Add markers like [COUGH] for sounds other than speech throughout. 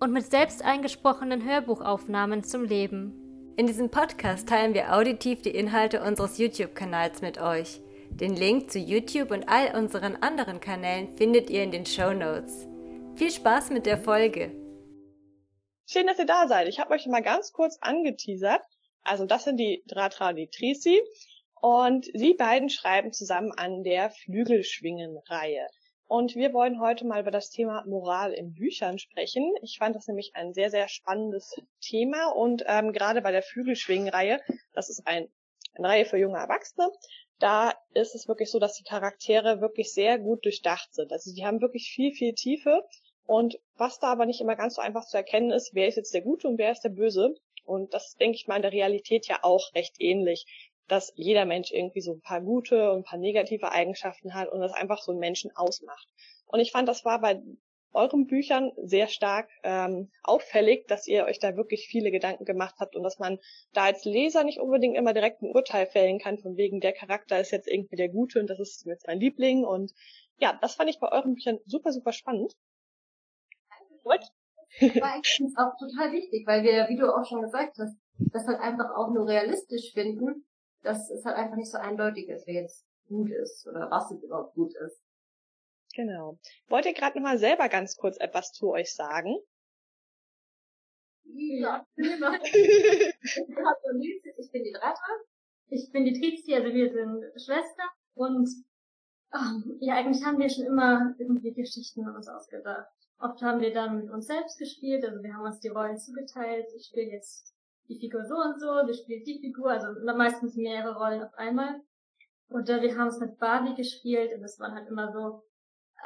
und mit selbst eingesprochenen Hörbuchaufnahmen zum Leben. In diesem Podcast teilen wir auditiv die Inhalte unseres YouTube-Kanals mit euch. Den Link zu YouTube und all unseren anderen Kanälen findet ihr in den Show Notes. Viel Spaß mit der Folge! Schön, dass ihr da seid. Ich habe euch mal ganz kurz angeteasert. Also das sind die Dratra und die Trisi. Und sie beiden schreiben zusammen an der Flügelschwingen-Reihe. Und wir wollen heute mal über das Thema Moral in Büchern sprechen. Ich fand das nämlich ein sehr, sehr spannendes Thema. Und ähm, gerade bei der Flügelschwingen-Reihe, das ist ein, eine Reihe für junge Erwachsene, da ist es wirklich so, dass die Charaktere wirklich sehr gut durchdacht sind. Also die haben wirklich viel, viel Tiefe. Und was da aber nicht immer ganz so einfach zu erkennen ist, wer ist jetzt der Gute und wer ist der Böse. Und das denke ich mal in der Realität ja auch recht ähnlich dass jeder Mensch irgendwie so ein paar gute und ein paar negative Eigenschaften hat und das einfach so einen Menschen ausmacht. Und ich fand, das war bei euren Büchern sehr stark ähm, auffällig, dass ihr euch da wirklich viele Gedanken gemacht habt und dass man da als Leser nicht unbedingt immer direkt ein Urteil fällen kann, von wegen der Charakter ist jetzt irgendwie der Gute und das ist jetzt mein Liebling. Und ja, das fand ich bei euren Büchern super, super spannend. Gut. War auch total wichtig, weil wir, wie du auch schon gesagt hast, das halt einfach auch nur realistisch finden dass es halt einfach nicht so eindeutig ist, wer jetzt gut ist oder was jetzt überhaupt gut ist. Genau. Wollt ihr gerade nochmal selber ganz kurz etwas zu euch sagen? Ja, [LAUGHS] [LAUGHS] ich bin die Dratra. Ich bin die Trizi, also wir sind Schwester und oh, ja, eigentlich haben wir schon immer irgendwie Geschichten uns ausgedacht. Oft haben wir dann mit uns selbst gespielt, also wir haben uns die Rollen zugeteilt. Ich spiele jetzt die Figur so und so, wir spielen die Figur, also meistens mehrere Rollen auf einmal. Oder wir haben es mit Barbie gespielt und das waren halt immer so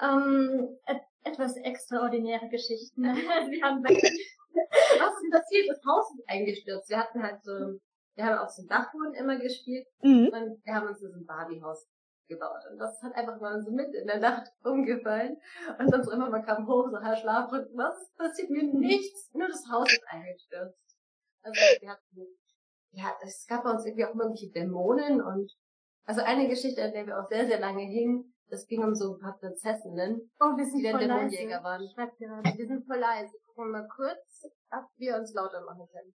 ähm, et etwas extraordinäre Geschichten. also [LAUGHS] wir haben [LAUGHS] was ist passiert? Das Haus ist eingestürzt. Wir hatten halt so, wir haben auf so einem Dachboden immer gespielt mhm. und wir haben uns so ein Barbie-Haus gebaut. Und das hat einfach mal so mit in der Nacht umgefallen. Und dann so immer mal kam hoch, so halb Schlafrücken, was ist passiert? Mir nichts, nur das Haus ist eingestürzt. Also wir hatten, ja, es gab bei uns irgendwie auch immer irgendwelche Dämonen und also eine Geschichte, an der wir auch sehr, sehr lange hingen, das ging um so ein paar Prinzessinnen, oh, wir sind die dann Dämonenjäger waren. Wir sind voll leise. Gucken wir mal kurz, ob wir uns lauter machen können.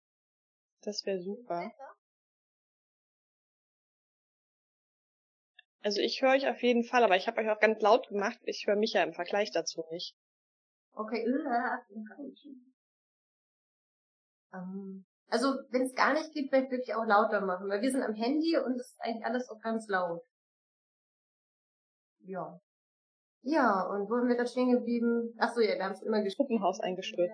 Das wäre super. Also ich höre euch auf jeden Fall, aber ich habe euch auch ganz laut gemacht. Ich höre mich ja im Vergleich dazu nicht. Okay, ähm, also, wenn es gar nicht geht, vielleicht wirklich auch lauter machen, weil wir sind am Handy und es ist eigentlich alles auch ganz laut. Ja. Ja, und wo haben wir da stehen geblieben? Ach so, ja, wir haben es immer das Puppenhaus eingestürzt.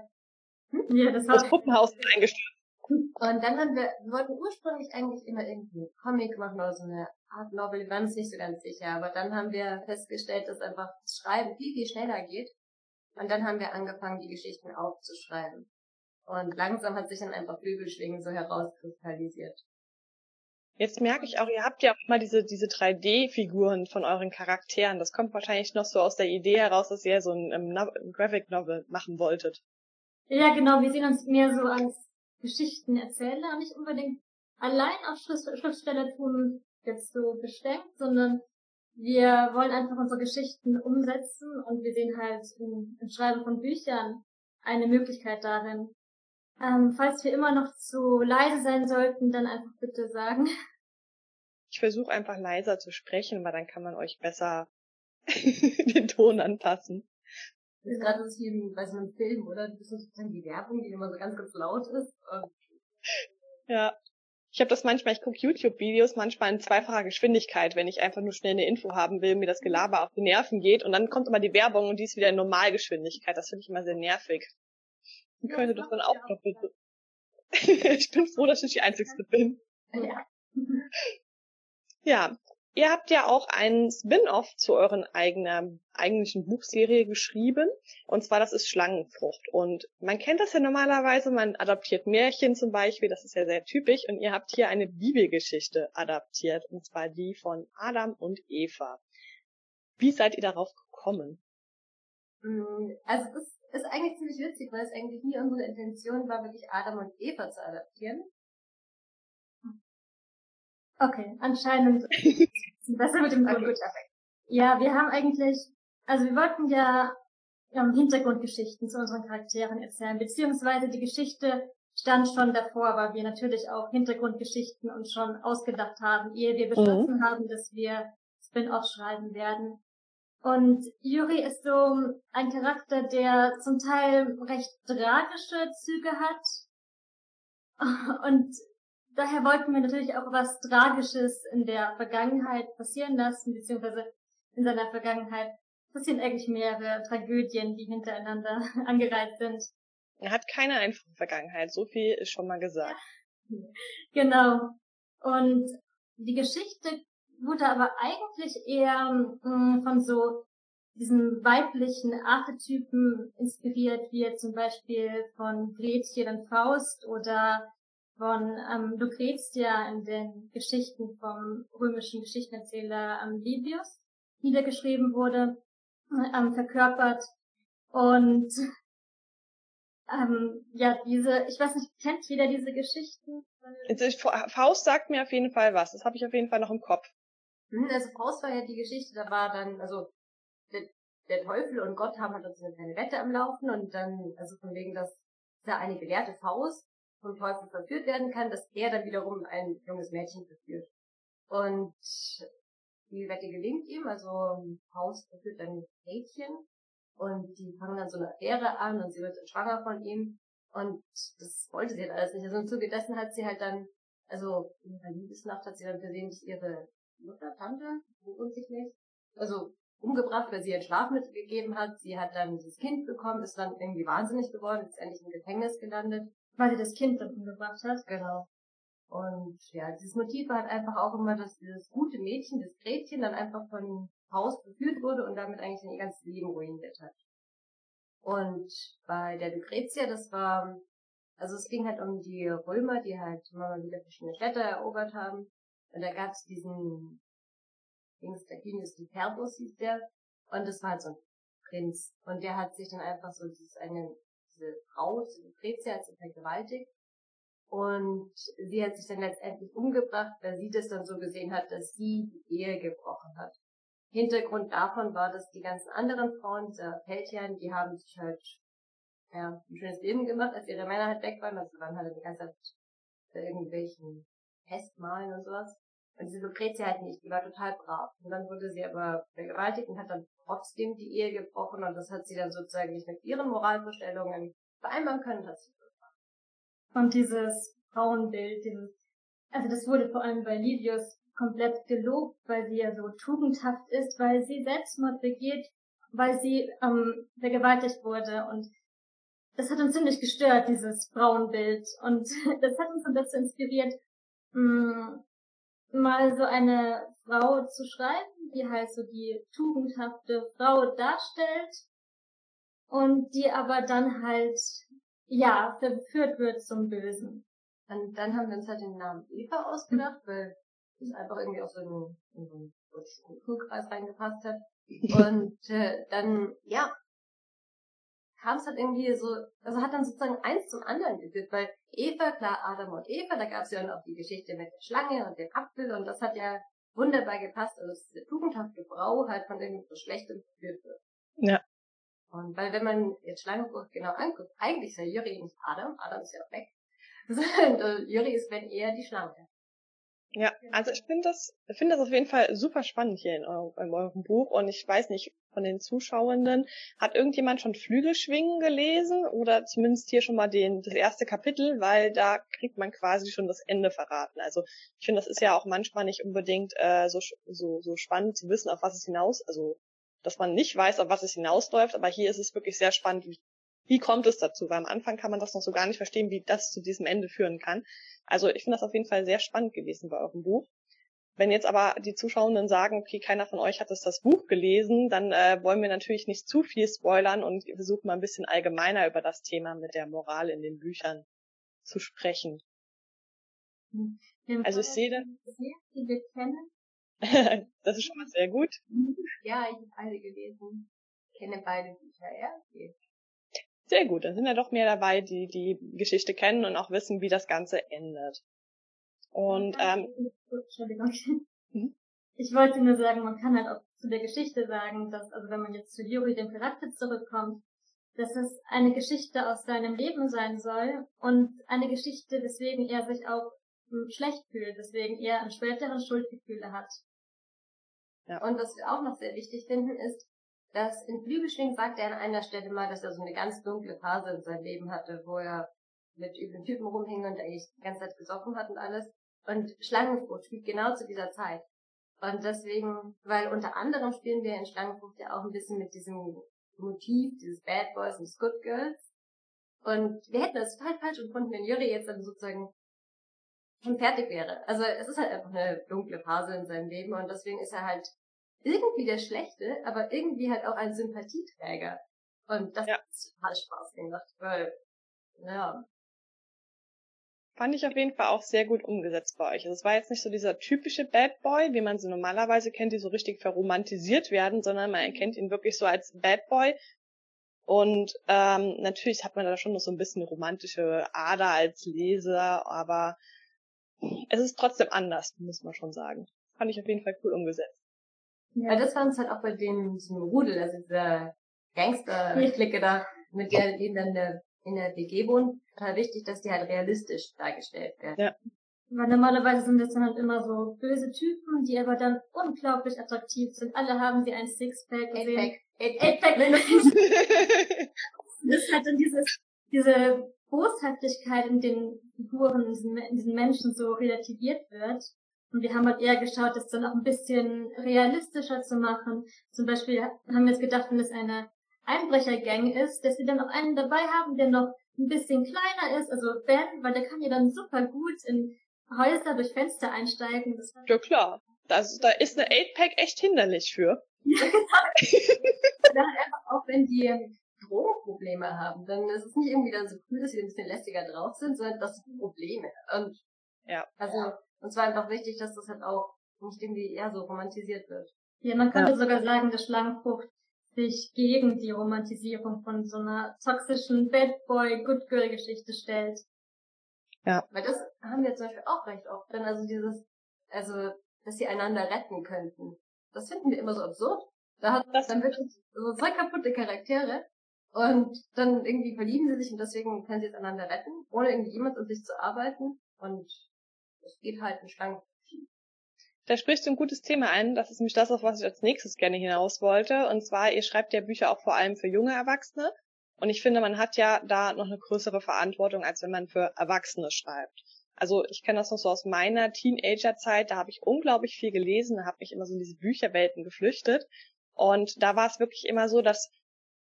Hm? Ja, das, das Puppenhaus ist eingestürzt. Und dann haben wir, wir wollten ursprünglich eigentlich immer irgendwie einen Comic machen oder so eine Art Novel, wir waren uns nicht so ganz sicher, aber dann haben wir festgestellt, dass einfach das Schreiben viel, viel schneller geht. Und dann haben wir angefangen, die Geschichten aufzuschreiben. Und langsam hat sich dann einfach Flügelschwingen so herauskristallisiert. Jetzt merke ich auch, ihr habt ja auch mal diese, diese 3D-Figuren von euren Charakteren. Das kommt wahrscheinlich noch so aus der Idee heraus, dass ihr so ein, ein, ein Graphic Novel machen wolltet. Ja, genau. Wir sehen uns mehr so als Geschichtenerzähler, nicht unbedingt allein auf Schriftstellertum jetzt so beschränkt, sondern wir wollen einfach unsere Geschichten umsetzen und wir sehen halt im, im Schreiben von Büchern eine Möglichkeit darin, ähm, falls wir immer noch zu leise sein sollten, dann einfach bitte sagen. [LAUGHS] Ich versuche einfach leiser zu sprechen, weil dann kann man euch besser [LAUGHS] den Ton anpassen. Das ist gerade so wie bei so einem Film, oder? Das ist sozusagen die Werbung, die immer so ganz, ganz laut ist. ja. Ich habe das manchmal, ich gucke YouTube-Videos manchmal in zweifacher Geschwindigkeit, wenn ich einfach nur schnell eine Info haben will, mir das Gelaber auf die Nerven geht und dann kommt immer die Werbung und die ist wieder in Normalgeschwindigkeit. Das finde ich immer sehr nervig. Die könnte doch dann auch doppelt. [LAUGHS] ich bin froh, dass ich die Einzige bin. Ja. Ja. Ihr habt ja auch einen Spin-off zu euren eigener, eigentlichen Buchserie geschrieben. Und zwar, das ist Schlangenfrucht. Und man kennt das ja normalerweise, man adaptiert Märchen zum Beispiel, das ist ja sehr typisch. Und ihr habt hier eine Bibelgeschichte adaptiert. Und zwar die von Adam und Eva. Wie seid ihr darauf gekommen? Mm, also das ist eigentlich ziemlich witzig, weil es eigentlich nie unsere Intention war, wirklich Adam und Eva zu adaptieren. Okay, anscheinend [LAUGHS] sind besser mit dem Grundeffekt. Ja, wir haben eigentlich, also wir wollten ja ähm, Hintergrundgeschichten zu unseren Charakteren erzählen, beziehungsweise die Geschichte stand schon davor, weil wir natürlich auch Hintergrundgeschichten uns schon ausgedacht haben, ehe wir beschlossen mhm. haben, dass wir Spin-off schreiben werden. Und Yuri ist so ein Charakter, der zum Teil recht tragische Züge hat. [LAUGHS] Und daher wollten wir natürlich auch was Tragisches in der Vergangenheit passieren lassen, beziehungsweise in seiner Vergangenheit passieren eigentlich mehrere Tragödien, die hintereinander [LAUGHS] angereiht sind. Er hat keine einfache Vergangenheit, so viel ist schon mal gesagt. Genau. Und die Geschichte wurde aber eigentlich eher mh, mm, von so diesen weiblichen Archetypen inspiriert, wie zum Beispiel von Gretchen und Faust oder von ähm, Lucretia in den Geschichten vom römischen Geschichtenerzähler ähm, Livius niedergeschrieben wurde, ähm, verkörpert. Und ähm, ja, diese, ich weiß nicht, kennt jeder diese Geschichten? Faust sagt mir auf jeden Fall was. Das habe ich auf jeden Fall noch im Kopf. Hm, also Faust war ja die Geschichte, da war dann, also der, der Teufel und Gott haben halt so eine kleine Wette am Laufen und dann, also von wegen, dass da eine gelehrte Faust vom Teufel verführt werden kann, dass er dann wiederum ein junges Mädchen verführt. Und die Wette gelingt ihm, also Faust verführt ein Mädchen und die fangen dann so eine Affäre an und sie wird schwanger von ihm und das wollte sie halt alles nicht. Also im Zuge dessen hat sie halt dann, also in ihrer Liebesnacht hat sie dann versehentlich ihre Mutter, Tante, unsichtlich, also umgebracht, weil sie ein Schlafmittel gegeben hat. Sie hat dann dieses Kind bekommen, ist dann irgendwie wahnsinnig geworden, ist endlich im Gefängnis gelandet weil sie das Kind dann umgebracht hat. Genau. Und ja, dieses Motiv war halt einfach auch immer, dass dieses gute Mädchen, das Gretchen, dann einfach von Haus geführt wurde und damit eigentlich ihr ganzes Leben ruiniert hat. Und bei der Lucretia, das war, also es ging halt um die Römer, die halt immer mal wieder verschiedene Städte erobert haben. Und da gab es diesen, Dings, der Genius Superbus hieß der. Und das war halt so ein Prinz. Und der hat sich dann einfach so dieses eine diese Frau, diese Lucretia, hat vergewaltigt. Und sie hat sich dann letztendlich umgebracht, weil sie das dann so gesehen hat, dass sie die Ehe gebrochen hat. Hintergrund davon war, dass die ganzen anderen Frauen, dieser Feldherren, die haben sich halt ja, ein schönes Leben gemacht, als ihre Männer halt weg waren. Also waren halt die ganze Zeit bei irgendwelchen Festmahlen und sowas. Und diese Lucretia halt nicht, die war total brav. Und dann wurde sie aber vergewaltigt und hat dann trotzdem die Ehe gebrochen und das hat sie dann sozusagen nicht mit ihren Moralvorstellungen vereinbaren können, hat sie. Und dieses Frauenbild, dieses, also das wurde vor allem bei Livius komplett gelobt, weil sie ja so tugendhaft ist, weil sie Selbstmord begeht, weil sie ähm, vergewaltigt wurde und das hat uns ziemlich gestört, dieses Frauenbild. Und [LAUGHS] das hat uns dann dazu inspiriert, mh, mm, mal so eine Frau zu schreiben, die halt so die tugendhafte Frau darstellt und die aber dann halt, ja, verführt wird zum Bösen. Und dann haben wir uns halt den Namen Eva ausgedacht, weil es einfach irgendwie auch so in, in so einen Kulturkreis reingepasst hat. [LAUGHS] Und äh, dann, ja, kam es halt irgendwie so, also hat dann sozusagen eins zum anderen geführt, weil Eva, klar, Adam und Eva, da gab es ja noch die Geschichte mit der Schlange und dem Apfel und das hat ja wunderbar gepasst, also dass diese tugendhafte Frau halt von irgendwas Schlechtem geführt wird. Ja. Und weil wenn man jetzt Schlangenfrucht genau anguckt, eigentlich ist ja Juri nicht Adam, Adam ist ja auch weg. [LAUGHS] Und Juri ist wenn eher die Schlange. Ja, also ich finde das, finde das auf jeden Fall super spannend hier in, eurem, in eurem Buch und ich weiß nicht, von den Zuschauenden, hat irgendjemand schon Flügelschwingen gelesen oder zumindest hier schon mal den, das erste Kapitel, weil da kriegt man quasi schon das Ende verraten. Also ich finde, das ist ja auch manchmal nicht unbedingt äh, so, so, so spannend zu wissen, auf was es hinaus, also dass man nicht weiß, auf was es hinausläuft, aber hier ist es wirklich sehr spannend, wie, wie kommt es dazu? Weil am Anfang kann man das noch so gar nicht verstehen, wie das zu diesem Ende führen kann. Also ich finde das auf jeden Fall sehr spannend gewesen bei eurem Buch. Wenn jetzt aber die Zuschauenden sagen, okay, keiner von euch hat das, das Buch gelesen, dann äh, wollen wir natürlich nicht zu viel spoilern und versuchen mal ein bisschen allgemeiner über das Thema mit der Moral in den Büchern zu sprechen. Wir also ich sehe da. Die wir kennen. das ist schon mal sehr gut. Ja, ich habe beide gelesen. Ich kenne beide Bücher, ja. Okay. Sehr gut, dann sind ja doch mehr dabei, die die Geschichte kennen und auch wissen, wie das Ganze endet. Und ähm, Entschuldigung. Hm? Ich wollte nur sagen, man kann halt auch zu der Geschichte sagen, dass, also wenn man jetzt zu Yuri dem Charakter zurückkommt, dass es eine Geschichte aus seinem Leben sein soll und eine Geschichte, weswegen er sich auch hm, schlecht fühlt, weswegen er an späteren Schuldgefühle hat. Ja. Und was wir auch noch sehr wichtig finden, ist, dass in Flügelschwingen sagt er an einer Stelle mal, dass er so eine ganz dunkle Phase in seinem Leben hatte, wo er mit üblen Typen rumhing und eigentlich die ganze Zeit gesoffen hat und alles. Und Schlangenfrucht spielt genau zu dieser Zeit. Und deswegen, weil unter anderem spielen wir in Schlangenfrucht ja auch ein bisschen mit diesem Motiv, dieses Bad Boys und Good Girls. Und wir hätten das total falsch gefunden, wenn Juri jetzt dann sozusagen schon fertig wäre. Also es ist halt einfach eine dunkle Phase in seinem Leben und deswegen ist er halt irgendwie der Schlechte, aber irgendwie halt auch ein Sympathieträger. Und das ja. hat total Spaß gemacht, weil, ja, fand ich auf jeden Fall auch sehr gut umgesetzt bei euch. Also es war jetzt nicht so dieser typische Bad Boy, wie man sie normalerweise kennt, die so richtig verromantisiert werden, sondern man erkennt ihn wirklich so als Bad Boy. Und ähm, natürlich hat man da schon noch so ein bisschen romantische Ader als Leser, aber es ist trotzdem anders, muss man schon sagen. Fand ich auf jeden Fall cool umgesetzt. Ja, das war uns halt auch bei dem, diesem Rudel, also dieser Gangster-Clique da, mit der die dann der in der WG wohnen, total wichtig, dass die halt realistisch dargestellt werden. Ja. Weil normalerweise sind das dann halt immer so böse Typen, die aber dann unglaublich attraktiv sind. Alle haben sie ein Sixpack. Eightpack. Eightpack mindestens. [LAUGHS] das ist halt dann dieses, diese Boshaftigkeit in den Figuren, in diesen, in diesen Menschen so relativiert wird. Und wir haben halt eher geschaut, das dann auch ein bisschen realistischer zu machen. Zum Beispiel haben wir jetzt gedacht, wenn es eine Einbrechergang ist, dass wir dann auch einen dabei haben, der noch ein bisschen kleiner ist, also Ben, weil der kann ja dann super gut in Häuser durch Fenster einsteigen. Das ja klar, das, da ist eine 8-Pack echt hinderlich für. Ja, [LAUGHS] dann einfach auch, wenn die Drogenprobleme haben, dann ist es nicht irgendwie dann so cool, dass sie ein bisschen lästiger drauf sind, sondern das sind Probleme. Und ja. Also, und zwar einfach wichtig, dass das halt auch nicht irgendwie eher so romantisiert wird. Ja, man könnte ja. sogar sagen, dass Schlangenfrucht sich gegen die Romantisierung von so einer toxischen Bad Boy, Good Girl Geschichte stellt. Ja. Weil das haben wir zum Beispiel auch recht oft. Dann also dieses, also, dass sie einander retten könnten. Das finden wir immer so absurd. Da hat das dann wirklich so zwei kaputte Charaktere und dann irgendwie verlieben sie sich und deswegen können sie es einander retten, ohne irgendwie jemand an sich zu arbeiten und es geht halt in Schlangen da sprichst du ein gutes Thema ein. Das ist nämlich das, auf was ich als nächstes gerne hinaus wollte. Und zwar, ihr schreibt ja Bücher auch vor allem für junge Erwachsene. Und ich finde, man hat ja da noch eine größere Verantwortung, als wenn man für Erwachsene schreibt. Also ich kenne das noch so aus meiner Teenagerzeit. Da habe ich unglaublich viel gelesen, habe mich immer so in diese Bücherwelten geflüchtet. Und da war es wirklich immer so, dass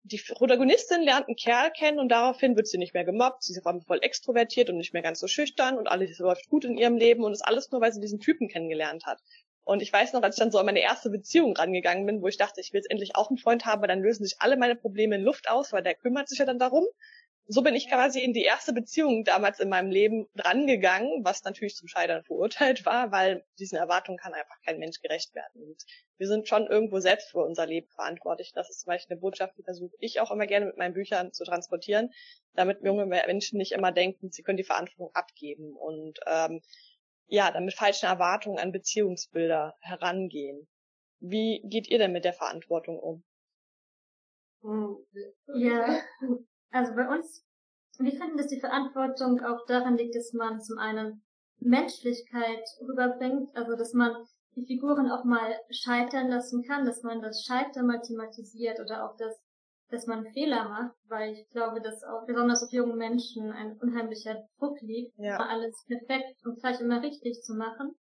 die Protagonistin lernt einen Kerl kennen und daraufhin wird sie nicht mehr gemobbt, sie ist auf einmal voll extrovertiert und nicht mehr ganz so schüchtern und alles läuft gut in ihrem Leben und das alles nur, weil sie diesen Typen kennengelernt hat. Und ich weiß noch, als ich dann so an meine erste Beziehung rangegangen bin, wo ich dachte, ich will jetzt endlich auch einen Freund haben, weil dann lösen sich alle meine Probleme in Luft aus, weil der kümmert sich ja dann darum so bin ich quasi in die erste Beziehung damals in meinem Leben rangegangen, was natürlich zum Scheitern verurteilt war, weil diesen Erwartungen kann einfach kein Mensch gerecht werden. Und wir sind schon irgendwo selbst für unser Leben verantwortlich. Das ist zum Beispiel eine Botschaft, die versuche ich auch immer gerne mit meinen Büchern zu transportieren, damit junge Menschen nicht immer denken, sie können die Verantwortung abgeben und ähm, ja, dann mit falschen Erwartungen an Beziehungsbilder herangehen. Wie geht ihr denn mit der Verantwortung um? Ja, also bei uns, wir finden, dass die Verantwortung auch daran liegt, dass man zum einen Menschlichkeit rüberbringt, also dass man die Figuren auch mal scheitern lassen kann, dass man das Scheitern mal thematisiert oder auch das, dass man Fehler macht, weil ich glaube, dass auch besonders auf jungen Menschen ein unheimlicher Druck liegt, ja. alles perfekt und gleich immer richtig zu machen.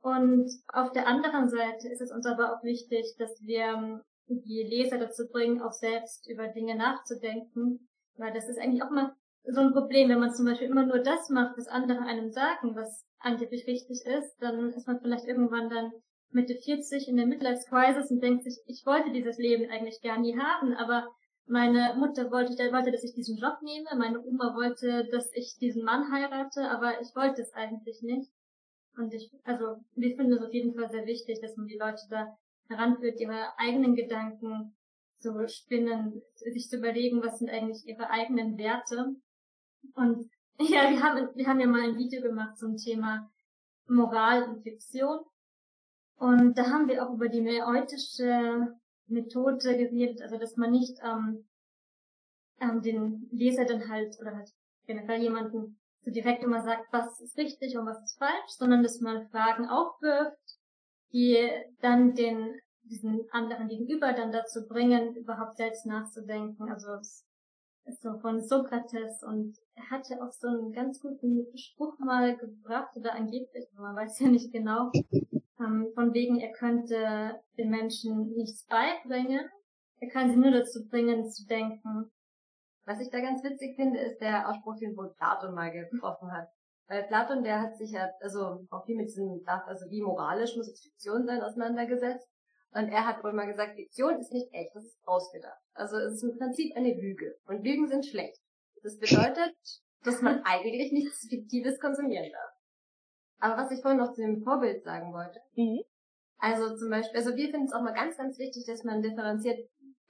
Und auf der anderen Seite ist es uns aber auch wichtig, dass wir die Leser dazu bringen, auch selbst über Dinge nachzudenken weil das ist eigentlich auch mal so ein Problem, wenn man zum Beispiel immer nur das macht, was andere einem sagen, was angeblich richtig ist, dann ist man vielleicht irgendwann dann Mitte 40 in der Midlife Crisis und denkt sich, ich wollte dieses Leben eigentlich gar nie haben, aber meine Mutter wollte, wollte, dass ich diesen Job nehme, meine Oma wollte, dass ich diesen Mann heirate, aber ich wollte es eigentlich nicht. Und ich, also, wir finden es auf jeden Fall sehr wichtig, dass man die Leute da heranführt, ihre eigenen Gedanken zu spinnen, sich zu überlegen, was sind eigentlich ihre eigenen Werte. Und [LAUGHS] ja, wir haben, wir haben ja mal ein Video gemacht zum Thema Moral und Fiktion. Und da haben wir auch über die mäeutische Methode geredet, also dass man nicht ähm, ähm, den Leser dann halt, oder halt generell jemanden so direkt immer sagt, was ist richtig und was ist falsch, sondern dass man Fragen aufwirft, die dann den diesen anderen gegenüber dann dazu bringen, überhaupt selbst nachzudenken. Also es ist so von Sokrates und er hatte auch so einen ganz guten Spruch mal gebracht oder angeblich, man weiß ja nicht genau, ähm, von wegen er könnte den Menschen nichts beibringen, er kann sie nur dazu bringen zu denken. Was ich da ganz witzig finde, ist der Ausspruch, den wohl Platon mal getroffen hat. Weil Platon, der hat sich ja, also auch viel mit diesem, also wie moralisch muss Fiktion sein, auseinandergesetzt. Und er hat wohl mal gesagt, Fiktion ist nicht echt, das ist ausgedacht. Also es ist im Prinzip eine Lüge. Und Lügen sind schlecht. Das bedeutet, dass man eigentlich nichts Fiktives konsumieren darf. Aber was ich vorhin noch zu dem Vorbild sagen wollte, mhm. also zum Beispiel, also wir finden es auch mal ganz, ganz wichtig, dass man differenziert,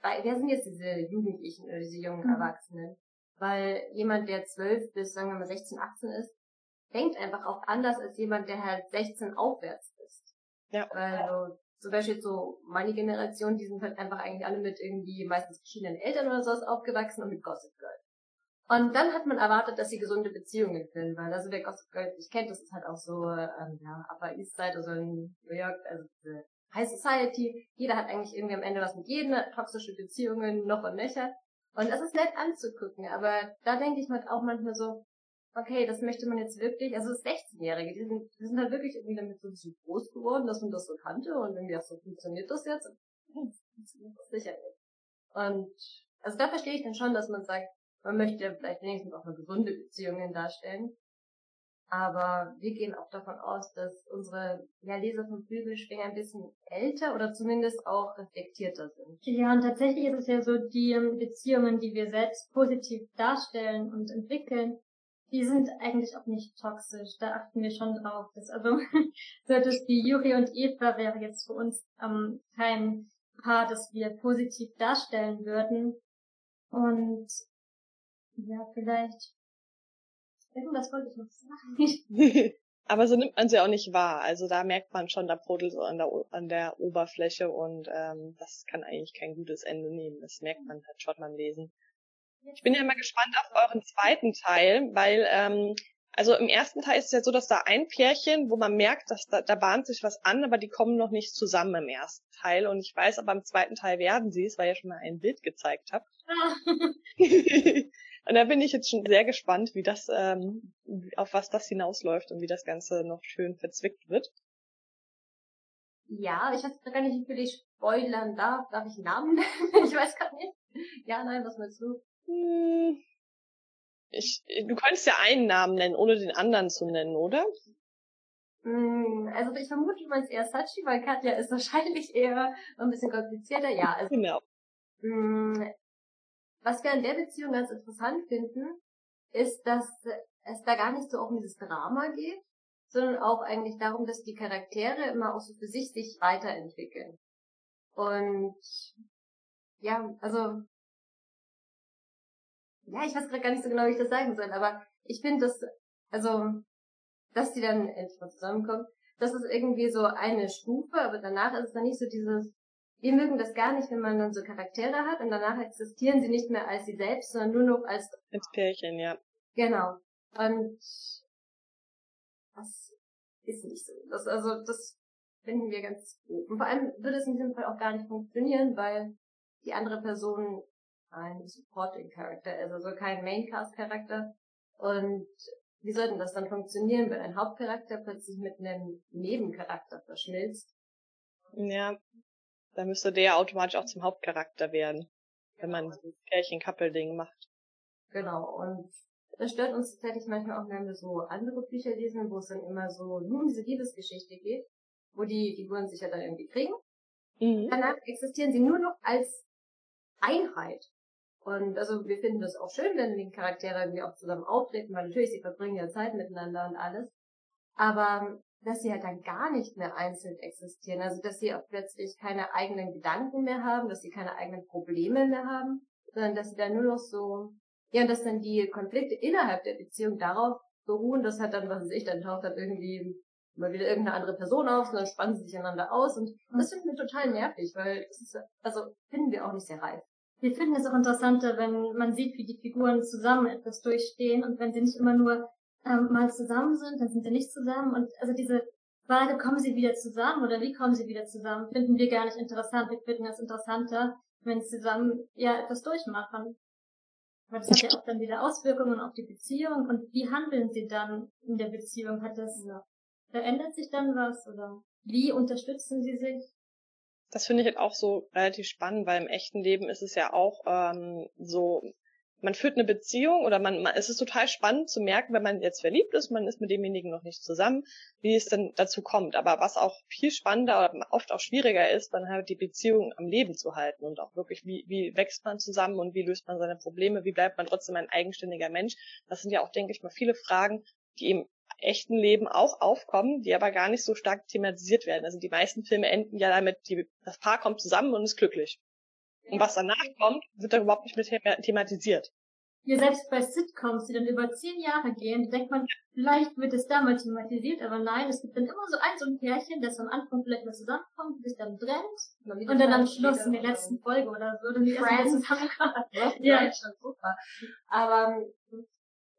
weil, wer sind jetzt diese Jugendlichen oder diese jungen mhm. Erwachsenen? Weil jemand, der zwölf bis, sagen wir mal, 16, 18 ist, denkt einfach auch anders als jemand, der halt 16 aufwärts ist. Ja. Also, zum Beispiel so meine Generation, die sind halt einfach eigentlich alle mit irgendwie meistens verschiedenen Eltern oder sowas aufgewachsen und mit Gossip Girl. Und dann hat man erwartet, dass sie gesunde Beziehungen führen, weil also der Gossip Girl, ich kenne, das ist halt auch so, ähm, ja, Upper East Side, also in New York, also diese High Society. Jeder hat eigentlich irgendwie am Ende was mit jedem, toxische Beziehungen noch und nöcher. Und das ist nett anzugucken, aber da denke ich mir auch manchmal so, okay, das möchte man jetzt wirklich, also 16-Jährige, die sind, die sind halt wirklich irgendwie damit so bisschen groß geworden, dass man das so kannte und irgendwie auch so funktioniert das jetzt. Funktioniert das [LAUGHS] sicher nicht. Und also da verstehe ich dann schon, dass man sagt, man möchte vielleicht wenigstens auch eine gesunde Beziehungen darstellen. Aber wir gehen auch davon aus, dass unsere ja, Leser von Flügelschwingen ein bisschen älter oder zumindest auch reflektierter sind. Ja, und tatsächlich ist es ja so, die ähm, Beziehungen, die wir selbst positiv darstellen und entwickeln, die sind eigentlich auch nicht toxisch. Da achten wir schon drauf. [LAUGHS] Dass, also, so etwas wie Juri und Eva wäre jetzt für uns ähm, kein Paar, das wir positiv darstellen würden. Und ja, vielleicht. Irgendwas wollte ich noch sagen. [LAUGHS] Aber so nimmt man sie auch nicht wahr. Also da merkt man schon, da brodelt so an der, an der Oberfläche und ähm, das kann eigentlich kein gutes Ende nehmen. Das merkt man halt schon beim Lesen. Ich bin ja immer gespannt auf euren zweiten Teil, weil ähm, also im ersten Teil ist es ja so, dass da ein Pärchen, wo man merkt, dass da, da bahnt sich was an, aber die kommen noch nicht zusammen im ersten Teil. Und ich weiß, aber im zweiten Teil werden sie es, weil ihr schon mal ein Bild gezeigt habt. [LAUGHS] und da bin ich jetzt schon sehr gespannt, wie das, ähm, auf was das hinausläuft und wie das Ganze noch schön verzwickt wird. Ja, ich weiß gar nicht, wie viel ich spoilern darf. Darf ich Namen nennen? [LAUGHS] ich weiß gar nicht. Ja, nein, was meinst du? Hm. Ich, du könntest ja einen Namen nennen, ohne den anderen zu nennen, oder? Hm, also ich vermute, du meinst eher Sachi, weil Katja ist wahrscheinlich eher ein bisschen komplizierter. Ja, also, genau. Hm, was wir an der Beziehung ganz interessant finden, ist, dass es da gar nicht so um dieses Drama geht, sondern auch eigentlich darum, dass die Charaktere immer auch so für sich sich weiterentwickeln. Und ja, also ja, ich weiß gerade gar nicht so genau, wie ich das sagen soll, aber ich finde das, also, dass die dann endlich mal zusammenkommen, das ist irgendwie so eine Stufe, aber danach ist es dann nicht so dieses, wir mögen das gar nicht, wenn man dann so Charaktere hat und danach existieren sie nicht mehr als sie selbst, sondern nur noch als als Pärchen, ja. Genau. Und das ist nicht so. Das, also das finden wir ganz gut. Und vor allem würde es in diesem Fall auch gar nicht funktionieren, weil die andere Person ein Supporting Character ist, also kein Maincast Charakter. Und wie soll denn das dann funktionieren, wenn ein Hauptcharakter plötzlich mit einem Nebencharakter verschmilzt? Ja, da müsste der automatisch auch zum Hauptcharakter werden, wenn man dieses Pärchen-Couple-Ding macht. Genau, und das stört uns tatsächlich manchmal auch, wenn wir so andere Bücher lesen, wo es dann immer so nur um diese Liebesgeschichte geht, wo die Figuren sich ja dann irgendwie kriegen. Mhm. Danach existieren sie nur noch als Einheit. Und also wir finden das auch schön, wenn die Charaktere irgendwie auch zusammen auftreten, weil natürlich sie verbringen ja Zeit miteinander und alles. Aber dass sie halt dann gar nicht mehr einzeln existieren, also dass sie auch plötzlich keine eigenen Gedanken mehr haben, dass sie keine eigenen Probleme mehr haben, sondern dass sie dann nur noch so, ja, und dass dann die Konflikte innerhalb der Beziehung darauf beruhen, dass halt dann, was weiß ich, dann taucht dann irgendwie mal wieder irgendeine andere Person auf und dann spannen sie sich einander aus und das finden wir total nervig, weil das ist, also finden wir auch nicht sehr reif. Wir finden es auch interessanter, wenn man sieht, wie die Figuren zusammen etwas durchstehen und wenn sie nicht immer nur ähm, mal zusammen sind, dann sind sie nicht zusammen. Und also diese Frage, kommen sie wieder zusammen oder wie kommen sie wieder zusammen, finden wir gar nicht interessant. Wir finden es interessanter, wenn sie zusammen ja etwas durchmachen. Weil das hat ja auch dann wieder Auswirkungen auf die Beziehung. Und wie handeln sie dann in der Beziehung? Hat das, ja. verändert sich dann was oder wie unterstützen sie sich? Das finde ich halt auch so relativ spannend, weil im echten Leben ist es ja auch ähm, so, man führt eine Beziehung oder man, man, es ist total spannend zu merken, wenn man jetzt verliebt ist, man ist mit demjenigen noch nicht zusammen, wie es denn dazu kommt. Aber was auch viel spannender oder oft auch schwieriger ist, dann halt die Beziehung am Leben zu halten und auch wirklich, wie, wie wächst man zusammen und wie löst man seine Probleme, wie bleibt man trotzdem ein eigenständiger Mensch. Das sind ja auch, denke ich mal, viele Fragen, die im echten Leben auch aufkommen, die aber gar nicht so stark thematisiert werden. Also die meisten Filme enden ja damit, die, das Paar kommt zusammen und ist glücklich. Und was danach kommt, wird da überhaupt nicht mehr thematisiert. Ja, selbst bei Sitcoms, die dann über zehn Jahre gehen, denkt man, vielleicht wird es da mal thematisiert, aber nein, es gibt dann immer so ein so ein Pärchen, das am Anfang vielleicht mal zusammenkommt, sich dann trennt und dann am Schluss in der letzten Folge oder so, dann wieder [LAUGHS] zusammenkommt. ja, ja, schon super. Aber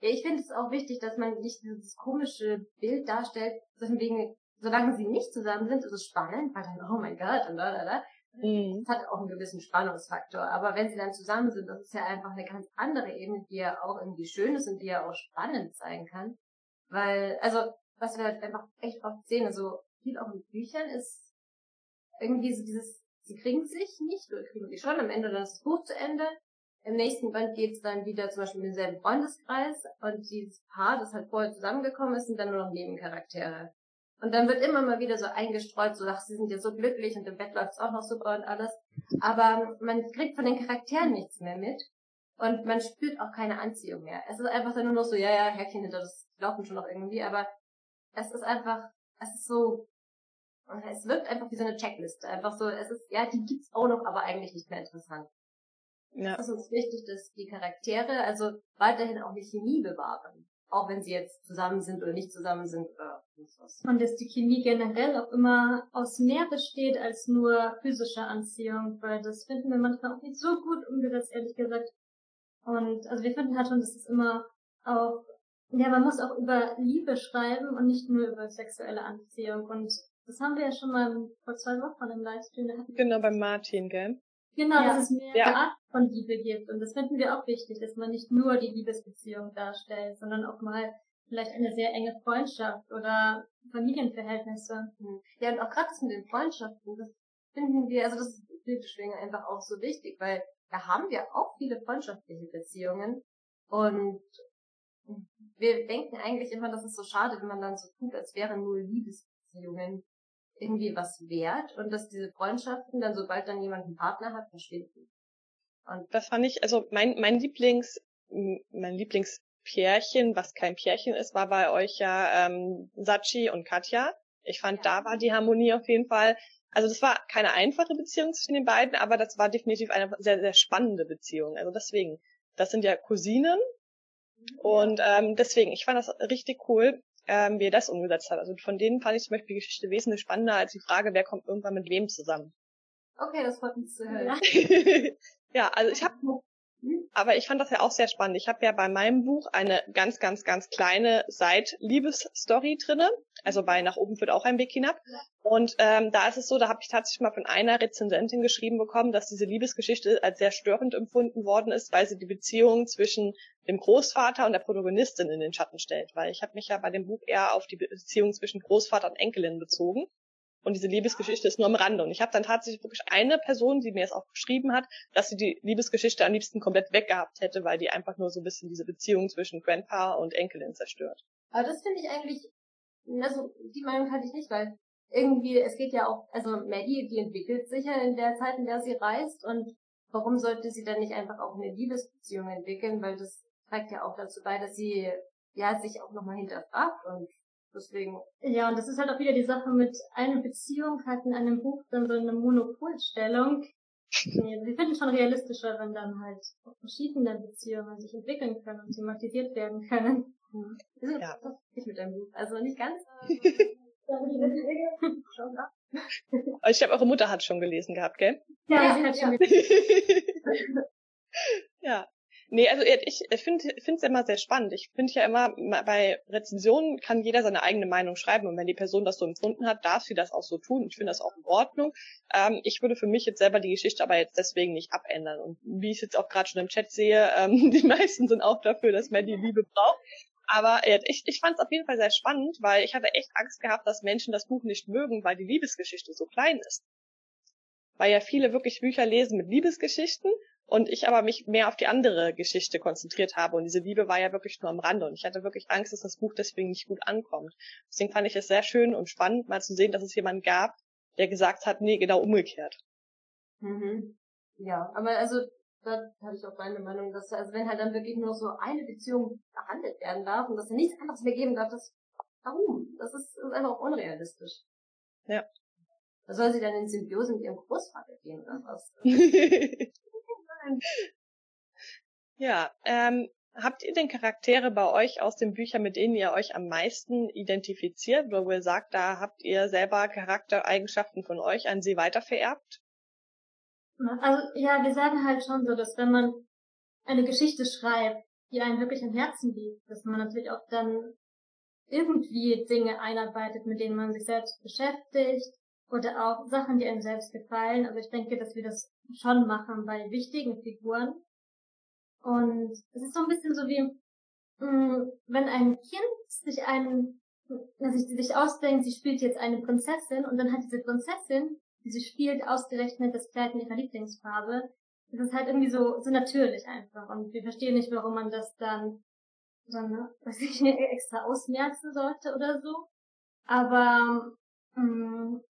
ja, ich finde es auch wichtig, dass man nicht dieses komische Bild darstellt, wegen, solange sie nicht zusammen sind, ist es spannend, weil dann, oh mein Gott, und da, da, da. Mhm. Das hat auch einen gewissen Spannungsfaktor. Aber wenn sie dann zusammen sind, das ist ja einfach eine ganz andere Ebene, die ja auch irgendwie schön ist und die ja auch spannend sein kann. Weil, also, was wir halt einfach echt oft sehen, also viel auch in Büchern ist irgendwie so dieses, sie kriegen sich nicht, oder kriegen sie schon, am Ende dann ist das Buch zu Ende. Im nächsten Band geht's dann wieder zum Beispiel in denselben Freundeskreis und dieses Paar, das halt vorher zusammengekommen ist, sind dann nur noch Nebencharaktere. Und dann wird immer mal wieder so eingestreut, so, ach, sie sind ja so glücklich und im Bett läuft's auch noch super und alles. Aber man kriegt von den Charakteren nichts mehr mit. Und man spürt auch keine Anziehung mehr. Es ist einfach dann nur noch so, ja, ja, Häkchen hinter, das laufen schon noch irgendwie, aber es ist einfach, es ist so, es wirkt einfach wie so eine Checkliste. Einfach so, es ist, ja, die gibt's auch noch, aber eigentlich nicht mehr interessant. Ja. Es ist uns wichtig, dass die Charaktere also weiterhin auch die Chemie bewahren auch wenn sie jetzt zusammen sind oder nicht zusammen sind oder was. Und dass die Chemie generell auch immer aus mehr besteht als nur physischer Anziehung, weil das finden wir manchmal auch nicht so gut umgesetzt, ehrlich gesagt. Und also wir finden halt schon, dass es immer auch, ja, man muss auch über Liebe schreiben und nicht nur über sexuelle Anziehung. Und das haben wir ja schon mal vor zwei Wochen im Livestream. Genau, beim Martin, gell? Genau, ja. dass es mehr ja. Art von Liebe gibt. Und das finden wir auch wichtig, dass man nicht nur die Liebesbeziehung darstellt, sondern auch mal vielleicht eine sehr enge Freundschaft oder Familienverhältnisse. Hm. Ja, und auch gerade das mit den Freundschaften, das finden wir, also das ist deswegen einfach auch so wichtig, weil da haben wir auch viele freundschaftliche Beziehungen und wir denken eigentlich immer, das ist so schade, wenn man dann so tut, als wären nur Liebesbeziehungen irgendwie was wert und dass diese Freundschaften dann, sobald dann jemand einen Partner hat, verschwinden. Und das fand ich, also mein, mein Lieblings, mein Lieblingspärchen, was kein Pärchen ist, war bei euch ja ähm, Sachi und Katja. Ich fand, ja. da war die Harmonie auf jeden Fall. Also das war keine einfache Beziehung zwischen den beiden, aber das war definitiv eine sehr, sehr spannende Beziehung. Also deswegen, das sind ja Cousinen. Mhm. Und ähm, deswegen, ich fand das richtig cool ähm, wie er das umgesetzt hat. Also von denen fand ich zum Beispiel die Geschichte wesentlich spannender als die Frage, wer kommt irgendwann mit wem zusammen. Okay, das freut mich zu hören. [LAUGHS] ja, also ich habe aber ich fand das ja auch sehr spannend. Ich habe ja bei meinem Buch eine ganz, ganz, ganz kleine Seit-Liebesstory drinne. Also bei Nach oben führt auch ein Weg hinab. Und ähm, da ist es so, da habe ich tatsächlich mal von einer Rezensentin geschrieben bekommen, dass diese Liebesgeschichte als sehr störend empfunden worden ist, weil sie die Beziehung zwischen dem Großvater und der Protagonistin in den Schatten stellt. Weil ich habe mich ja bei dem Buch eher auf die Beziehung zwischen Großvater und Enkelin bezogen. Und diese Liebesgeschichte ist nur am Rande. Und ich habe dann tatsächlich wirklich eine Person, die mir es auch geschrieben hat, dass sie die Liebesgeschichte am liebsten komplett weggehabt hätte, weil die einfach nur so ein bisschen diese Beziehung zwischen Grandpa und Enkelin zerstört. Aber das finde ich eigentlich, also die Meinung hatte ich nicht, weil irgendwie, es geht ja auch, also Maddie, die entwickelt sich ja in der Zeit, in der sie reist und warum sollte sie dann nicht einfach auch eine Liebesbeziehung entwickeln, weil das trägt ja auch dazu bei, dass sie ja sich auch nochmal hinterfragt und deswegen. Ja, und das ist halt auch wieder die Sache mit einer Beziehung hat in einem Buch dann so eine Monopolstellung. Nee, wir finden schon realistischer, wenn dann halt verschiedene Beziehungen sich entwickeln können und thematisiert werden können. Mhm. Ja. Das ist mit dem Buch. Also nicht ganz. [LAUGHS] ich glaube, eure Mutter hat schon gelesen gehabt, gell? Ja, ja sie hat schon gelesen. [LAUGHS] [LAUGHS] ja. Nee, also ich finde es immer sehr spannend. Ich finde ja immer, bei Rezensionen kann jeder seine eigene Meinung schreiben und wenn die Person das so empfunden hat, darf sie das auch so tun. Ich finde das auch in Ordnung. Ähm, ich würde für mich jetzt selber die Geschichte aber jetzt deswegen nicht abändern. Und wie ich es jetzt auch gerade schon im Chat sehe, ähm, [LAUGHS] die meisten sind auch dafür, dass man die Liebe braucht. Aber ich, ich fand es auf jeden Fall sehr spannend, weil ich hatte echt Angst gehabt, dass Menschen das Buch nicht mögen, weil die Liebesgeschichte so klein ist. Weil ja viele wirklich Bücher lesen mit Liebesgeschichten und ich aber mich mehr auf die andere Geschichte konzentriert habe und diese Liebe war ja wirklich nur am Rande und ich hatte wirklich Angst, dass das Buch deswegen nicht gut ankommt. Deswegen fand ich es sehr schön und spannend, mal zu sehen, dass es jemanden gab, der gesagt hat, nee, genau umgekehrt. Mhm. Ja, aber also da habe ich auch meine Meinung, dass also wenn halt dann wirklich nur so eine Beziehung behandelt werden darf und dass er nichts anderes mehr geben darf, das warum? Das ist, ist einfach auch unrealistisch. Ja. Da soll sie dann in Symbiose mit ihrem Großvater gehen oder was? [LAUGHS] ja, ähm, habt ihr denn Charaktere bei euch aus den Büchern, mit denen ihr euch am meisten identifiziert, wo ihr sagt, da habt ihr selber Charaktereigenschaften von euch an sie weitervererbt? Also ja, wir sagen halt schon so, dass wenn man eine Geschichte schreibt, die einem wirklich am Herzen liegt, dass man natürlich auch dann irgendwie Dinge einarbeitet, mit denen man sich selbst beschäftigt oder auch Sachen, die einem selbst gefallen. Also ich denke, dass wir das schon machen bei wichtigen Figuren. Und es ist so ein bisschen so wie, mh, mm, wenn ein Kind sich einen, sich, sich ausdenkt, sie spielt jetzt eine Prinzessin und dann hat diese Prinzessin sie spielt ausgerechnet das Kleid in ihrer Lieblingsfarbe. Das ist halt irgendwie so, so natürlich einfach. Und wir verstehen nicht, warum man das dann, dann, [LAUGHS] weiß ich extra ausmerzen sollte oder so. Aber, ähm,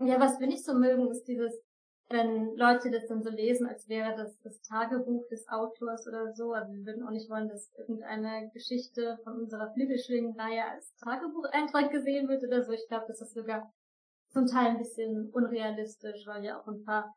ja, was wir nicht so mögen, ist dieses, wenn Leute das dann so lesen, als wäre das das Tagebuch des Autors oder so. Also wir würden auch nicht wollen, dass irgendeine Geschichte von unserer Flügelschwingenreihe als Tagebucheintrag gesehen wird oder so. Ich glaube, das ist sogar zum Teil ein bisschen unrealistisch, weil ja auch ein paar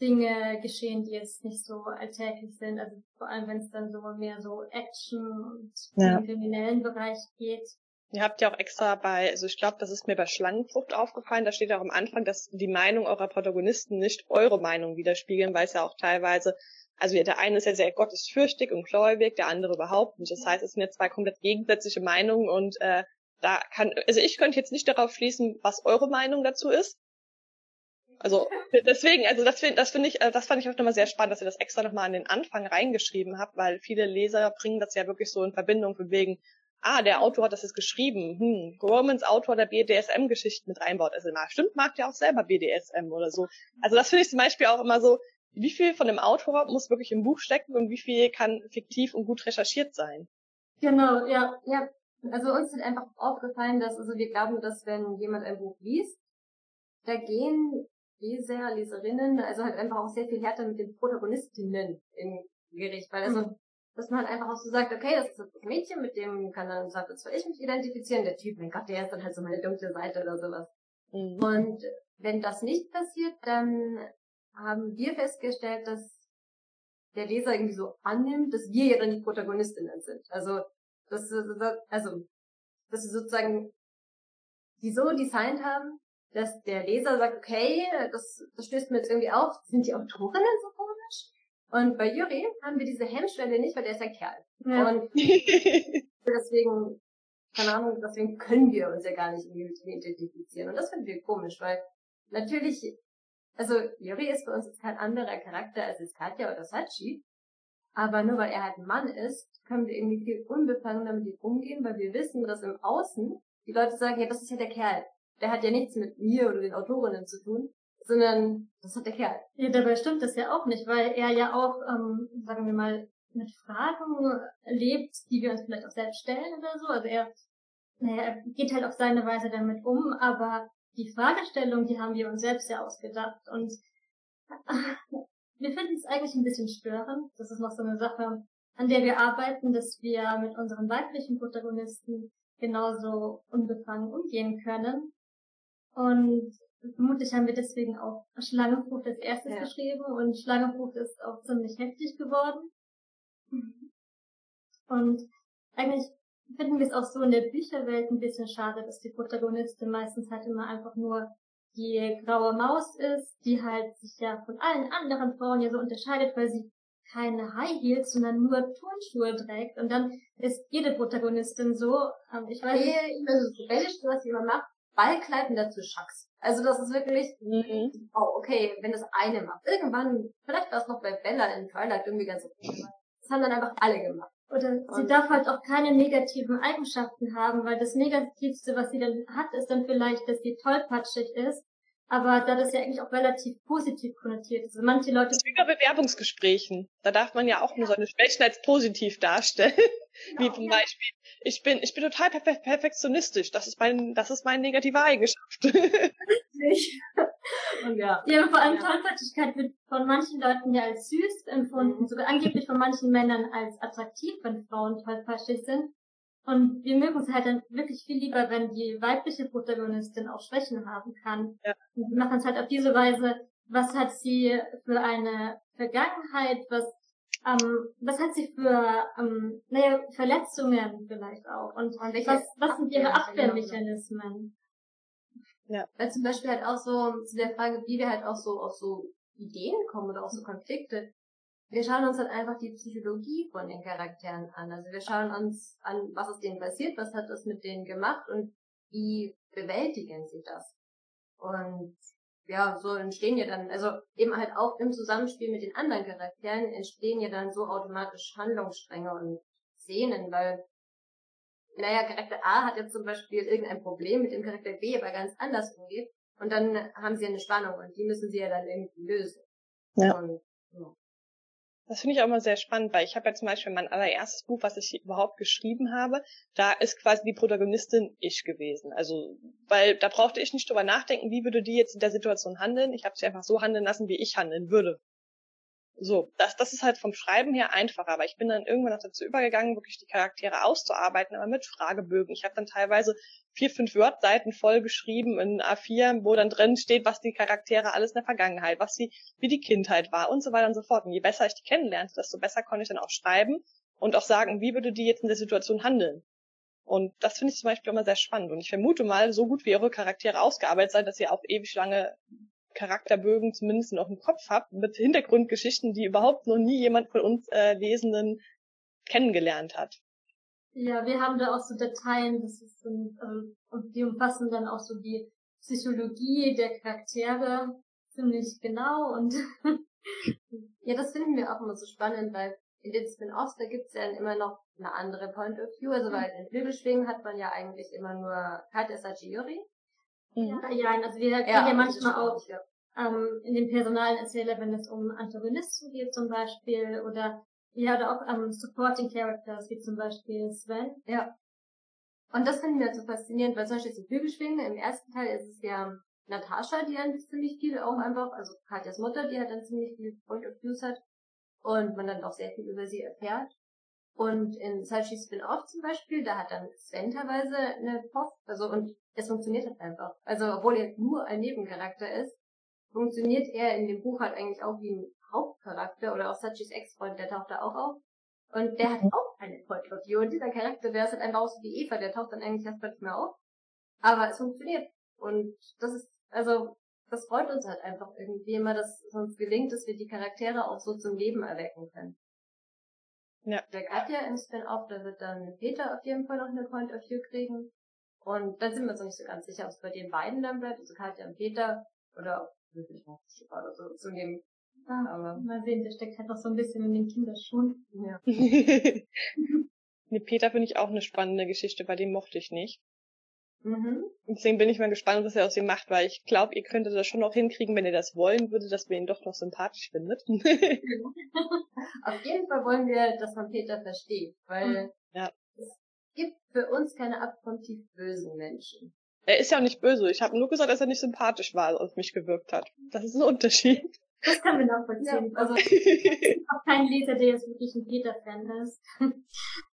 Dinge geschehen, die jetzt nicht so alltäglich sind. Also vor allem, wenn es dann so mehr so Action und ja. im kriminellen Bereich geht. Ihr habt ja auch extra bei, also ich glaube, das ist mir bei Schlangenfrucht aufgefallen, da steht auch am Anfang, dass die Meinung eurer Protagonisten nicht eure Meinung widerspiegeln, weil es ja auch teilweise, also der eine ist ja sehr gottesfürchtig und gläubig, der andere überhaupt nicht. Das heißt, es sind ja zwei komplett gegensätzliche Meinungen und äh, da kann, also ich könnte jetzt nicht darauf schließen, was eure Meinung dazu ist. Also [LAUGHS] deswegen, also das finde das finde ich, äh, das fand ich auch nochmal sehr spannend, dass ihr das extra nochmal an den Anfang reingeschrieben habt, weil viele Leser bringen das ja wirklich so in Verbindung von wegen, ah, der Autor hat das jetzt geschrieben, hm, Romans Autor der BDSM-Geschichten mit reinbaut. Also na, stimmt, mag der auch selber BDSM oder so. Also das finde ich zum Beispiel auch immer so, wie viel von dem Autor muss wirklich im Buch stecken und wie viel kann fiktiv und gut recherchiert sein. Genau, ja, ja, also uns ist einfach aufgefallen, dass, also wir glauben, dass wenn jemand ein Buch liest, da gehen Leser, Leserinnen, also halt einfach auch sehr viel härter mit den Protagonistinnen im Gericht, weil also. Dass man halt einfach auch so sagt, okay, das ist das Mädchen, mit dem kann dann, sagt zwar ich mich identifizieren, der Typ, mein Gott, der ist dann halt so meine dunkle Seite oder sowas. Mhm. Und wenn das nicht passiert, dann haben wir festgestellt, dass der Leser irgendwie so annimmt, dass wir ja dann die Protagonistinnen sind. Also dass sie, also, dass sie sozusagen die so designt haben, dass der Leser sagt, okay, das, das stößt mir jetzt irgendwie auf, sind die Autorinnen so komisch? Und bei Juri haben wir diese Hemmschwelle nicht, weil der ist ein Kerl. Ja. Und [LAUGHS] deswegen, keine Ahnung, deswegen können wir uns ja gar nicht identifizieren. Und das finden wir komisch, weil natürlich, also Juri ist für uns jetzt kein anderer Charakter als jetzt Katja oder Sachi. Aber nur weil er halt ein Mann ist, können wir irgendwie viel unbefangener mit ihm umgehen, weil wir wissen, dass im Außen die Leute sagen, ja, das ist ja der Kerl. der hat ja nichts mit mir oder den Autorinnen zu tun, sondern das hat der Kerl. Ja, dabei stimmt das ja auch nicht, weil er ja auch, ähm, sagen wir mal, mit Fragen lebt, die wir uns vielleicht auch selbst stellen oder so. Also er, naja, er geht halt auf seine Weise damit um, aber die Fragestellung, die haben wir uns selbst ja ausgedacht und wir finden es eigentlich ein bisschen störend. Das ist noch so eine Sache, an der wir arbeiten, dass wir mit unseren weiblichen Protagonisten genauso unbefangen umgehen können. Und vermutlich haben wir deswegen auch Schlangenfrucht als erstes ja. geschrieben und Schlangenfrucht ist auch ziemlich heftig geworden. Und eigentlich finden wir es auch so in der Bücherwelt ein bisschen schade, dass die Protagonistin meistens halt immer einfach nur die graue Maus ist, die halt sich ja von allen anderen Frauen ja so unterscheidet, weil sie keine High Heels, sondern nur Turnschuhe trägt. Und dann ist jede Protagonistin so, ähm, ich weiß nicht. Ich weiß, das Rebellischste, was sie immer macht, Ballkleid und dazu Schacks. Also das ist wirklich, mhm. oh, okay, wenn das eine macht. Irgendwann, vielleicht war es noch bei Bella in Twilight irgendwie ganz okay. Das haben dann einfach alle gemacht. Oder und sie darf halt auch keine negativen Eigenschaften haben, weil das Negativste, was sie dann hat, ist dann vielleicht, dass sie tollpatschig ist aber da das ja eigentlich auch relativ positiv konnotiert ist. Also manche Leute. Das ist wie bei Bewerbungsgesprächen. Da darf man ja auch nur seine Schwächen als positiv darstellen. Genau, wie zum ja. Beispiel, ich bin, ich bin total perfe perfektionistisch. Das ist mein, das ist meine negative Eigenschaft. Richtig. Und ja. Ja, vor allem ja. Tollpatschigkeit wird von manchen Leuten ja als süß empfunden, sogar angeblich von manchen Männern als attraktiv, wenn Frauen tollpatschig sind. Und wir mögen es halt dann wirklich viel lieber, wenn die weibliche Protagonistin auch Schwächen haben kann. Ja. Und wir machen es halt auf diese Weise, was hat sie für eine Vergangenheit, was, ähm, was hat sie für, ähm, naja, Verletzungen vielleicht auch. Und, und was, was sind ihre Abwehrmechanismen? Ja. Weil zum Beispiel halt auch so zu der Frage, wie wir halt auch so auf so Ideen kommen oder auch so Konflikte wir schauen uns halt einfach die Psychologie von den Charakteren an. Also wir schauen uns an, was ist denen passiert, was hat das mit denen gemacht und wie bewältigen sie das. Und ja, so entstehen ja dann, also eben halt auch im Zusammenspiel mit den anderen Charakteren entstehen ja dann so automatisch Handlungsstränge und Szenen, weil, naja, Charakter A hat jetzt zum Beispiel irgendein Problem, mit dem Charakter B aber ganz anders umgeht. Und dann haben sie eine Spannung und die müssen sie ja dann irgendwie lösen. Ja. Und, ja. Das finde ich auch immer sehr spannend, weil ich habe ja zum Beispiel mein allererstes Buch, was ich überhaupt geschrieben habe, da ist quasi die Protagonistin ich gewesen. Also, weil da brauchte ich nicht drüber nachdenken, wie würde die jetzt in der Situation handeln. Ich habe sie einfach so handeln lassen, wie ich handeln würde. So, das, das ist halt vom Schreiben her einfacher, aber ich bin dann irgendwann dazu übergegangen, wirklich die Charaktere auszuarbeiten, aber mit Fragebögen. Ich habe dann teilweise vier, fünf Word-Seiten voll geschrieben in A4, wo dann drin steht, was die Charaktere alles in der Vergangenheit, was sie, wie die Kindheit war und so weiter und so fort. Und je besser ich die kennenlernte, desto besser konnte ich dann auch schreiben und auch sagen, wie würde die jetzt in der Situation handeln. Und das finde ich zum Beispiel immer sehr spannend. Und ich vermute mal, so gut wie ihre Charaktere ausgearbeitet seid, dass ihr auch ewig lange Charakterbögen zumindest noch im Kopf habt, mit Hintergrundgeschichten, die überhaupt noch nie jemand von uns äh, Lesenden kennengelernt hat. Ja, wir haben da auch so Dateien, das ist so, also, und die umfassen dann auch so die Psychologie der Charaktere ziemlich genau und [LAUGHS] ja, das finden wir auch immer so spannend, weil in den Spin-Offs, da gibt's ja immer noch eine andere Point of View, also weil in Flügelschwingen hat man ja eigentlich immer nur Katja Sajiori Mhm. Ja, also wir können ja, ja manchmal auch ja. ähm, in den Personalen erzählen, wenn es um Antagonisten geht zum Beispiel oder ja, oder auch ähm, Supporting Characters, wie zum Beispiel Sven. Ja. Und das finden wir halt so faszinierend, weil zum Beispiel zum Flügelschwingen, im ersten Teil ist es ja Natascha, die dann ziemlich viel auch einfach, also Katjas Mutter, die halt dann ziemlich viel Point of Views hat und man dann auch sehr viel über sie erfährt. Und in Sachi Spin-Off zum Beispiel, da hat dann Sven teilweise eine Post, also und es funktioniert halt einfach. Also obwohl er nur ein Nebencharakter ist, funktioniert er in dem Buch halt eigentlich auch wie ein Hauptcharakter oder auch Sachis Ex-Freund, der taucht da auch auf. Und der hat mhm. auch eine Point of View. Und dieser Charakter, der ist halt einfach aus wie Eva, der taucht dann eigentlich erst nicht mehr auf. Aber es funktioniert. Und das ist, also, das freut uns halt einfach irgendwie immer, dass es uns gelingt, dass wir die Charaktere auch so zum Leben erwecken können. Ja. Der Katja im Spin-Off, da wird dann Peter auf jeden Fall noch eine Point of View kriegen. Und dann sind wir uns noch nicht so ganz sicher, ob es bei den beiden dann bleibt, also Katja und Peter, oder ob wirklich noch oder so zu nehmen. Ah, aber mal sehen, der steckt halt noch so ein bisschen in den Kinderschuhen. Ja. [LAUGHS] ne, Peter finde ich auch eine spannende Geschichte, bei dem mochte ich nicht. Mhm. Deswegen bin ich mal gespannt, was er aus ihm macht, weil ich glaube, ihr könntet das schon noch hinkriegen, wenn ihr das wollen würdet, dass wir ihn doch noch sympathisch findet. [LAUGHS] Auf jeden Fall wollen wir, dass man Peter versteht, weil ja. Es gibt für uns keine abgrundtief bösen Menschen. Er ist ja auch nicht böse. Ich habe nur gesagt, dass er nicht sympathisch war, auf mich gewirkt hat. Das ist ein Unterschied. Das können wir nachvollziehen. Ja. Also ich [LAUGHS] auch kein Leser, der jetzt wirklich ein Peter-Fan ist. [LAUGHS]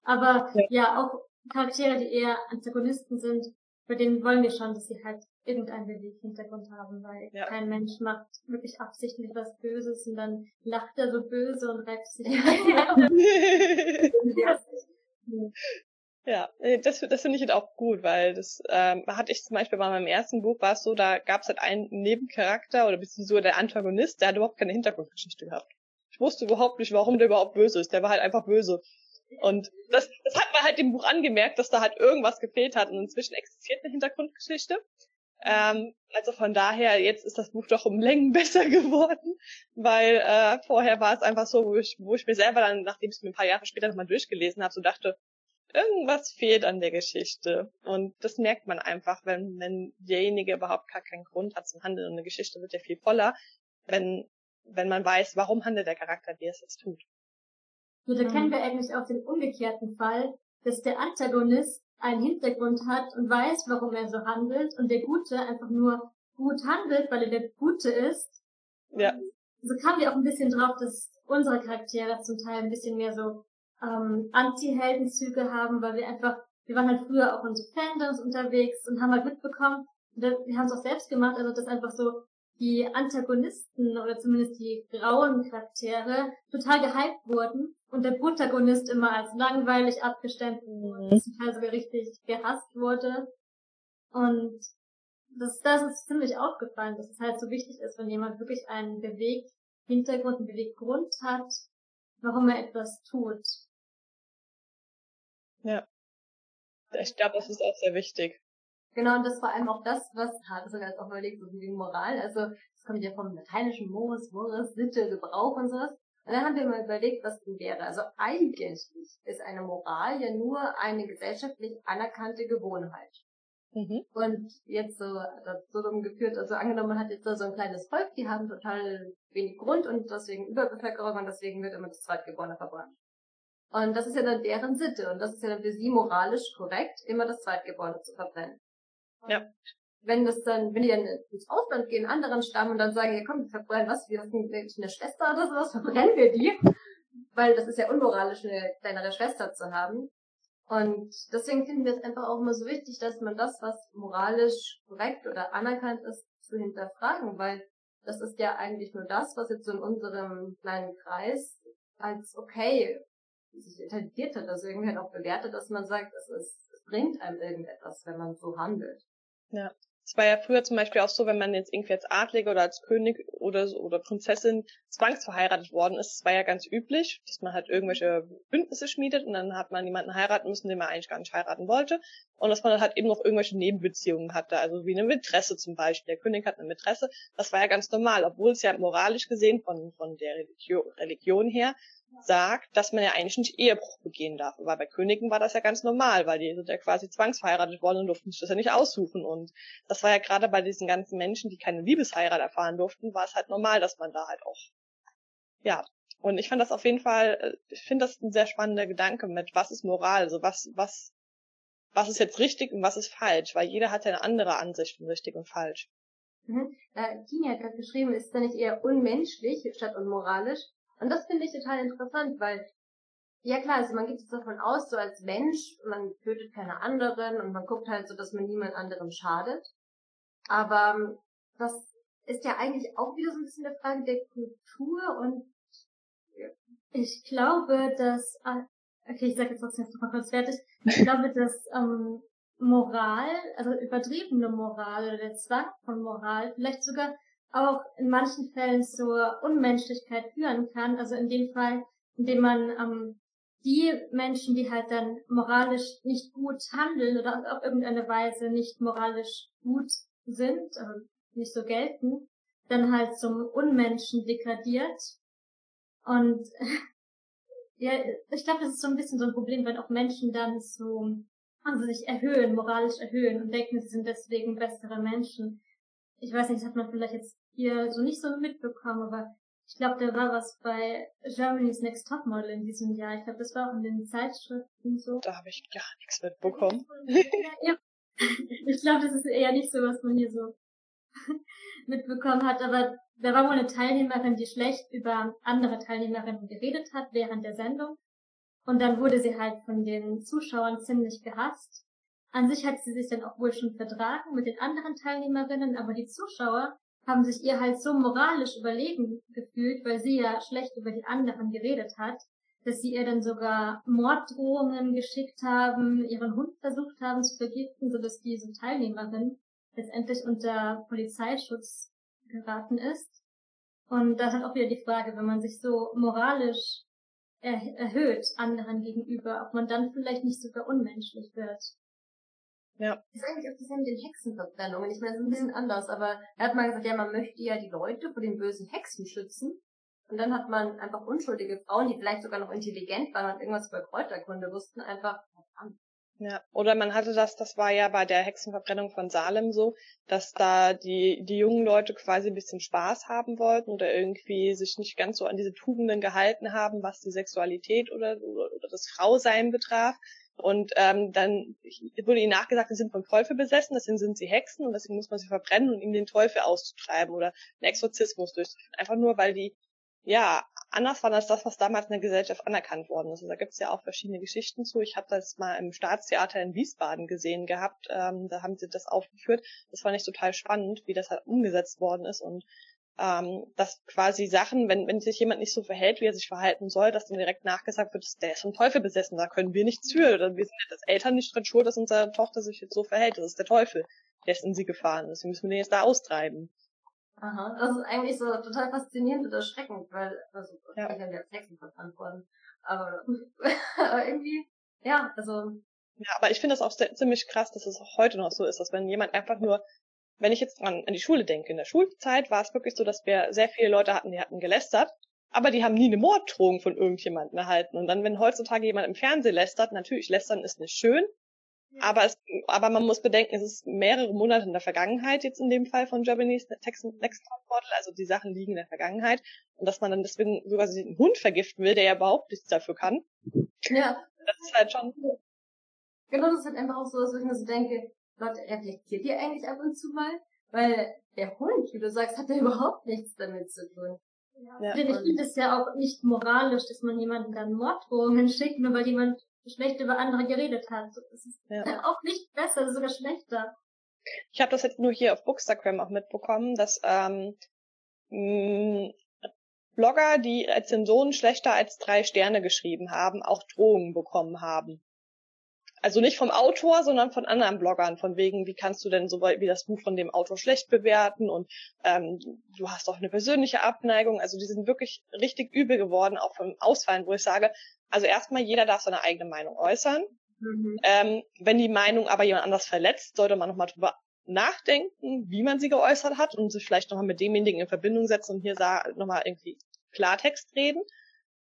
Aber ja. ja, auch Charaktere, die eher Antagonisten sind, bei denen wollen wir schon, dass sie halt irgendeinen Beweghintergrund haben, weil ja. kein Mensch macht wirklich absichtlich was Böses und dann lacht er so böse und reibt sich [LAUGHS] Ja, äh, das, das finde ich halt auch gut, weil das ähm, hatte ich zum Beispiel bei meinem ersten Buch, war es so, da gab es halt einen Nebencharakter oder beziehungsweise der Antagonist, der hat überhaupt keine Hintergrundgeschichte gehabt. Ich wusste überhaupt nicht, warum der überhaupt böse ist. Der war halt einfach böse. Und das, das hat man halt dem Buch angemerkt, dass da halt irgendwas gefehlt hat. Und inzwischen existiert eine Hintergrundgeschichte. Ähm, also von daher, jetzt ist das Buch doch um Längen [LAUGHS] besser geworden, weil äh, vorher war es einfach so, wo ich, wo ich mir selber dann, nachdem ich es mir ein paar Jahre später nochmal durchgelesen habe, so dachte, irgendwas fehlt an der Geschichte. Und das merkt man einfach, wenn, wenn derjenige überhaupt gar keinen Grund hat zum Handeln. Und eine Geschichte wird ja viel voller, wenn, wenn man weiß, warum handelt der Charakter, wie er es jetzt tut. So, da kennen wir eigentlich auch den umgekehrten Fall, dass der Antagonist einen Hintergrund hat und weiß, warum er so handelt und der Gute einfach nur gut handelt, weil er der Gute ist. Ja. So kamen wir auch ein bisschen drauf, dass unsere Charaktere zum Teil ein bisschen mehr so ähm, Anti-Heldenzüge haben, weil wir einfach, wir waren halt früher auch in so Fandoms unterwegs und haben halt mitbekommen, wir haben es auch selbst gemacht, also dass einfach so die Antagonisten oder zumindest die grauen Charaktere total gehypt wurden und der Protagonist immer als langweilig abgestempelt wurde, zum Teil sogar richtig gehasst wurde. Und das, das ist ziemlich aufgefallen, dass es halt so wichtig ist, wenn jemand wirklich einen bewegt Hintergrund, einen Beweggrund hat, warum er etwas tut. Ja. Ich glaube, das ist auch sehr wichtig. Genau, und das vor allem auch das, was hat sogar jetzt auch überlegt, so wegen Moral. Also, das kommt ja vom lateinischen Moris, Moris, Sitte, Gebrauch und sowas. Und dann haben wir mal überlegt, was denn wäre. Also eigentlich ist eine Moral ja nur eine gesellschaftlich anerkannte Gewohnheit. Mhm. Und jetzt so so darum geführt, also angenommen, man hat jetzt so ein kleines Volk, die haben total wenig Grund und deswegen Überbevölkerung und deswegen wird immer das Zweitgeborene verbrannt. Und das ist ja dann deren Sitte und das ist ja dann für sie moralisch korrekt, immer das Zweitgeborene zu verbrennen. Ja. Wenn das dann, wenn die dann ins Ausland gehen, anderen Stamm und dann sagen, ja komm, wir verbrennen was, wir haben eine Schwester oder sowas, [LAUGHS] verbrennen wir die. Weil das ist ja unmoralisch, eine kleinere Schwester zu haben. Und deswegen finden wir es einfach auch immer so wichtig, dass man das, was moralisch korrekt oder anerkannt ist, zu hinterfragen, weil das ist ja eigentlich nur das, was jetzt so in unserem kleinen Kreis als okay sich etabliert hat, also irgendwie halt auch bewertet, dass man sagt, es, ist, es bringt einem irgendetwas, wenn man so handelt. Ja. Es war ja früher zum Beispiel auch so, wenn man jetzt irgendwie als Adliger oder als König oder so, oder Prinzessin zwangsverheiratet worden ist, es war ja ganz üblich, dass man halt irgendwelche Bündnisse schmiedet und dann hat man jemanden heiraten müssen, den man eigentlich gar nicht heiraten wollte und dass man halt eben noch irgendwelche Nebenbeziehungen hatte, also wie eine Mätresse zum Beispiel. Der König hat eine Mätresse, das war ja ganz normal, obwohl es ja moralisch gesehen von, von der Religion her sagt, dass man ja eigentlich nicht Ehebruch begehen darf. Aber bei Königen war das ja ganz normal, weil die sind ja quasi zwangsverheiratet worden und durften sich das ja nicht aussuchen. Und das war ja gerade bei diesen ganzen Menschen, die keine Liebesheirat erfahren durften, war es halt normal, dass man da halt auch, ja. Und ich fand das auf jeden Fall, äh, ich finde das ein sehr spannender Gedanke mit, was ist Moral, also was, was, was ist jetzt richtig und was ist falsch, weil jeder hat ja eine andere Ansicht von richtig und falsch. Mhm. Äh, Kini hat gerade geschrieben, ist da nicht eher unmenschlich statt unmoralisch? Und das finde ich total interessant, weil, ja klar, also man geht jetzt davon aus, so als Mensch, man tötet keine anderen und man guckt halt so, dass man niemand anderem schadet. Aber ähm, das ist ja eigentlich auch wieder so ein bisschen eine Frage der Kultur und ich glaube, dass, ah, okay, ich sage jetzt trotzdem mal kurz fertig. Ich [LAUGHS] glaube, dass ähm, Moral, also übertriebene Moral oder der Zwang von Moral vielleicht sogar auch in manchen Fällen zur Unmenschlichkeit führen kann. Also in dem Fall, in dem man ähm, die Menschen, die halt dann moralisch nicht gut handeln oder auf irgendeine Weise nicht moralisch gut sind, also nicht so gelten, dann halt zum Unmenschen degradiert. Und [LAUGHS] ja, ich glaube, das ist so ein bisschen so ein Problem, wenn auch Menschen dann so also sich erhöhen, moralisch erhöhen und denken, sie sind deswegen bessere Menschen. Ich weiß nicht, das hat man vielleicht jetzt hier so nicht so mitbekommen, aber ich glaube, da war was bei Germany's Next Topmodel in diesem Jahr. Ich glaube, das war auch in den Zeitschriften so. Da habe ich gar nichts mitbekommen. ja, [LAUGHS] ich glaube, das ist eher nicht so, was man hier so [LAUGHS] mitbekommen hat, aber da war wohl eine Teilnehmerin, die schlecht über andere Teilnehmerinnen geredet hat während der Sendung. Und dann wurde sie halt von den Zuschauern ziemlich gehasst. An sich hat sie sich dann auch wohl schon vertragen mit den anderen Teilnehmerinnen, aber die Zuschauer haben sich ihr halt so moralisch überlegen gefühlt, weil sie ja schlecht über die anderen geredet hat, dass sie ihr dann sogar Morddrohungen geschickt haben, ihren Hund versucht haben zu vergiften, sodass diese Teilnehmerin letztendlich unter Polizeischutz geraten ist. Und da ist halt auch wieder die Frage, wenn man sich so moralisch er erhöht anderen gegenüber, ob man dann vielleicht nicht sogar unmenschlich wird. Ja. Das ist eigentlich auch das mit den Hexenverbrennungen. Ich meine, das ist ein bisschen anders, aber er hat mal gesagt, ja, man möchte ja die Leute vor den bösen Hexen schützen. Und dann hat man einfach unschuldige Frauen, die vielleicht sogar noch intelligent waren und irgendwas über Kräuterkunde wussten, einfach verbrannt. Ja, oder man hatte das, das war ja bei der Hexenverbrennung von Salem so, dass da die, die jungen Leute quasi ein bisschen Spaß haben wollten oder irgendwie sich nicht ganz so an diese Tugenden gehalten haben, was die Sexualität oder, oder, oder das Frausein betraf. Und ähm, dann wurde ihnen nachgesagt, sie sind vom Teufel besessen, deswegen sind sie Hexen und deswegen muss man sie verbrennen, um ihnen den Teufel auszutreiben oder einen Exorzismus durchzuführen. Einfach nur, weil die ja anders waren als das, was damals in der Gesellschaft anerkannt worden ist. Also da gibt es ja auch verschiedene Geschichten zu. Ich habe das mal im Staatstheater in Wiesbaden gesehen gehabt. Ähm, da haben sie das aufgeführt. Das fand ich total spannend, wie das halt umgesetzt worden ist und ähm, dass quasi Sachen, wenn, wenn sich jemand nicht so verhält, wie er sich verhalten soll, dass dann direkt nachgesagt wird, der ist vom Teufel besessen, da können wir nichts für. Oder wir sind als Eltern nicht dran schuld, dass unsere Tochter sich jetzt so verhält. Das ist der Teufel, der ist in sie gefahren. Deswegen müssen wir den jetzt da austreiben. Aha, das ist eigentlich so total faszinierend und erschreckend, weil, also, ja. ich habe ja Texten verkannt worden. Aber, [LAUGHS] aber irgendwie, ja, also. Ja, aber ich finde das auch ziemlich krass, dass es auch heute noch so ist, dass wenn jemand einfach nur wenn ich jetzt an, an die Schule denke, in der Schulzeit war es wirklich so, dass wir sehr viele Leute hatten, die hatten gelästert, aber die haben nie eine Morddrohung von irgendjemandem erhalten. Und dann, wenn heutzutage jemand im Fernsehen lästert, natürlich, lästern ist nicht schön, ja. aber es, aber man muss bedenken, es ist mehrere Monate in der Vergangenheit, jetzt in dem Fall von Germany's Next Top Model, also die Sachen liegen in der Vergangenheit. Und dass man dann deswegen sogar einen Hund vergiften will, der ja überhaupt nichts dafür kann. Ja. Das ist halt schon. Genau, das ist halt einfach auch so, dass ich mir so denke, Gott, reflektiert ihr eigentlich ab und zu mal? Weil der Hund, wie du sagst, hat ja [LAUGHS] überhaupt nichts damit zu tun. Ja. Denn ich finde es ja auch nicht moralisch, dass man jemanden dann Morddrohungen schickt, nur weil jemand schlecht über andere geredet hat. Das ist ja. auch nicht besser, das ist sogar schlechter. Ich habe das jetzt nur hier auf Bookstagram auch mitbekommen, dass ähm, mh, Blogger, die Rezensionen schlechter als drei Sterne geschrieben haben, auch Drohungen bekommen haben. Also nicht vom Autor, sondern von anderen Bloggern, von wegen, wie kannst du denn so wie das Buch von dem Autor schlecht bewerten und ähm, du hast doch eine persönliche Abneigung. Also die sind wirklich richtig übel geworden, auch vom Ausfallen, wo ich sage, also erstmal jeder darf seine eigene Meinung äußern. Mhm. Ähm, wenn die Meinung aber jemand anders verletzt, sollte man nochmal drüber nachdenken, wie man sie geäußert hat und sich vielleicht nochmal mit demjenigen in Verbindung setzen und hier nochmal irgendwie Klartext reden.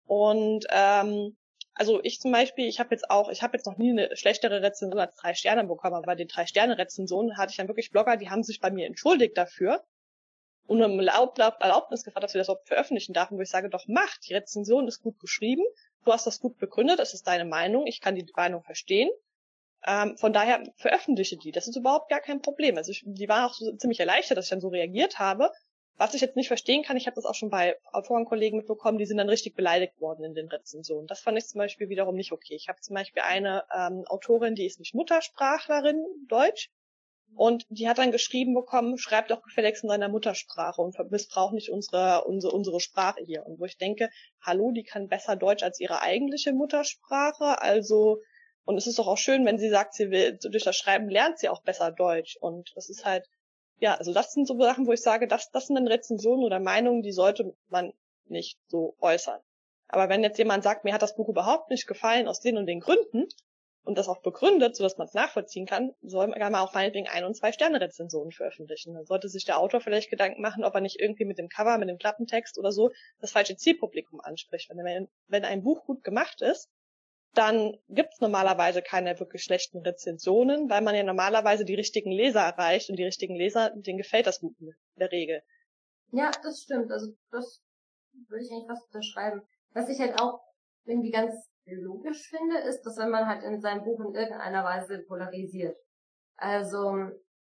Und ähm, also ich zum Beispiel, ich habe jetzt auch, ich habe jetzt noch nie eine schlechtere Rezension als drei Sterne bekommen, aber bei den drei Sterne Rezensionen hatte ich dann wirklich Blogger, die haben sich bei mir entschuldigt dafür und um Erlaubnis gefragt, dass wir das überhaupt veröffentlichen dürfen, wo ich sage, doch mach, die Rezension ist gut geschrieben, du hast das gut begründet, es ist deine Meinung, ich kann die Meinung verstehen. Ähm, von daher veröffentliche die, das ist überhaupt gar kein Problem. Also ich, die waren auch so ziemlich erleichtert, dass ich dann so reagiert habe was ich jetzt nicht verstehen kann, ich habe das auch schon bei Autorenkollegen mitbekommen, die sind dann richtig beleidigt worden in den Rezensionen. Das fand ich zum Beispiel wiederum nicht okay. Ich habe zum Beispiel eine ähm, Autorin, die ist nicht Muttersprachlerin, Deutsch, und die hat dann geschrieben bekommen, schreibt doch gefälligst in seiner Muttersprache und missbraucht nicht unsere, unsere, unsere Sprache hier. Und wo ich denke, hallo, die kann besser Deutsch als ihre eigentliche Muttersprache. Also, und es ist doch auch schön, wenn sie sagt, sie will, durch das Schreiben lernt sie auch besser Deutsch. Und das ist halt, ja, also das sind so Sachen, wo ich sage, das, das sind dann Rezensionen oder Meinungen, die sollte man nicht so äußern. Aber wenn jetzt jemand sagt, mir hat das Buch überhaupt nicht gefallen aus den und den Gründen und das auch begründet, sodass man es nachvollziehen kann, soll man auch meinetwegen ein- und zwei Sterne Rezensionen veröffentlichen. Dann sollte sich der Autor vielleicht Gedanken machen, ob er nicht irgendwie mit dem Cover, mit dem Klappentext oder so das falsche Zielpublikum anspricht. Wenn, wenn ein Buch gut gemacht ist, dann gibt's normalerweise keine wirklich schlechten Rezensionen, weil man ja normalerweise die richtigen Leser erreicht und die richtigen Leser, denen gefällt das Buch in der Regel. Ja, das stimmt. Also das würde ich eigentlich fast unterschreiben. Was ich halt auch irgendwie ganz logisch finde, ist, dass wenn man halt in seinem Buch in irgendeiner Weise polarisiert. Also,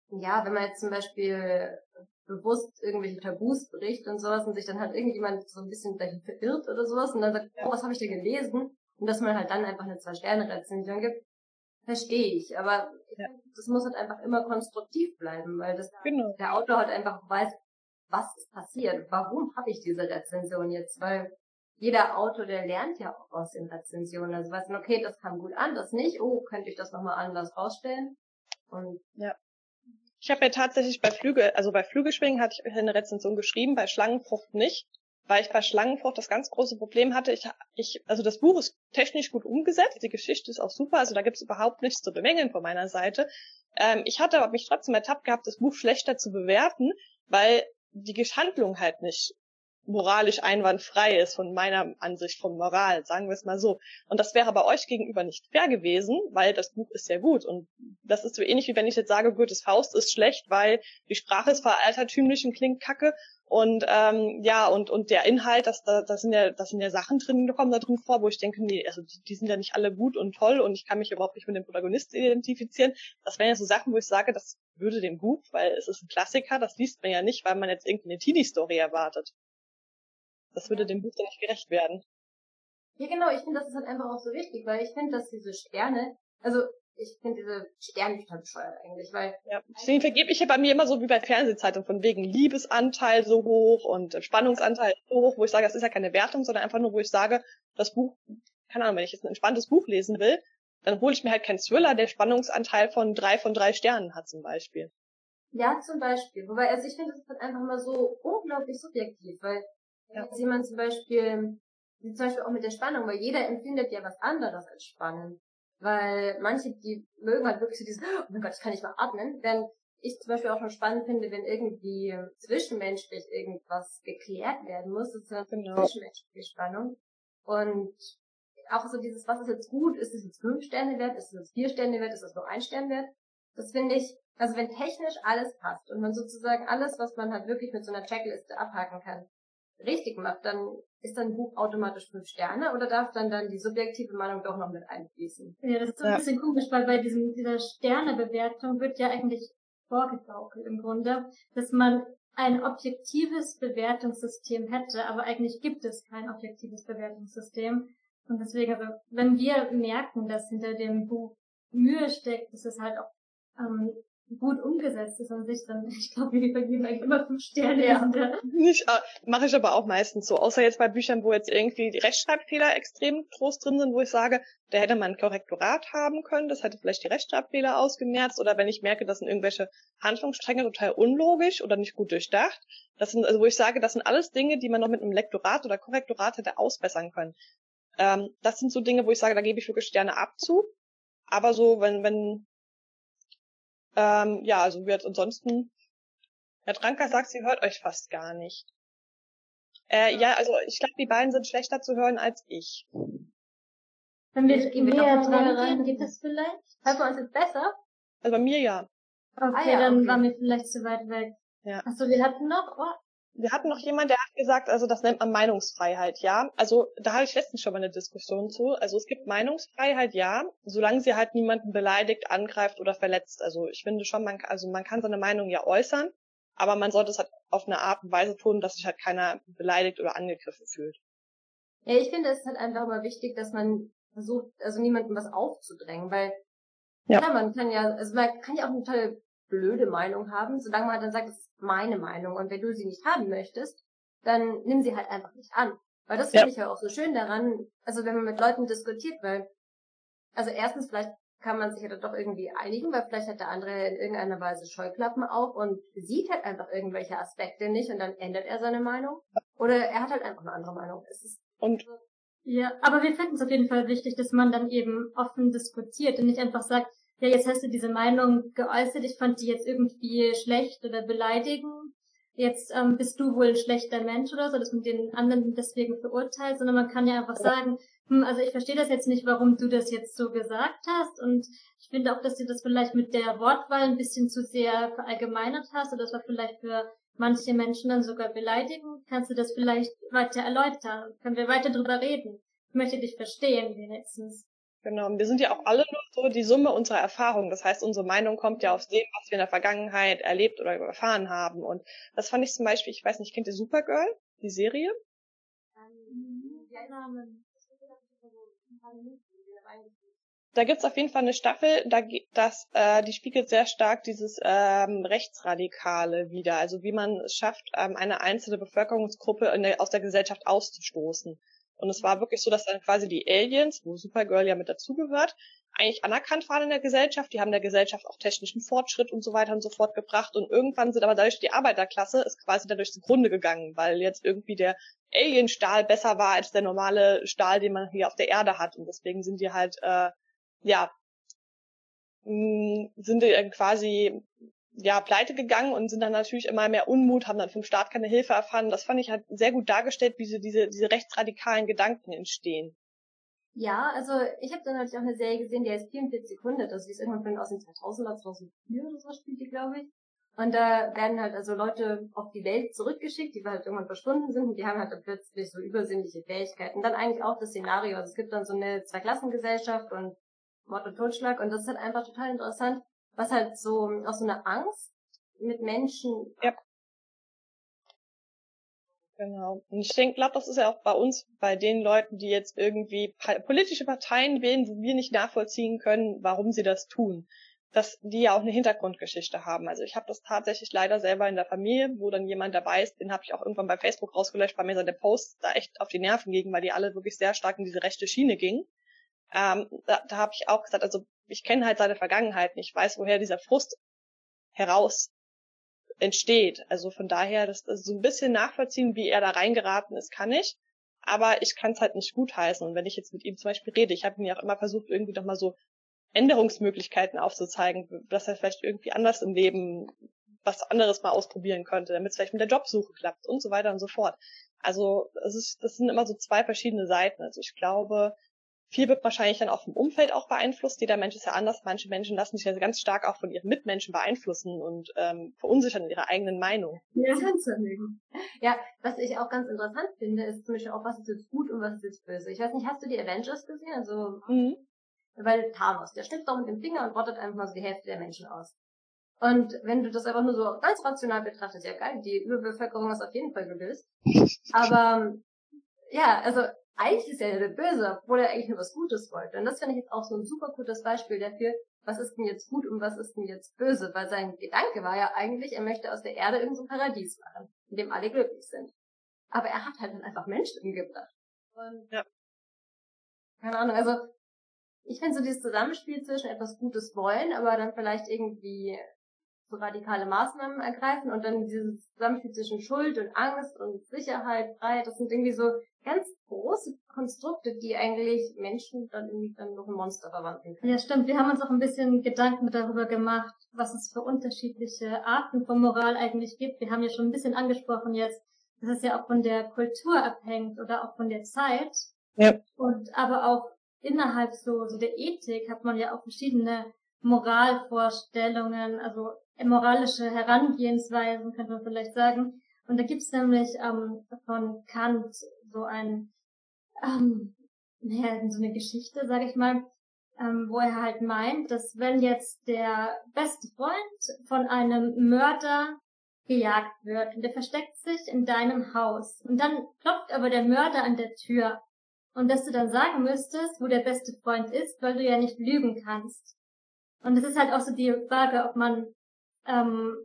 ja, wenn man jetzt zum Beispiel bewusst irgendwelche Tabus bricht und sowas und sich dann halt irgendjemand so ein bisschen dahin verirrt oder sowas und dann sagt, oh, was habe ich denn gelesen? Und dass man halt dann einfach eine Zwei-Sterne-Rezension gibt, verstehe ich. Aber ja. das muss halt einfach immer konstruktiv bleiben, weil das genau. der Autor halt einfach weiß, was ist passiert, warum habe ich diese Rezension jetzt, weil jeder Autor, der lernt ja auch aus den Rezensionen. Also weiß man, okay, das kam gut an, das nicht, oh, könnte ich das nochmal anders rausstellen? Und ja. Ich habe ja tatsächlich bei Flügel, also bei Flügelschwingen hatte ich eine Rezension geschrieben, bei Schlangenfrucht nicht weil ich bei Schlangenfrucht das ganz große Problem hatte. Ich, ich, also das Buch ist technisch gut umgesetzt, die Geschichte ist auch super, also da gibt's überhaupt nichts zu bemängeln von meiner Seite. Ähm, ich hatte aber mich trotzdem ertappt gehabt, das Buch schlechter zu bewerten, weil die Handlung halt nicht moralisch einwandfrei ist von meiner Ansicht von Moral, sagen wir es mal so. Und das wäre bei euch gegenüber nicht fair gewesen, weil das Buch ist sehr gut. Und das ist so ähnlich wie wenn ich jetzt sage, Goethes Faust ist schlecht, weil die Sprache ist veraltertümlich und klingt kacke und ähm, ja, und und der Inhalt, das, da, das sind ja, das sind ja Sachen drin, kommen da drin vor, wo ich denke, nee, also die, die sind ja nicht alle gut und toll und ich kann mich überhaupt nicht mit dem Protagonisten identifizieren. Das wären ja so Sachen, wo ich sage, das würde dem Buch, weil es ist ein Klassiker, das liest man ja nicht, weil man jetzt irgendeine Teenie-Story erwartet. Das würde dem Buch dann nicht gerecht werden. Ja, genau, ich finde, das ist halt einfach auch so wichtig, weil ich finde, dass diese Sterne, also ich finde diese Sterne total bescheuert eigentlich, weil. Ja, deswegen vergebe ich ja bei mir immer so wie bei Fernsehzeitungen von wegen Liebesanteil so hoch und Spannungsanteil so hoch, wo ich sage, das ist ja keine Wertung, sondern einfach nur, wo ich sage, das Buch, keine Ahnung, wenn ich jetzt ein entspanntes Buch lesen will, dann hole ich mir halt keinen Thriller, der Spannungsanteil von drei von drei Sternen hat zum Beispiel. Ja, zum Beispiel. Wobei, also ich finde, das ist halt einfach mal so unglaublich subjektiv, weil ja. jetzt jemand zum Beispiel, wie zum Beispiel auch mit der Spannung, weil jeder empfindet ja was anderes als spannend. Weil manche, die mögen halt wirklich so dieses, oh mein Gott, ich kann nicht mal atmen, während ich zum Beispiel auch schon spannend finde, wenn irgendwie zwischenmenschlich irgendwas geklärt werden muss, das ist eine genau. zwischenmenschliche Spannung. Und auch so dieses, was ist jetzt gut, ist es jetzt fünf Sterne wert, ist es jetzt vier Sterne wert, ist es nur ein Stern wert? Das finde ich, also wenn technisch alles passt und man sozusagen alles, was man halt wirklich mit so einer Checkliste abhaken kann, richtig macht, dann ist dann Buch automatisch fünf Sterne oder darf dann dann die subjektive Meinung doch noch mit einfließen? Ja, das ist so ein ja. bisschen komisch, weil bei diesem, dieser Sternebewertung wird ja eigentlich vorgegaukelt im Grunde, dass man ein objektives Bewertungssystem hätte, aber eigentlich gibt es kein objektives Bewertungssystem. Und deswegen, also, wenn wir merken, dass hinter dem Buch Mühe steckt, ist es halt auch ähm, gut umgesetzt ist an sich, dann, [LAUGHS] ich glaube, wir vergeben eigentlich immer fünf Sterne. Ja. Nicht, äh, mache ich aber auch meistens so. Außer jetzt bei Büchern, wo jetzt irgendwie die Rechtschreibfehler extrem groß drin sind, wo ich sage, da hätte man ein Korrektorat haben können, das hätte vielleicht die Rechtschreibfehler ausgemerzt, oder wenn ich merke, das sind irgendwelche Handlungsstränge total unlogisch oder nicht gut durchdacht. Das sind, also wo ich sage, das sind alles Dinge, die man noch mit einem Lektorat oder Korrektorat hätte ausbessern können. Ähm, das sind so Dinge, wo ich sage, da gebe ich wirklich Sterne Abzug. Aber so, wenn, wenn ähm, ja, also wird ansonsten, Herr Dranker sagt, sie hört euch fast gar nicht. Äh, ja, also ich glaube, die beiden sind schlechter zu hören als ich. Wenn wir, gehen wir näher dran rein, geht das vielleicht? Hört man uns jetzt besser? Also bei mir ja. Okay, ah, ja, dann okay. waren wir vielleicht zu weit weg. Ja. Achso, wir hatten noch, oh, wir hatten noch jemand, der hat gesagt, also das nennt man Meinungsfreiheit, ja. Also da hatte ich letztens schon mal eine Diskussion zu. Also es gibt Meinungsfreiheit, ja, solange sie halt niemanden beleidigt, angreift oder verletzt. Also ich finde schon, man, also man kann seine Meinung ja äußern, aber man sollte es halt auf eine Art und Weise tun, dass sich halt keiner beleidigt oder angegriffen fühlt. Ja, ich finde es halt einfach immer wichtig, dass man versucht, also niemandem was aufzudrängen, weil ja. klar, man kann ja, also man kann ja auch eine tolle blöde Meinung haben, solange man dann sagt, das ist meine Meinung und wenn du sie nicht haben möchtest, dann nimm sie halt einfach nicht an. Weil das finde ja. ich ja auch so schön daran, also wenn man mit Leuten diskutiert, weil, also erstens vielleicht kann man sich ja doch irgendwie einigen, weil vielleicht hat der andere in irgendeiner Weise Scheuklappen auf und sieht halt einfach irgendwelche Aspekte nicht und dann ändert er seine Meinung. Oder er hat halt einfach eine andere Meinung. Es ist und ja, aber wir finden es auf jeden Fall wichtig, dass man dann eben offen diskutiert und nicht einfach sagt, ja, jetzt hast du diese Meinung geäußert, ich fand die jetzt irgendwie schlecht oder beleidigend. Jetzt ähm, bist du wohl ein schlechter Mensch oder so, dass man den anderen deswegen verurteilt, sondern man kann ja einfach sagen, Hm, also ich verstehe das jetzt nicht, warum du das jetzt so gesagt hast und ich finde auch, dass du das vielleicht mit der Wortwahl ein bisschen zu sehr verallgemeinert hast oder das war vielleicht für manche Menschen dann sogar beleidigen. Kannst du das vielleicht weiter erläutern? Können wir weiter drüber reden? Ich möchte dich verstehen wenigstens. Genau, wir sind ja auch alle nur so die Summe unserer Erfahrungen. Das heißt, unsere Meinung kommt ja aus dem, was wir in der Vergangenheit erlebt oder erfahren haben. Und das fand ich zum Beispiel, ich weiß nicht, kennt ihr Supergirl, die Serie? Da gibt's auf jeden Fall eine Staffel, da das, äh, die spiegelt sehr stark dieses ähm, Rechtsradikale wieder, also wie man es schafft, ähm, eine einzelne Bevölkerungsgruppe der, aus der Gesellschaft auszustoßen. Und es war wirklich so, dass dann quasi die Aliens, wo Supergirl ja mit dazugehört, eigentlich anerkannt waren in der Gesellschaft. Die haben der Gesellschaft auch technischen Fortschritt und so weiter und so fort gebracht. Und irgendwann sind aber dadurch die Arbeiterklasse ist quasi dadurch zugrunde gegangen, weil jetzt irgendwie der Alienstahl besser war als der normale Stahl, den man hier auf der Erde hat. Und deswegen sind die halt, äh, ja, mh, sind die quasi ja, pleite gegangen und sind dann natürlich immer mehr Unmut, haben dann vom Staat keine Hilfe erfahren. Das fand ich halt sehr gut dargestellt, wie sie diese, diese rechtsradikalen Gedanken entstehen. Ja, also ich habe dann natürlich auch eine Serie gesehen, die heißt 44 Sekunden, also die ist irgendwann von aus den 2000er, 2004 oder so spielt die, glaube ich. Und da werden halt also Leute auf die Welt zurückgeschickt, die halt irgendwann verschwunden sind und die haben halt dann plötzlich so übersinnliche Fähigkeiten. Dann eigentlich auch das Szenario, also es gibt dann so eine Zweiklassengesellschaft und Mord und Totschlag und das ist halt einfach total interessant, was halt so aus so einer Angst mit Menschen ja. Genau. Und ich denke, glaube, das ist ja auch bei uns, bei den Leuten, die jetzt irgendwie politische Parteien wählen, wo wir nicht nachvollziehen können, warum sie das tun. Dass die ja auch eine Hintergrundgeschichte haben. Also ich habe das tatsächlich leider selber in der Familie, wo dann jemand dabei ist, den habe ich auch irgendwann bei Facebook rausgelöscht, weil mir seine Posts da echt auf die Nerven gingen, weil die alle wirklich sehr stark in diese rechte Schiene gingen. Ähm, da da habe ich auch gesagt, also ich kenne halt seine Vergangenheit nicht, ich weiß, woher dieser Frust heraus entsteht. Also von daher, das, das so ein bisschen nachvollziehen, wie er da reingeraten ist, kann ich. Aber ich kann es halt nicht gutheißen. Und wenn ich jetzt mit ihm zum Beispiel rede, ich habe mir auch immer versucht, irgendwie doch mal so Änderungsmöglichkeiten aufzuzeigen, dass er vielleicht irgendwie anders im Leben was anderes mal ausprobieren könnte, damit es vielleicht mit der Jobsuche klappt und so weiter und so fort. Also es ist, das sind immer so zwei verschiedene Seiten. Also ich glaube, viel wird wahrscheinlich dann auch vom Umfeld auch beeinflusst. Jeder Mensch ist ja anders. Manche Menschen lassen sich ja ganz stark auch von ihren Mitmenschen beeinflussen und ähm, verunsichern in ihrer eigenen Meinung. Ja, du Ja, was ich auch ganz interessant finde, ist zum Beispiel auch, was ist jetzt gut und was ist jetzt böse. Ich weiß nicht, hast du die Avengers gesehen? Also, mhm. weil Thanos, der schnippt doch mit dem Finger und rottet einfach mal so die Hälfte der Menschen aus. Und wenn du das einfach nur so ganz rational betrachtest, ja geil, die Überbevölkerung ist auf jeden Fall gelöst. [LAUGHS] Aber ja, also eigentlich ist er der Böse, obwohl er eigentlich nur was Gutes wollte. Und das finde ich jetzt auch so ein super gutes Beispiel dafür, was ist denn jetzt gut und was ist denn jetzt böse, weil sein Gedanke war ja eigentlich, er möchte aus der Erde irgendein so Paradies machen, in dem alle glücklich sind. Aber er hat halt dann einfach Menschen umgebracht. Und ja. keine Ahnung, also ich finde so dieses Zusammenspiel zwischen etwas Gutes wollen, aber dann vielleicht irgendwie so radikale Maßnahmen ergreifen und dann dieses Zusammenspiel zwischen Schuld und Angst und Sicherheit, Freiheit, das sind irgendwie so ganz große Konstrukte, die eigentlich Menschen dann irgendwie dann noch ein Monster verwandeln können. Ja, stimmt. Wir haben uns auch ein bisschen Gedanken darüber gemacht, was es für unterschiedliche Arten von Moral eigentlich gibt. Wir haben ja schon ein bisschen angesprochen jetzt, dass es ja auch von der Kultur abhängt oder auch von der Zeit. Ja. Und aber auch innerhalb so, so der Ethik hat man ja auch verschiedene Moralvorstellungen, also moralische Herangehensweisen, könnte man vielleicht sagen. Und da gibt's nämlich ähm, von Kant so ein, ähm, naja, so eine Geschichte, sage ich mal, ähm, wo er halt meint, dass wenn jetzt der beste Freund von einem Mörder gejagt wird und der versteckt sich in deinem Haus und dann klopft aber der Mörder an der Tür und dass du dann sagen müsstest, wo der beste Freund ist, weil du ja nicht lügen kannst. Und es ist halt auch so die Frage, ob man ähm,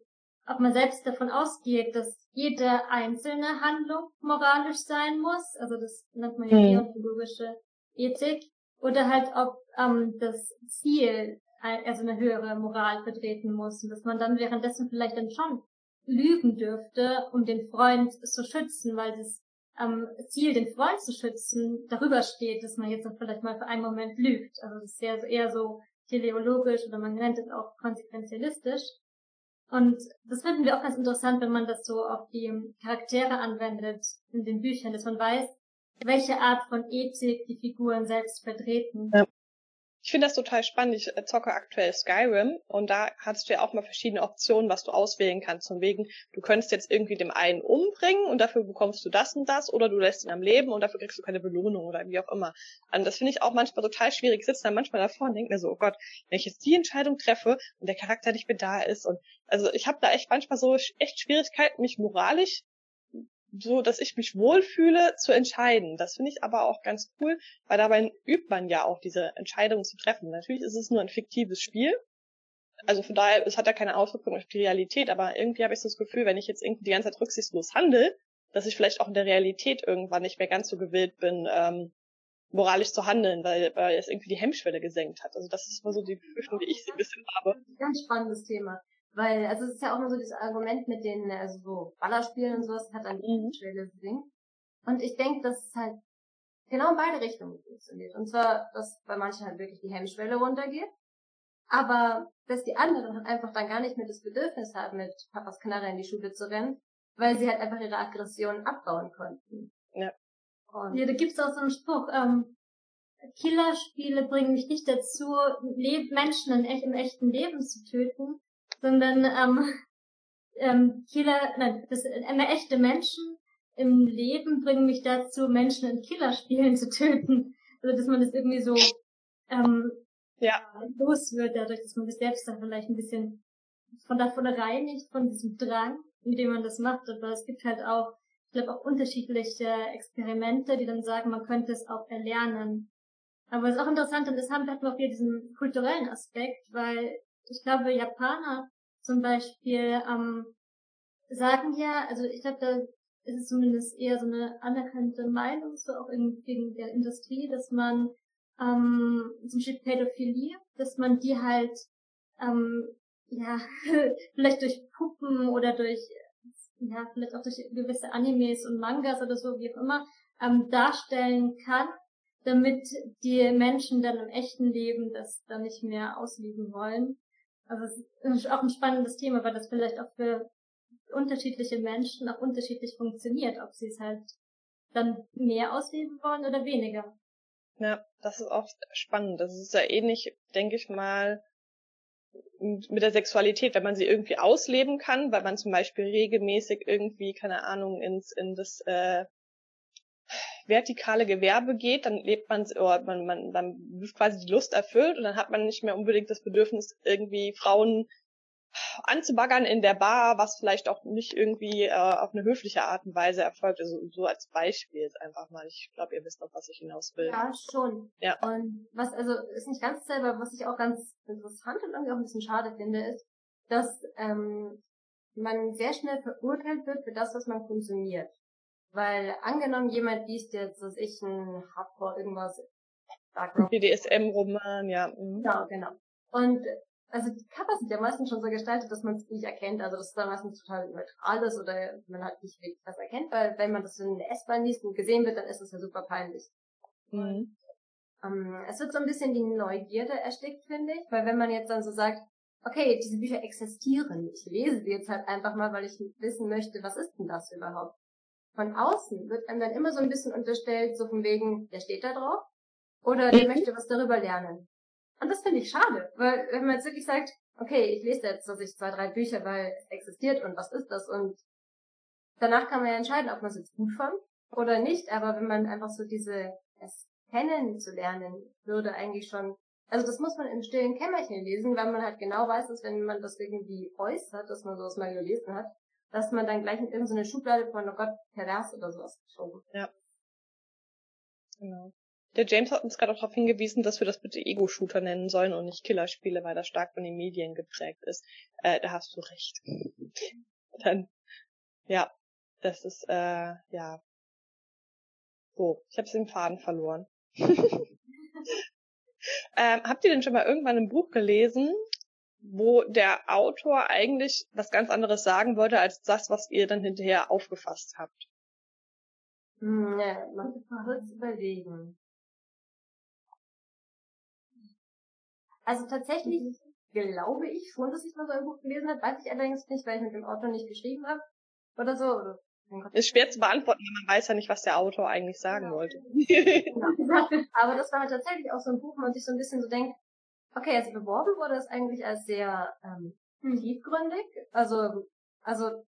ob man selbst davon ausgeht, dass jede einzelne Handlung moralisch sein muss, also das nennt man ja mhm. deontologische Ethik, oder halt ob ähm, das Ziel also eine höhere Moral vertreten muss und dass man dann währenddessen vielleicht dann schon lügen dürfte, um den Freund zu schützen, weil das ähm, Ziel, den Freund zu schützen, darüber steht, dass man jetzt auch vielleicht mal für einen Moment lügt. Also das ist so, eher so teleologisch oder man nennt es auch konsequenzialistisch. Und das finden wir auch ganz interessant, wenn man das so auf die Charaktere anwendet in den Büchern, dass man weiß, welche Art von Ethik die Figuren selbst vertreten. Ja. Ich finde das total spannend. Ich äh, zocke aktuell Skyrim und da hast du ja auch mal verschiedene Optionen, was du auswählen kannst. Von wegen, du könntest jetzt irgendwie dem einen umbringen und dafür bekommst du das und das oder du lässt ihn am Leben und dafür kriegst du keine Belohnung oder wie auch immer. Und das finde ich auch manchmal total schwierig. Ich sitze dann manchmal davor und denke mir so, oh Gott, wenn ich jetzt die Entscheidung treffe und der Charakter nicht mehr da ist und also ich habe da echt manchmal so echt Schwierigkeiten, mich moralisch so, dass ich mich wohlfühle, zu entscheiden. Das finde ich aber auch ganz cool, weil dabei übt man ja auch diese Entscheidungen zu treffen. Natürlich ist es nur ein fiktives Spiel. Also von daher, es hat ja keine Auswirkung auf die Realität, aber irgendwie habe ich so das Gefühl, wenn ich jetzt irgendwie die ganze Zeit rücksichtslos handle, dass ich vielleicht auch in der Realität irgendwann nicht mehr ganz so gewillt bin, ähm, moralisch zu handeln, weil, weil es irgendwie die Hemmschwelle gesenkt hat. Also das ist mal so die Befürchtung, die ich so ein bisschen habe. Ganz spannendes Thema. Weil, also es ist ja auch nur so dieses Argument mit den, also so Ballerspielen und sowas, hat an die mhm. Schwelle gesinkt. Und ich denke, dass es halt genau in beide Richtungen funktioniert. Und zwar, dass bei manchen halt wirklich die Hemmschwelle runtergeht. Aber, dass die anderen halt einfach dann gar nicht mehr das Bedürfnis haben, mit Papas Knarre in die Schule zu rennen, weil sie halt einfach ihre Aggressionen abbauen konnten. Ja. Und ja, da gibt's auch so einen Spruch, ähm, Killerspiele bringen mich nicht dazu, Menschen in echt, im echten Leben zu töten, sondern ähm, ähm, Killer, nein, das immer echte Menschen im Leben bringen mich dazu, Menschen in Killerspielen [LAUGHS] zu töten. Also dass man das irgendwie so ähm, ja. los wird, dadurch, dass man sich selbst da vielleicht ein bisschen von davon reinigt, von diesem Drang, mit dem man das macht. Aber es gibt halt auch, ich glaube, auch unterschiedliche Experimente, die dann sagen, man könnte es auch erlernen. Aber es ist auch interessant, und deshalb hatten wir auch hier diesen kulturellen Aspekt, weil ich glaube, Japaner zum Beispiel ähm, sagen ja, also ich glaube, da ist es zumindest eher so eine anerkannte Meinung, so auch in, gegen der Industrie, dass man ähm, zum Beispiel Pädophilie, dass man die halt ähm, ja [LAUGHS] vielleicht durch Puppen oder durch ja vielleicht auch durch gewisse Animes und Mangas oder so wie auch immer ähm, darstellen kann, damit die Menschen dann im echten Leben das dann nicht mehr ausleben wollen. Also es ist auch ein spannendes Thema, weil das vielleicht auch für unterschiedliche Menschen auch unterschiedlich funktioniert, ob sie es halt dann mehr ausleben wollen oder weniger. Ja, das ist auch spannend. Das ist ja ähnlich, denke ich mal, mit der Sexualität, wenn man sie irgendwie ausleben kann, weil man zum Beispiel regelmäßig irgendwie, keine Ahnung, ins in das äh, vertikale Gewerbe geht, dann lebt man, oder man, man, dann wird quasi die Lust erfüllt und dann hat man nicht mehr unbedingt das Bedürfnis, irgendwie Frauen anzubaggern in der Bar, was vielleicht auch nicht irgendwie äh, auf eine höfliche Art und Weise erfolgt. Also so als Beispiel jetzt einfach mal. Ich glaube, ihr wisst noch, was ich hinaus will. Ja, schon. Ja. Und was, also ist nicht ganz selber, was ich auch ganz interessant und irgendwie auch ein bisschen schade finde, ist, dass ähm, man sehr schnell verurteilt wird für das, was man konsumiert. Weil angenommen, jemand liest jetzt, dass ich ein Hardcore irgendwas BDSM-Roman, ja. Mhm. Genau, genau. Und also die Cover sind ja meistens schon so gestaltet, dass man es nicht erkennt. Also das ist dann meistens total neutral ist oder man halt nicht wirklich was erkennt, weil wenn man das in der S-Bahn liest und gesehen wird, dann ist das ja super peinlich. Mhm. Ähm, es wird so ein bisschen die Neugierde erstickt, finde ich, weil wenn man jetzt dann so sagt, okay, diese Bücher existieren, ich lese sie jetzt halt einfach mal, weil ich wissen möchte, was ist denn das überhaupt? Von außen wird einem dann immer so ein bisschen unterstellt, so von wegen, der steht da drauf oder der mhm. möchte was darüber lernen. Und das finde ich schade, weil wenn man jetzt wirklich sagt, okay, ich lese jetzt, dass ich zwei, drei Bücher, weil es existiert und was ist das und danach kann man ja entscheiden, ob man es jetzt gut fand oder nicht, aber wenn man einfach so diese, es kennen zu lernen, würde eigentlich schon, also das muss man im stillen Kämmerchen lesen, weil man halt genau weiß, dass wenn man das irgendwie äußert, dass man sowas mal gelesen hat, dass man dann gleich in irgendeine Schublade von, oh Gott, pervers oder sowas geschoben. Ja. Genau. Der James hat uns gerade auch darauf hingewiesen, dass wir das bitte Ego-Shooter nennen sollen und nicht Killerspiele, weil das stark von den Medien geprägt ist. Äh, da hast du recht. Dann, ja, das ist, äh, ja. So, ich habe den Faden verloren. [LAUGHS] ähm, habt ihr denn schon mal irgendwann ein Buch gelesen, wo der Autor eigentlich was ganz anderes sagen wollte, als das, was ihr dann hinterher aufgefasst habt. Hm, ne, man muss mal kurz überlegen. Also tatsächlich glaube ich schon, dass ich mal so ein Buch gelesen habe, weiß ich allerdings nicht, weil ich mit dem Autor nicht geschrieben habe oder so, oder Ist schwer zu beantworten, weil man weiß ja nicht, was der Autor eigentlich sagen genau. wollte. Genau. [LAUGHS] [LAUGHS] Aber das war halt tatsächlich auch so ein Buch, wo man sich so ein bisschen so denkt, okay, also beworben wurde es eigentlich als sehr ähm, hm. tiefgründig. Also, also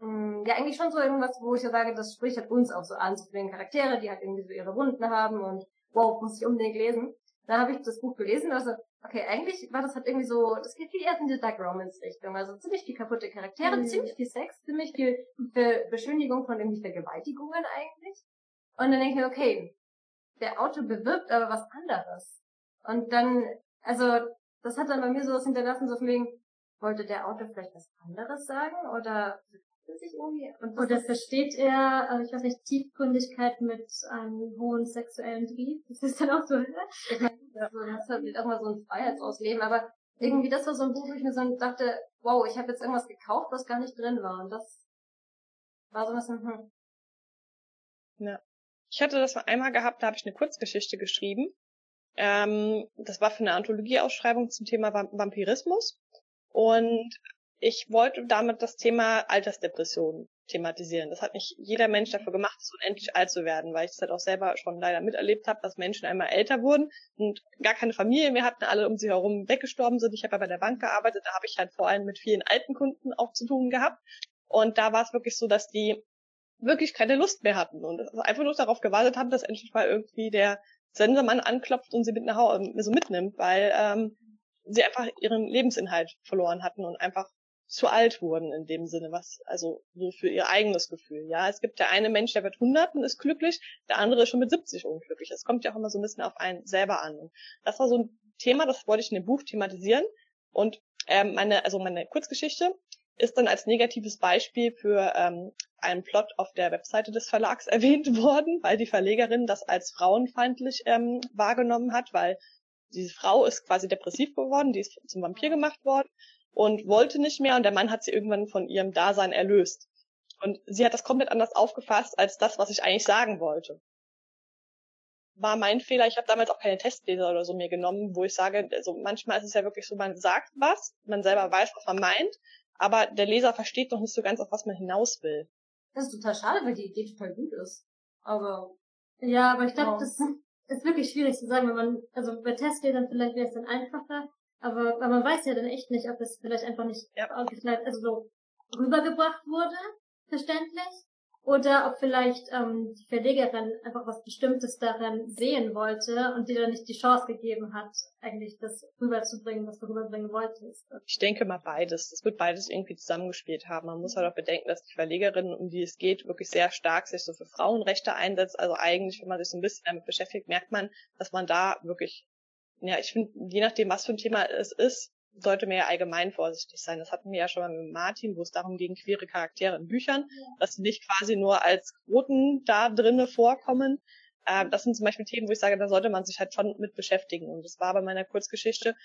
mh, hm, ja eigentlich schon so irgendwas, wo ich ja sage, das spricht halt uns auch so an, so den Charaktere, die halt irgendwie so ihre Wunden haben und wow, muss ich unbedingt lesen. Dann habe ich das Buch gelesen, also okay, eigentlich war das halt irgendwie so, das geht viel eher in die Dark Romance Richtung, also ziemlich viel kaputte Charaktere, mhm. ziemlich viel Sex, ziemlich viel Be Beschönigung von irgendwie Vergewaltigungen eigentlich. Und dann denke ich mir, okay, der Autor bewirbt aber was anderes. Und dann, also, das hat dann bei mir so was hinterlassen, so von wegen, wollte der Autor vielleicht was anderes sagen oder sich irgendwie? Oder versteht er, also ich weiß nicht, Tiefgründigkeit mit einem hohen sexuellen Trieb? [LAUGHS] Das ist dann auch so, meine, ja. so, das ist halt auch mal so ein Freiheitsausleben, aber irgendwie das war so ein Buch, wo ich mir so dachte, wow, ich habe jetzt irgendwas gekauft, was gar nicht drin war. Und das war so ein bisschen, hm. Ja. Ich hatte das mal einmal gehabt, da habe ich eine Kurzgeschichte geschrieben. Ähm, das war für eine Anthologieausschreibung zum Thema Vampirismus. Und ich wollte damit das Thema Altersdepression thematisieren. Das hat nicht jeder Mensch dafür gemacht, so unendlich alt zu werden, weil ich das halt auch selber schon leider miterlebt habe, dass Menschen einmal älter wurden und gar keine Familie mehr hatten, alle um sie herum weggestorben sind. Ich habe ja bei der Bank gearbeitet, da habe ich halt vor allem mit vielen alten Kunden auch zu tun gehabt. Und da war es wirklich so, dass die wirklich keine Lust mehr hatten und einfach nur darauf gewartet haben, dass endlich mal irgendwie der Sendermann anklopft und sie mit nach Hause so mitnimmt, weil ähm, sie einfach ihren Lebensinhalt verloren hatten und einfach zu alt wurden in dem Sinne, was, also so für ihr eigenes Gefühl. Ja, es gibt der eine Mensch, der wird 100 und ist glücklich, der andere ist schon mit 70 unglücklich. Es kommt ja auch immer so ein bisschen auf einen selber an. Und das war so ein Thema, das wollte ich in dem Buch thematisieren. Und ähm, meine, also meine Kurzgeschichte ist dann als negatives Beispiel für ähm, einen Plot auf der Webseite des Verlags [LAUGHS] erwähnt worden, weil die Verlegerin das als frauenfeindlich ähm, wahrgenommen hat, weil diese Frau ist quasi depressiv geworden, die ist zum Vampir gemacht worden und wollte nicht mehr und der Mann hat sie irgendwann von ihrem Dasein erlöst. Und sie hat das komplett anders aufgefasst als das, was ich eigentlich sagen wollte. War mein Fehler. Ich habe damals auch keine Testleser oder so mir genommen, wo ich sage, also manchmal ist es ja wirklich so, man sagt was, man selber weiß, was man meint, aber der Leser versteht noch nicht so ganz, auf was man hinaus will. Das ist total schade, weil die Idee total gut ist. Aber ja, aber ich glaube, das ist wirklich schwierig zu sagen, wenn man, also bei Testlesern vielleicht wäre es dann einfacher, aber, aber man weiß ja dann echt nicht, ob es vielleicht einfach nicht ja. also so rübergebracht wurde, verständlich, oder ob vielleicht ähm, die Verlegerin einfach was Bestimmtes daran sehen wollte und dir dann nicht die Chance gegeben hat, eigentlich das rüberzubringen, was du rüberbringen wolltest. Ich denke mal beides. Das wird beides irgendwie zusammengespielt haben. Man muss halt auch bedenken, dass die Verlegerin, um die es geht, wirklich sehr stark sich so für Frauenrechte einsetzt. Also eigentlich, wenn man sich so ein bisschen damit beschäftigt, merkt man, dass man da wirklich ja, ich finde, je nachdem, was für ein Thema es ist, sollte man ja allgemein vorsichtig sein. Das hatten wir ja schon mal mit Martin, wo es darum ging, queere Charaktere in Büchern, dass sie nicht quasi nur als Quoten da drinnen vorkommen. Ähm, das sind zum Beispiel Themen, wo ich sage, da sollte man sich halt schon mit beschäftigen. Und das war bei meiner Kurzgeschichte.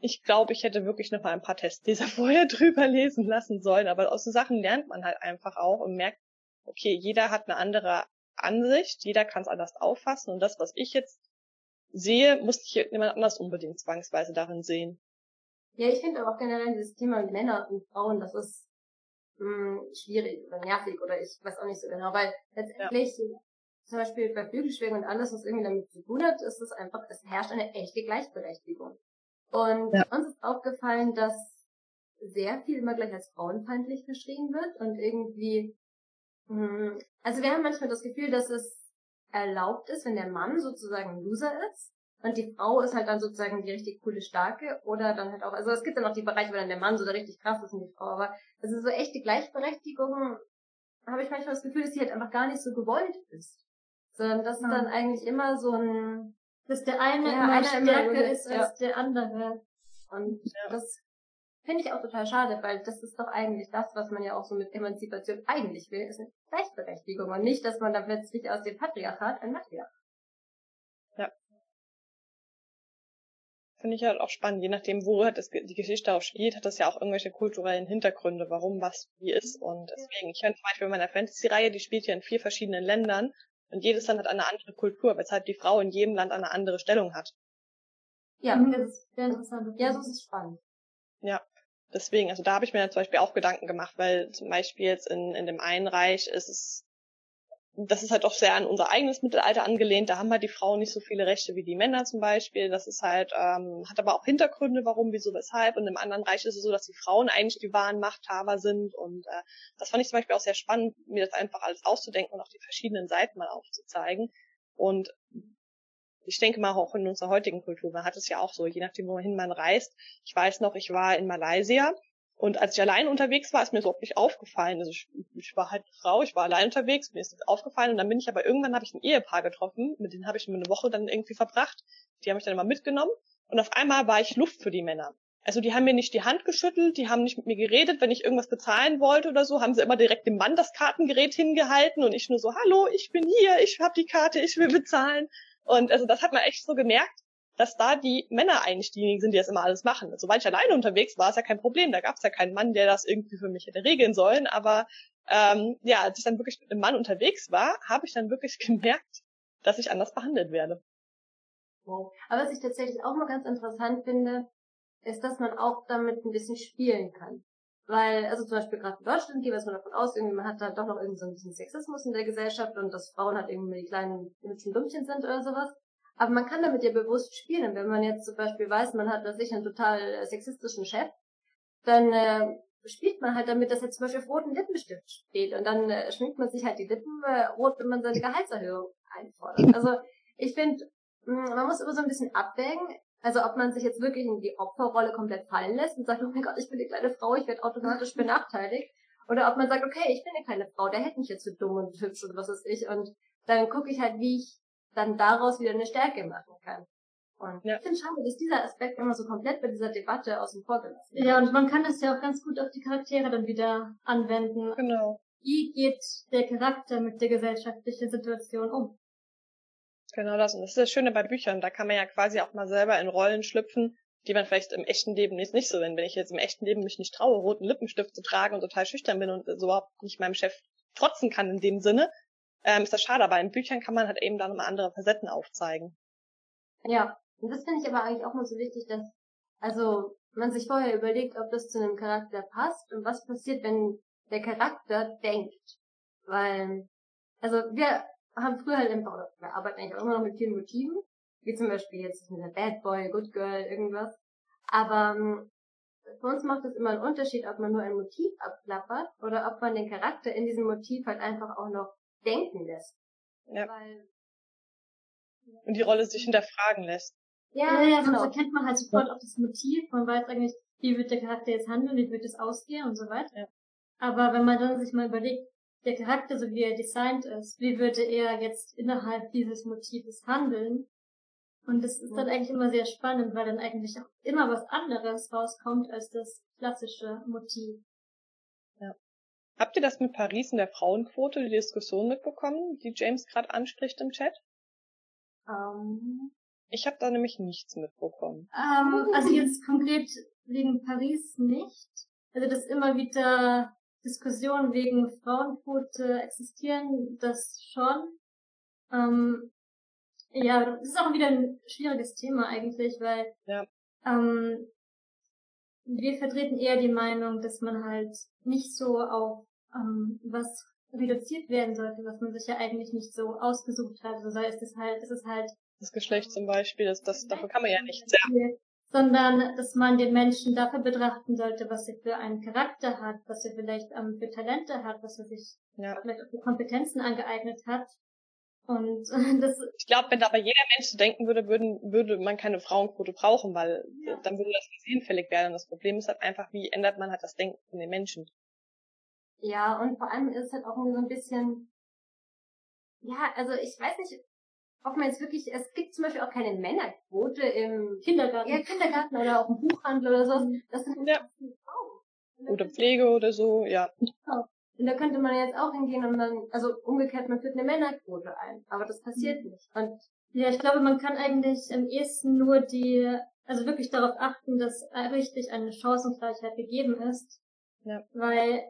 Ich glaube, ich hätte wirklich noch mal ein paar Testleser [LAUGHS] vorher drüber lesen lassen sollen. Aber aus so Sachen lernt man halt einfach auch und merkt, okay, jeder hat eine andere Ansicht, jeder kann es anders auffassen. Und das, was ich jetzt sehe, muss ich jemand anders unbedingt zwangsweise darin sehen. Ja, ich finde aber auch generell dieses Thema Männer und Frauen, das ist mh, hm, schwierig oder nervig oder ich weiß auch nicht so genau, weil letztendlich ja. zum Beispiel bei Flügelschwingen und alles, was irgendwie damit zu tun hat, ist es einfach, es herrscht eine echte Gleichberechtigung. Und ja. uns ist aufgefallen, dass sehr viel immer gleich als frauenfeindlich verschrien wird und irgendwie, mh, hm, also wir haben manchmal das Gefühl, dass es erlaubt ist, wenn der Mann sozusagen ein Loser ist und die Frau ist halt dann sozusagen die richtig coole Starke oder dann halt auch, also es gibt dann auch die Bereiche, wo dann der Mann so der richtig krass ist und die Frau, aber also so echte Gleichberechtigung habe ich manchmal das Gefühl, dass die halt einfach gar nicht so gewollt ist. Sondern dass ja. dann eigentlich immer so ein, dass der eine ja, immer stärker ist als ja. der andere. Und ja. das Finde ich auch total schade, weil das ist doch eigentlich das, was man ja auch so mit Emanzipation eigentlich will, ist eine Gleichberechtigung und nicht, dass man da plötzlich aus dem Patriarchat ein Matriarch. Ja. Finde ich halt auch spannend, je nachdem, wo hat das, die Geschichte auch spielt, hat das ja auch irgendwelche kulturellen Hintergründe, warum was wie ist. Und deswegen, ich höre zum Beispiel in meiner Fantasy-Reihe, die spielt ja in vier verschiedenen Ländern und jedes Land hat eine andere Kultur, weshalb die Frau in jedem Land eine andere Stellung hat. Ja, das ist sehr interessant. Ja, so ist es spannend. Ja. Deswegen, also da habe ich mir zum Beispiel auch Gedanken gemacht, weil zum Beispiel jetzt in, in dem einen Reich ist es das ist halt doch sehr an unser eigenes Mittelalter angelehnt. Da haben halt die Frauen nicht so viele Rechte wie die Männer zum Beispiel. Das ist halt, ähm, hat aber auch Hintergründe, warum, wieso, weshalb. Und im anderen Reich ist es so, dass die Frauen eigentlich die wahren Machthaber sind. Und äh, das fand ich zum Beispiel auch sehr spannend, mir das einfach alles auszudenken und auch die verschiedenen Seiten mal aufzuzeigen. Und ich denke mal auch in unserer heutigen Kultur, man hat es ja auch so, je nachdem, wohin man reist. Ich weiß noch, ich war in Malaysia und als ich allein unterwegs war, ist mir das überhaupt nicht aufgefallen. Also ich, ich war halt Frau, ich war allein unterwegs, mir ist nichts aufgefallen und dann bin ich aber irgendwann habe ich ein Ehepaar getroffen, mit denen habe ich eine Woche dann irgendwie verbracht. Die haben mich dann immer mitgenommen und auf einmal war ich Luft für die Männer. Also die haben mir nicht die Hand geschüttelt, die haben nicht mit mir geredet, wenn ich irgendwas bezahlen wollte oder so, haben sie immer direkt dem Mann das Kartengerät hingehalten und ich nur so, hallo, ich bin hier, ich habe die Karte, ich will bezahlen. Und also das hat man echt so gemerkt, dass da die Männer diejenigen sind, die das immer alles machen. Sobald ich alleine unterwegs war, ist ja kein Problem. Da gab es ja keinen Mann, der das irgendwie für mich hätte regeln sollen. Aber ähm, ja, als ich dann wirklich mit einem Mann unterwegs war, habe ich dann wirklich [LAUGHS] gemerkt, dass ich anders behandelt werde. Wow. Aber was ich tatsächlich auch noch ganz interessant finde, ist, dass man auch damit ein bisschen spielen kann. Weil, also zum Beispiel gerade in Deutschland geht man davon aus, irgendwie man hat da doch noch irgendwie so ein bisschen Sexismus in der Gesellschaft und dass Frauen halt irgendwie die kleinen hübschen Dummchen sind oder sowas. Aber man kann damit ja bewusst spielen. Wenn man jetzt zum Beispiel weiß, man hat da sich einen total äh, sexistischen Chef, dann äh, spielt man halt damit, dass er zum Beispiel auf roten Lippenstift steht. Und dann äh, schminkt man sich halt die Lippen äh, rot, wenn man seine Gehaltserhöhung einfordert. Also ich finde, hm, man muss immer so ein bisschen abwägen. Also ob man sich jetzt wirklich in die Opferrolle komplett fallen lässt und sagt, oh mein Gott, ich bin eine kleine Frau, ich werde automatisch benachteiligt. Oder ob man sagt, okay, ich bin eine kleine Frau, der hätte mich jetzt so dumm und hübsch oder was ist ich. Und dann gucke ich halt, wie ich dann daraus wieder eine Stärke machen kann. Und ja. ich finde schade, dass dieser Aspekt immer so komplett bei dieser Debatte außen vor gelassen wird. Ja, und man kann das ja auch ganz gut auf die Charaktere dann wieder anwenden. Genau. Wie geht der Charakter mit der gesellschaftlichen Situation um? Genau das. Und das ist das Schöne bei Büchern. Da kann man ja quasi auch mal selber in Rollen schlüpfen, die man vielleicht im echten Leben nicht, nicht so wenn Wenn ich jetzt im echten Leben mich nicht traue, roten Lippenstift zu tragen und total schüchtern bin und so überhaupt nicht meinem Chef trotzen kann in dem Sinne, ähm, ist das schade, aber in Büchern kann man halt eben dann immer andere Facetten aufzeigen. Ja, und das finde ich aber eigentlich auch mal so wichtig, dass also man sich vorher überlegt, ob das zu einem Charakter passt und was passiert, wenn der Charakter denkt. Weil, also wir haben früher halt einfach, oder wir arbeiten eigentlich auch immer noch mit vielen Motiven, wie zum Beispiel jetzt mit der Bad Boy, Good Girl, irgendwas. Aber ähm, für uns macht es immer einen Unterschied, ob man nur ein Motiv abklappert oder ob man den Charakter in diesem Motiv halt einfach auch noch denken lässt. Ja. Weil, und die Rolle sich hinterfragen lässt. Ja, ja, ja genau. sonst erkennt man halt sofort auch das Motiv, man weiß eigentlich, wie wird der Charakter jetzt handeln, wie wird es ausgehen und so weiter. Ja. Aber wenn man dann sich mal überlegt, der Charakter, so wie er designt ist, wie würde er jetzt innerhalb dieses Motives handeln? Und das ist dann eigentlich immer sehr spannend, weil dann eigentlich auch immer was anderes rauskommt als das klassische Motiv. Habt ihr das mit Paris in der Frauenquote, die Diskussion mitbekommen, die James gerade anspricht im Chat? Um, ich habe da nämlich nichts mitbekommen. Um, also jetzt konkret wegen Paris nicht. Also dass immer wieder Diskussionen wegen Frauenquote existieren, das schon. Ähm, ja, das ist auch wieder ein schwieriges Thema eigentlich, weil ja. ähm, wir vertreten eher die Meinung, dass man halt nicht so auf ähm, was reduziert werden sollte, was man sich ja eigentlich nicht so ausgesucht hat. Also sei es das halt, ist es halt das Geschlecht zum Beispiel, das, das dafür kann man ja nicht sehr. Sondern dass man den Menschen dafür betrachten sollte, was er für einen Charakter hat, was er vielleicht ähm, für Talente hat, was er sich ja. vielleicht auch für Kompetenzen angeeignet hat und [LAUGHS] das ich glaube, wenn aber jeder Mensch so denken würde, würden, würde man keine Frauenquote brauchen, weil ja. dann würde das nicht hinfällig werden. Das Problem ist halt einfach, wie ändert man halt das Denken von den Menschen. Ja, und vor allem ist es halt auch so ein bisschen, ja, also ich weiß nicht, ob man jetzt wirklich, es gibt zum Beispiel auch keine Männerquote im Kindergarten, ja, Kindergarten oder auch im Buchhandel oder so. Das sind ja. Frauen. Oder Pflege oder so, ja. Genau. Und da könnte man jetzt auch hingehen und dann, also umgekehrt, man führt eine Männerquote ein. Aber das passiert mhm. nicht. Und ja, ich glaube, man kann eigentlich am ehesten nur die, also wirklich darauf achten, dass richtig eine Chancengleichheit gegeben ist. Ja. Weil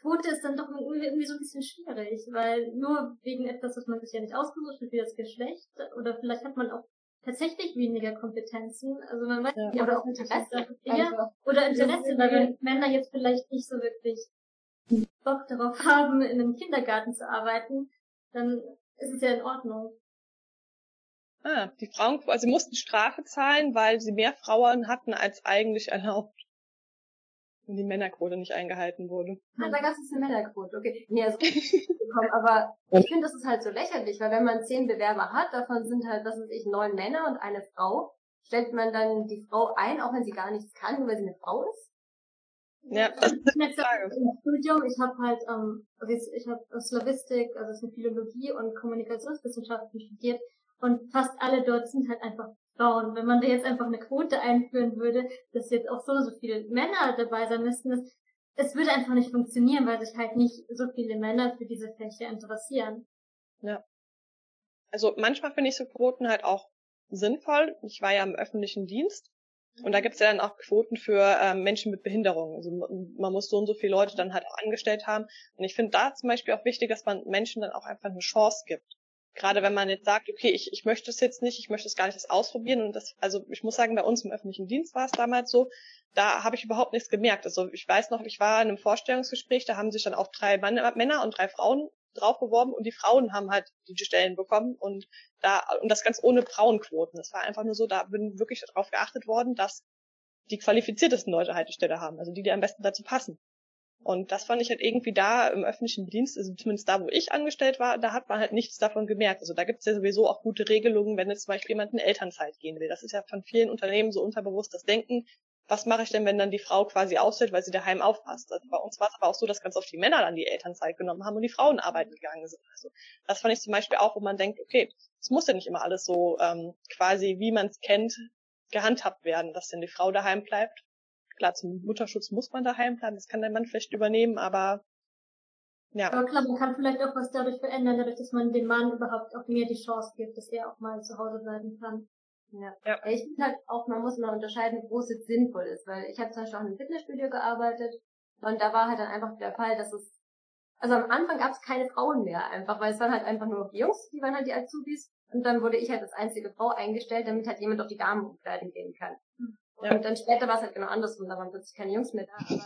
Quote ist dann doch irgendwie so ein bisschen schwierig, weil nur wegen etwas, was man sich ja nicht ausgesucht hat, wie das Geschlecht, oder vielleicht hat man auch tatsächlich weniger Kompetenzen. Also man weiß ja, oder auch Interesse. Ja, oder Interesse, weil wenn Männer jetzt vielleicht nicht so wirklich Bock darauf haben, in einem Kindergarten zu arbeiten, dann ist es ja in Ordnung. Ah, die Frauen, also sie mussten Strafe zahlen, weil sie mehr Frauen hatten als eigentlich erlaubt. Und die Männerquote nicht eingehalten wurde. Ah, da gab es eine Männerquote, okay. Nee, also [LAUGHS] bekommen, aber ich finde, das ist halt so lächerlich, weil wenn man zehn Bewerber hat, davon sind halt, was weiß ich, neun Männer und eine Frau, stellt man dann die Frau ein, auch wenn sie gar nichts kann, nur weil sie eine Frau ist? Ja, das ist eine Frage. Im Studium, ich habe halt, ähm, ich habe Slavistik, also es ist eine Philologie und Kommunikationswissenschaften studiert und fast alle dort sind halt einfach Frauen. Wenn man da jetzt einfach eine Quote einführen würde, dass jetzt auch so so viele Männer dabei sein müssten, es würde einfach nicht funktionieren, weil sich halt nicht so viele Männer für diese Fläche interessieren. Ja. Also manchmal finde ich so Quoten halt auch sinnvoll. Ich war ja im öffentlichen Dienst und da gibt es ja dann auch Quoten für ähm, Menschen mit Behinderung. Also man muss so und so viele Leute dann halt auch angestellt haben. Und ich finde da zum Beispiel auch wichtig, dass man Menschen dann auch einfach eine Chance gibt. Gerade wenn man jetzt sagt, okay, ich, ich möchte es jetzt nicht, ich möchte es gar nicht das ausprobieren. Und das, also ich muss sagen, bei uns im öffentlichen Dienst war es damals so, da habe ich überhaupt nichts gemerkt. Also ich weiß noch, ich war in einem Vorstellungsgespräch, da haben sich dann auch drei Männer und drei Frauen drauf beworben und die Frauen haben halt die Stellen bekommen und da und das ganz ohne Frauenquoten. Das war einfach nur so, da bin wirklich darauf geachtet worden, dass die qualifiziertesten Leute halt die Stelle haben, also die, die am besten dazu passen. Und das fand ich halt irgendwie da im öffentlichen Dienst, also zumindest da, wo ich angestellt war, da hat man halt nichts davon gemerkt. Also da gibt es ja sowieso auch gute Regelungen, wenn jetzt zum Beispiel jemand in Elternzeit gehen will. Das ist ja von vielen Unternehmen so unterbewusst das Denken, was mache ich denn, wenn dann die Frau quasi ausfällt, weil sie daheim aufpasst? Also bei uns war es aber auch so, dass ganz oft die Männer dann die Elternzeit genommen haben und die Frauen arbeiten gegangen sind. Also das fand ich zum Beispiel auch, wo man denkt, okay, es muss ja nicht immer alles so ähm, quasi, wie man es kennt, gehandhabt werden, dass denn die Frau daheim bleibt. Klar, zum Mutterschutz muss man daheim bleiben, das kann der Mann vielleicht übernehmen, aber ja. Aber klar, man kann vielleicht auch was dadurch verändern, dadurch, dass man dem Mann überhaupt auch mehr die Chance gibt, dass er auch mal zu Hause bleiben kann. Ja. ja. Ich finde halt auch, man muss mal unterscheiden, wo es jetzt sinnvoll ist, weil ich habe zum Beispiel auch in einem Fitnessstudio gearbeitet und da war halt dann einfach der Fall, dass es, also am Anfang gab es keine Frauen mehr einfach, weil es waren halt einfach nur noch Jungs, die waren halt die Azubis und dann wurde ich halt als einzige Frau eingestellt, damit halt jemand auf die Damen umkleiden gehen kann. Ja. Und dann später war es halt genau andersrum, da waren plötzlich keine Jungs mehr da.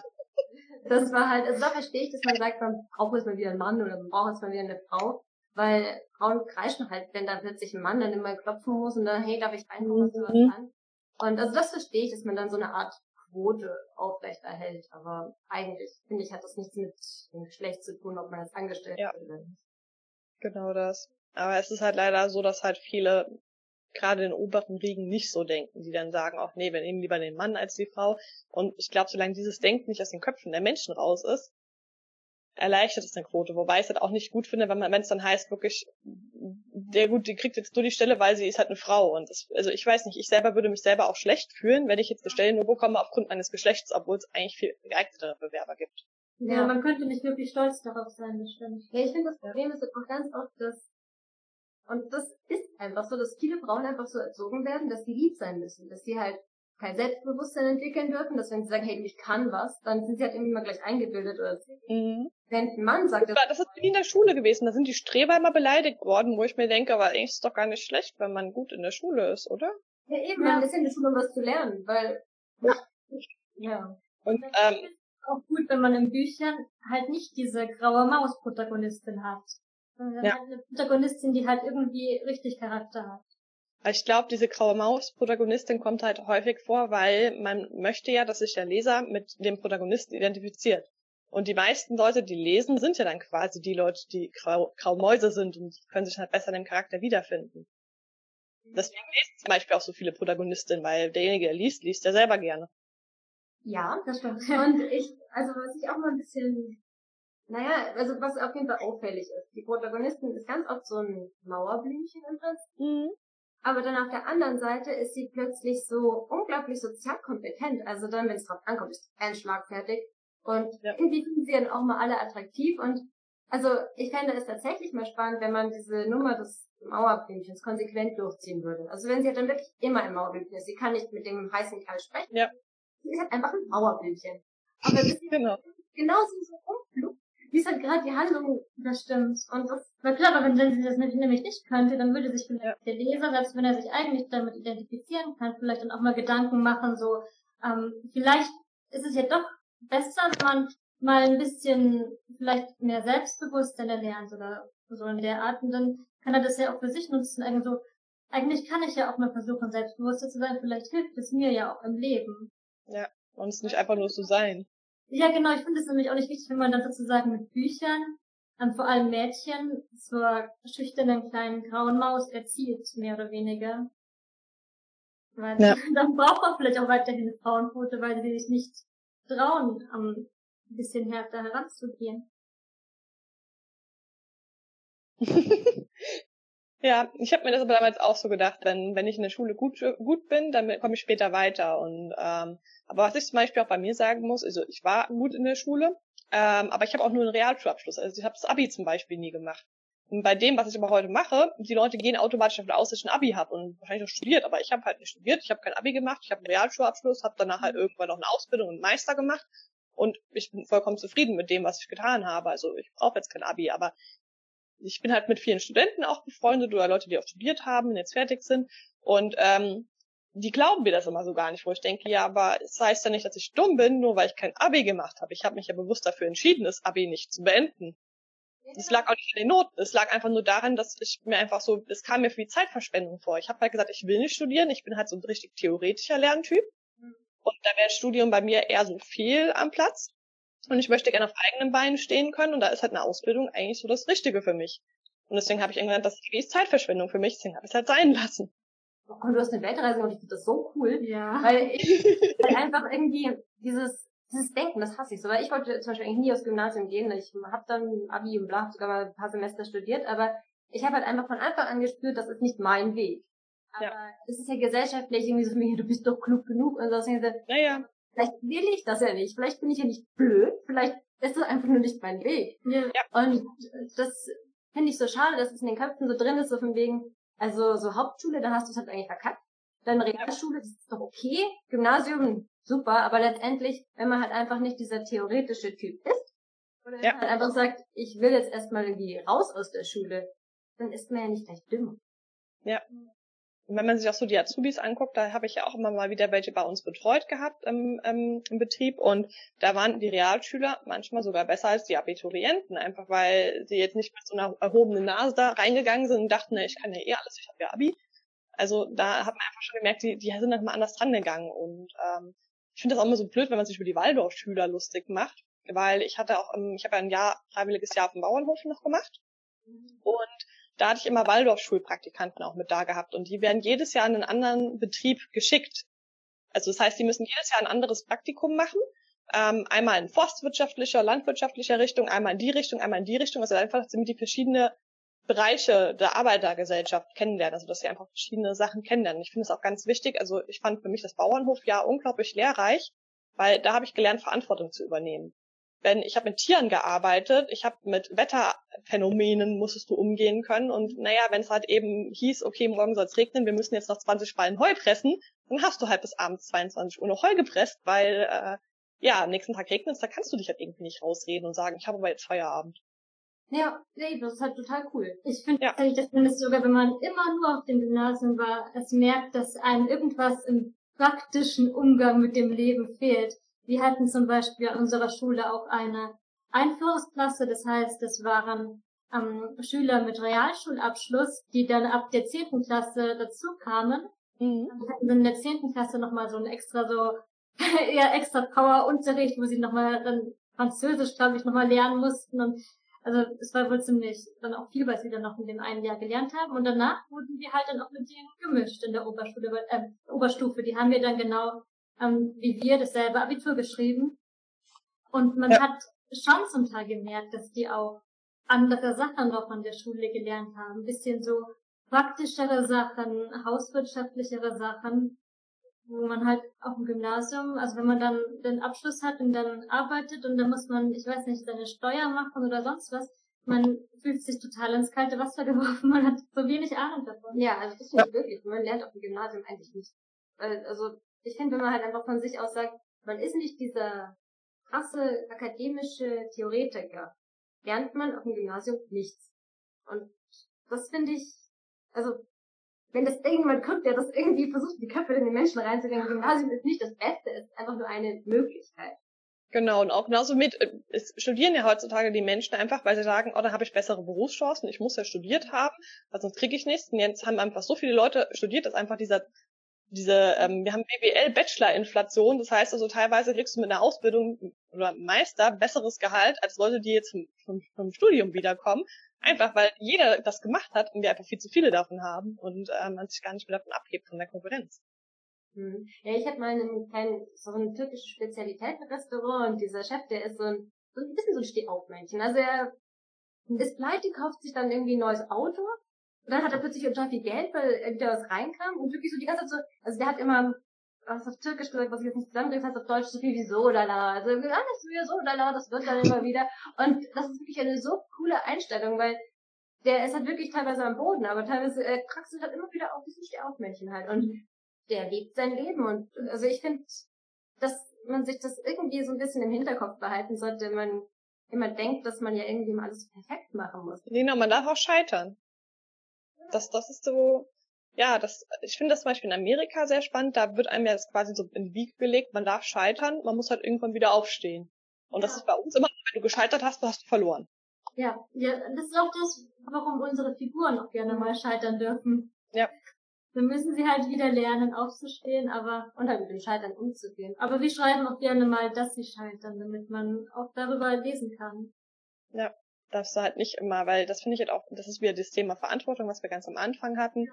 das war halt, also da verstehe ich, dass man sagt, man braucht jetzt mal wieder einen Mann oder man braucht jetzt mal wieder eine Frau. Weil Frauen kreischen halt, wenn da plötzlich ein Mann dann immer klopfen muss und dann, hey, darf ich reinkommen, mhm. was an? Und also das verstehe ich, dass man dann so eine Art Quote aufrechterhält. Aber eigentlich, finde ich, hat das nichts mit dem Geschlecht zu tun, ob man jetzt angestellt ja. wird oder nicht. Genau das. Aber es ist halt leider so, dass halt viele gerade in oberen Riegen nicht so denken, die dann sagen, auch nee, wir nehmen lieber den Mann als die Frau. Und ich glaube, solange dieses Denken nicht aus den Köpfen der Menschen raus ist, erleichtert es eine Quote. Wobei ich es halt auch nicht gut finde, wenn man, wenn es dann heißt, wirklich, der gut, die kriegt jetzt nur die Stelle, weil sie ist halt eine Frau. Und das, also ich weiß nicht, ich selber würde mich selber auch schlecht fühlen, wenn ich jetzt eine Stelle nur bekomme aufgrund meines Geschlechts, obwohl es eigentlich viel geeignetere Bewerber gibt. Ja, ja, man könnte nicht wirklich stolz darauf sein, das stimmt. Ja, ich finde, das Problem ist auch ganz oft, dass, und das ist einfach so, dass viele Frauen einfach so erzogen werden, dass sie lieb sein müssen, dass sie halt kein Selbstbewusstsein entwickeln dürfen, dass wenn sie sagen, hey, ich kann was, dann sind sie halt irgendwie mal gleich eingebildet oder so. Mhm. Wenn ein Mann sagt, das, das ist wie in der Schule gewesen, da sind die Streber immer beleidigt worden, wo ich mir denke, aber eigentlich ist es doch gar nicht schlecht, wenn man gut in der Schule ist, oder? Ja, eben, ja. man ist in der Schule, um was zu lernen, weil, ja. ja. Und, ähm, auch gut, wenn man in Büchern halt nicht diese graue Maus-Protagonistin hat. Sondern ja. halt eine Protagonistin, die halt irgendwie richtig Charakter hat. Ich glaube, diese graue Maus-Protagonistin kommt halt häufig vor, weil man möchte ja, dass sich der Leser mit dem Protagonisten identifiziert. Und die meisten Leute, die lesen, sind ja dann quasi die Leute, die grau, grau Mäuse sind und können sich halt besser in dem Charakter wiederfinden. Deswegen lesen zum Beispiel auch so viele Protagonistinnen, weil derjenige, der liest, liest er selber gerne. Ja, das stimmt. Und ich, also was ich auch mal ein bisschen, naja, also was auf jeden Fall auffällig ist, die Protagonistin ist ganz oft so ein Mauerblümchen im Prinzip. Mhm. Aber dann auf der anderen Seite ist sie plötzlich so unglaublich sozial kompetent. Also dann, wenn es drauf ankommt, ist ein Schlag fertig. Und ja. irgendwie finden sie dann auch mal alle attraktiv. Und also ich fände es tatsächlich mal spannend, wenn man diese Nummer des Mauerblümchens konsequent durchziehen würde. Also wenn sie dann wirklich immer im Mauerblümchen ist. Sie kann nicht mit dem heißen Kerl sprechen. Ja. Sie ist halt einfach ein Mauerblümchen. Aber [LAUGHS] bis sie genau. genauso so rumflugt, wie es halt gerade die Handlung Das stimmt. Und das, weil klar, aber wenn sie das nämlich nicht könnte, dann würde sich vielleicht der Leser, selbst wenn er sich eigentlich damit identifizieren kann, vielleicht dann auch mal Gedanken machen, so, ähm, vielleicht ist es ja doch besser, wenn man mal ein bisschen vielleicht mehr Selbstbewusstsein erlernt oder so in der Art und dann kann er das ja auch für sich nutzen, irgendwie so, eigentlich kann ich ja auch mal versuchen, selbstbewusster zu sein, vielleicht hilft es mir ja auch im Leben. Ja, und es nicht einfach nur zu sein. Ja, genau, ich finde es nämlich auch nicht wichtig, wenn man dann sozusagen mit Büchern, ähm, vor allem Mädchen, zur schüchternen kleinen grauen Maus erzieht, mehr oder weniger. Weil ja. [LAUGHS] dann braucht man vielleicht auch weiterhin eine Frauenquote, weil sie sich nicht trauen, um, ein bisschen härter heranzugehen. [LAUGHS] ja, ich habe mir das aber damals auch so gedacht, wenn, wenn ich in der Schule gut, gut bin, dann komme ich später weiter. Und ähm, aber was ich zum Beispiel auch bei mir sagen muss, also ich war gut in der Schule, ähm, aber ich habe auch nur einen Realschulabschluss. Also ich habe das Abi zum Beispiel nie gemacht. Und bei dem, was ich aber heute mache, die Leute gehen automatisch davon aus, dass ich ein Abi habe und wahrscheinlich auch studiert, aber ich habe halt nicht studiert, ich habe kein Abi gemacht, ich habe einen Realschulabschluss, habe danach halt irgendwann noch eine Ausbildung und einen Meister gemacht und ich bin vollkommen zufrieden mit dem, was ich getan habe. Also ich brauche jetzt kein Abi, aber ich bin halt mit vielen Studenten auch befreundet oder Leute, die auch studiert haben und jetzt fertig sind. Und ähm, die glauben mir das immer so gar nicht, wo ich denke, ja, aber es heißt ja nicht, dass ich dumm bin, nur weil ich kein Abi gemacht habe. Ich habe mich ja bewusst dafür entschieden, das Abi nicht zu beenden. Es lag auch nicht an den Noten. Es lag einfach nur daran, dass ich mir einfach so, es kam mir für die Zeitverschwendung vor. Ich habe halt gesagt, ich will nicht studieren. Ich bin halt so ein richtig theoretischer Lerntyp. Mhm. Und da wäre Studium bei mir eher so viel am Platz. Und ich möchte gerne auf eigenen Beinen stehen können. Und da ist halt eine Ausbildung eigentlich so das Richtige für mich. Und deswegen habe ich irgendwann das ist Zeitverschwendung für mich. Deswegen habe ich es halt sein lassen. Oh, und du hast eine Weltreise und ich finde das so cool. Ja. Weil ich weil [LAUGHS] einfach irgendwie dieses, dieses Denken, das hasse ich so. Weil ich wollte zum Beispiel eigentlich nie aufs Gymnasium gehen. Ich habe dann Abi und bla, sogar mal ein paar Semester studiert. Aber ich habe halt einfach von Anfang an gespürt, das ist nicht mein Weg. Aber ja. es ist ja gesellschaftlich irgendwie so für mich, du bist doch klug genug und so. Und so naja. Vielleicht will ich das ja nicht. Vielleicht bin ich ja nicht blöd. Vielleicht ist es einfach nur nicht mein Weg. Ja. Und das finde ich so schade, dass es in den Köpfen so drin ist, so von wegen, also so Hauptschule, dann hast du es halt eigentlich verkackt. Dann Realschule, das ist doch okay. Gymnasium, super. Aber letztendlich, wenn man halt einfach nicht dieser theoretische Typ ist, oder wenn ja. man halt einfach sagt, ich will jetzt erstmal irgendwie raus aus der Schule, dann ist man ja nicht gleich dumm. Ja. Und wenn man sich auch so die Azubis anguckt, da habe ich ja auch immer mal wieder welche bei uns betreut gehabt im, im, im Betrieb. Und da waren die Realschüler manchmal sogar besser als die Abiturienten, einfach weil sie jetzt nicht mit so einer erhobenen Nase da reingegangen sind und dachten, na, ich kann ja eh alles, ich habe ja Abi. Also da hat man einfach schon gemerkt, die, die sind dann mal anders dran gegangen und ähm, ich finde das auch immer so blöd, wenn man sich über die Waldorfschüler lustig macht, weil ich hatte auch, ich habe ja ein Jahr, freiwilliges Jahr auf dem Bauernhof noch gemacht. Und da hatte ich immer Waldorf-Schulpraktikanten auch mit da gehabt und die werden jedes Jahr in einen anderen Betrieb geschickt. Also das heißt, die müssen jedes Jahr ein anderes Praktikum machen. Ähm, einmal in forstwirtschaftlicher, landwirtschaftlicher Richtung, einmal in die Richtung, einmal in die Richtung. Also einfach, damit die verschiedene Bereiche der Arbeitergesellschaft kennenlernen, also dass sie einfach verschiedene Sachen kennenlernen. Ich finde es auch ganz wichtig. Also ich fand für mich das Bauernhofjahr unglaublich lehrreich, weil da habe ich gelernt, Verantwortung zu übernehmen wenn ich habe mit Tieren gearbeitet, ich habe mit Wetterphänomenen musstest du umgehen können und naja, wenn es halt eben hieß, okay, morgen soll es regnen, wir müssen jetzt noch 20 Spalten Heu pressen, dann hast du halt bis abends 22 Uhr noch Heu gepresst, weil äh, ja, am nächsten Tag regnet es, da kannst du dich halt irgendwie nicht rausreden und sagen, ich habe aber jetzt Feierabend. Ja, nee, das ist halt total cool. Ich finde ja. tatsächlich, dass man das sogar, wenn man immer nur auf dem Gymnasium war, es merkt, dass einem irgendwas im praktischen Umgang mit dem Leben fehlt. Wir hatten zum Beispiel an unserer Schule auch eine Einführungsklasse, das heißt, es waren ähm, Schüler mit Realschulabschluss, die dann ab der zehnten Klasse dazu kamen. Mhm. Wir hatten dann in der zehnten Klasse nochmal so ein extra so, [LAUGHS] eher extra Power-Unterricht, wo sie nochmal dann Französisch, glaube ich, nochmal lernen mussten und also es war wohl ziemlich dann auch viel, was sie dann noch in dem einen Jahr gelernt haben. Und danach wurden wir halt dann auch mit denen gemischt in der Oberschule, äh, Oberstufe. Die haben wir dann genau ähm, wie wir dasselbe Abitur geschrieben. Und man ja. hat schon zum Teil gemerkt, dass die auch andere Sachen noch an der Schule gelernt haben. Ein bisschen so praktischere Sachen, hauswirtschaftlichere Sachen, wo man halt auf dem Gymnasium, also wenn man dann den Abschluss hat und dann arbeitet und dann muss man, ich weiß nicht, seine Steuer machen oder sonst was, man fühlt sich total ins kalte Wasser [LAUGHS] geworfen, man hat so wenig Ahnung davon. Ja, also das finde ich wirklich, man lernt auf dem Gymnasium eigentlich nicht. Also ich finde, wenn man halt einfach von sich aus sagt, man ist nicht dieser krasse akademische Theoretiker. lernt man auf dem Gymnasium nichts. Und das finde ich, also wenn das irgendjemand guckt, der das irgendwie versucht, die Köpfe in den Menschen reinzubringen, Gymnasium ist nicht das Beste, es ist einfach nur eine Möglichkeit. Genau, und auch genauso mit, äh, es studieren ja heutzutage die Menschen einfach, weil sie sagen, oh, da habe ich bessere Berufschancen, ich muss ja studiert haben, weil sonst kriege ich nichts. Und jetzt haben einfach so viele Leute studiert, dass einfach dieser, diese, ähm, wir haben BWL-Bachelor-Inflation, das heißt also teilweise kriegst du mit einer Ausbildung oder Meister besseres Gehalt als Leute, die jetzt vom, vom, vom Studium wiederkommen, Einfach weil jeder das gemacht hat und wir einfach viel zu viele davon haben und äh, man sich gar nicht mehr davon abhebt von der Konkurrenz. Hm. Ja, ich hatte mal einen kleinen, so ein türkisches Spezialitätenrestaurant und dieser Chef, der ist so ein, so ein bisschen so ein Stehaufmännchen. Also er ist pleite, kauft sich dann irgendwie ein neues Auto und dann hat er plötzlich total viel Geld, weil er wieder was reinkam und wirklich so die ganze Zeit so, also der hat immer was auf Türkisch gesagt, was ich jetzt nicht zusammenkriege, heißt auf Deutsch so viel wie so lala. Also alles wie so lala, das wird dann immer [LAUGHS] wieder. Und das ist wirklich eine so coole Einstellung, weil der ist halt wirklich teilweise am Boden, aber teilweise äh, kraxelt halt immer wieder auf diesen Stehaufmännchen halt. Und der lebt sein Leben. Und also ich finde, dass man sich das irgendwie so ein bisschen im Hinterkopf behalten sollte, wenn man immer denkt, dass man ja irgendwie mal alles perfekt machen muss. Genau, man darf auch scheitern. Das, das ist so, ja, das, ich finde das zum Beispiel in Amerika sehr spannend. Da wird einem ja das quasi so in die Wiege gelegt, man darf scheitern, man muss halt irgendwann wieder aufstehen. Und das ist bei uns immer, wenn du gescheitert hast, du hast verloren. Ja, ja, das ist auch das, warum unsere Figuren auch gerne mal scheitern dürfen. Ja. Dann müssen sie halt wieder lernen, aufzustehen, aber, und halt mit dem Scheitern umzugehen. Aber wir schreiben auch gerne mal, dass sie scheitern, damit man auch darüber lesen kann. Ja, darfst du halt nicht immer, weil das finde ich halt auch, das ist wieder das Thema Verantwortung, was wir ganz am Anfang hatten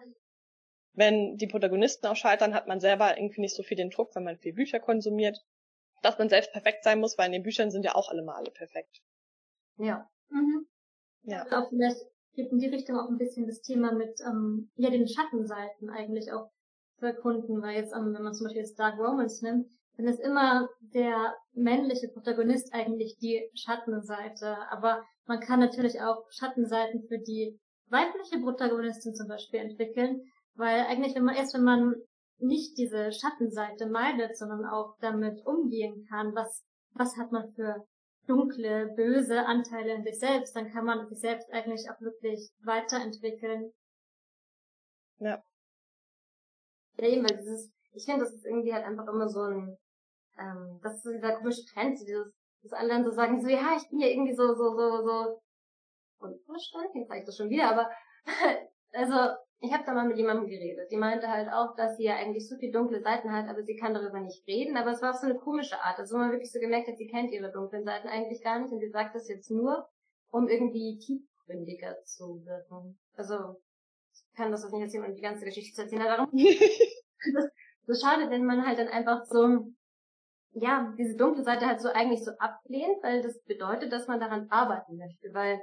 wenn die Protagonisten auch scheitern, hat man selber irgendwie nicht so viel den Druck, wenn man viel Bücher konsumiert, dass man selbst perfekt sein muss, weil in den Büchern sind ja auch alle Male perfekt. Ja. Mhm. Ja. Auch vielleicht gibt in die Richtung auch ein bisschen das Thema mit ähm, ja den Schattenseiten eigentlich auch zu erkunden, weil jetzt, ähm, wenn man zum Beispiel jetzt Dark Romance nimmt, dann ist immer der männliche Protagonist eigentlich die Schattenseite. Aber man kann natürlich auch Schattenseiten für die weibliche Protagonistin zum Beispiel entwickeln, weil eigentlich, wenn man erst, wenn man nicht diese Schattenseite meidet, sondern auch damit umgehen kann, was, was hat man für dunkle, böse Anteile in sich selbst, dann kann man sich selbst eigentlich auch wirklich weiterentwickeln. Ja. Ja, eben, weil dieses, ich finde, das ist irgendwie halt einfach immer so ein, ähm, das ist so dieser komische Trend, dieses, dass alle dann so sagen, so, ja, ich bin ja irgendwie so, so, so, so, unverständlich, jetzt sag ich das schon wieder, aber, [LAUGHS] also, ich habe da mal mit jemandem geredet. Die meinte halt auch, dass sie ja eigentlich so viel dunkle Seiten hat, aber sie kann darüber nicht reden. Aber es war auf so eine komische Art. Also wo man wirklich so gemerkt hat, sie kennt ihre dunklen Seiten eigentlich gar nicht und sie sagt das jetzt nur, um irgendwie tiefgründiger zu wirken. Also ich kann das nicht erzählen und die ganze Geschichte zu erzählen. Darum [LAUGHS] das so schade, wenn man halt dann einfach so ja, diese dunkle Seite halt so eigentlich so ablehnt, weil das bedeutet, dass man daran arbeiten möchte, weil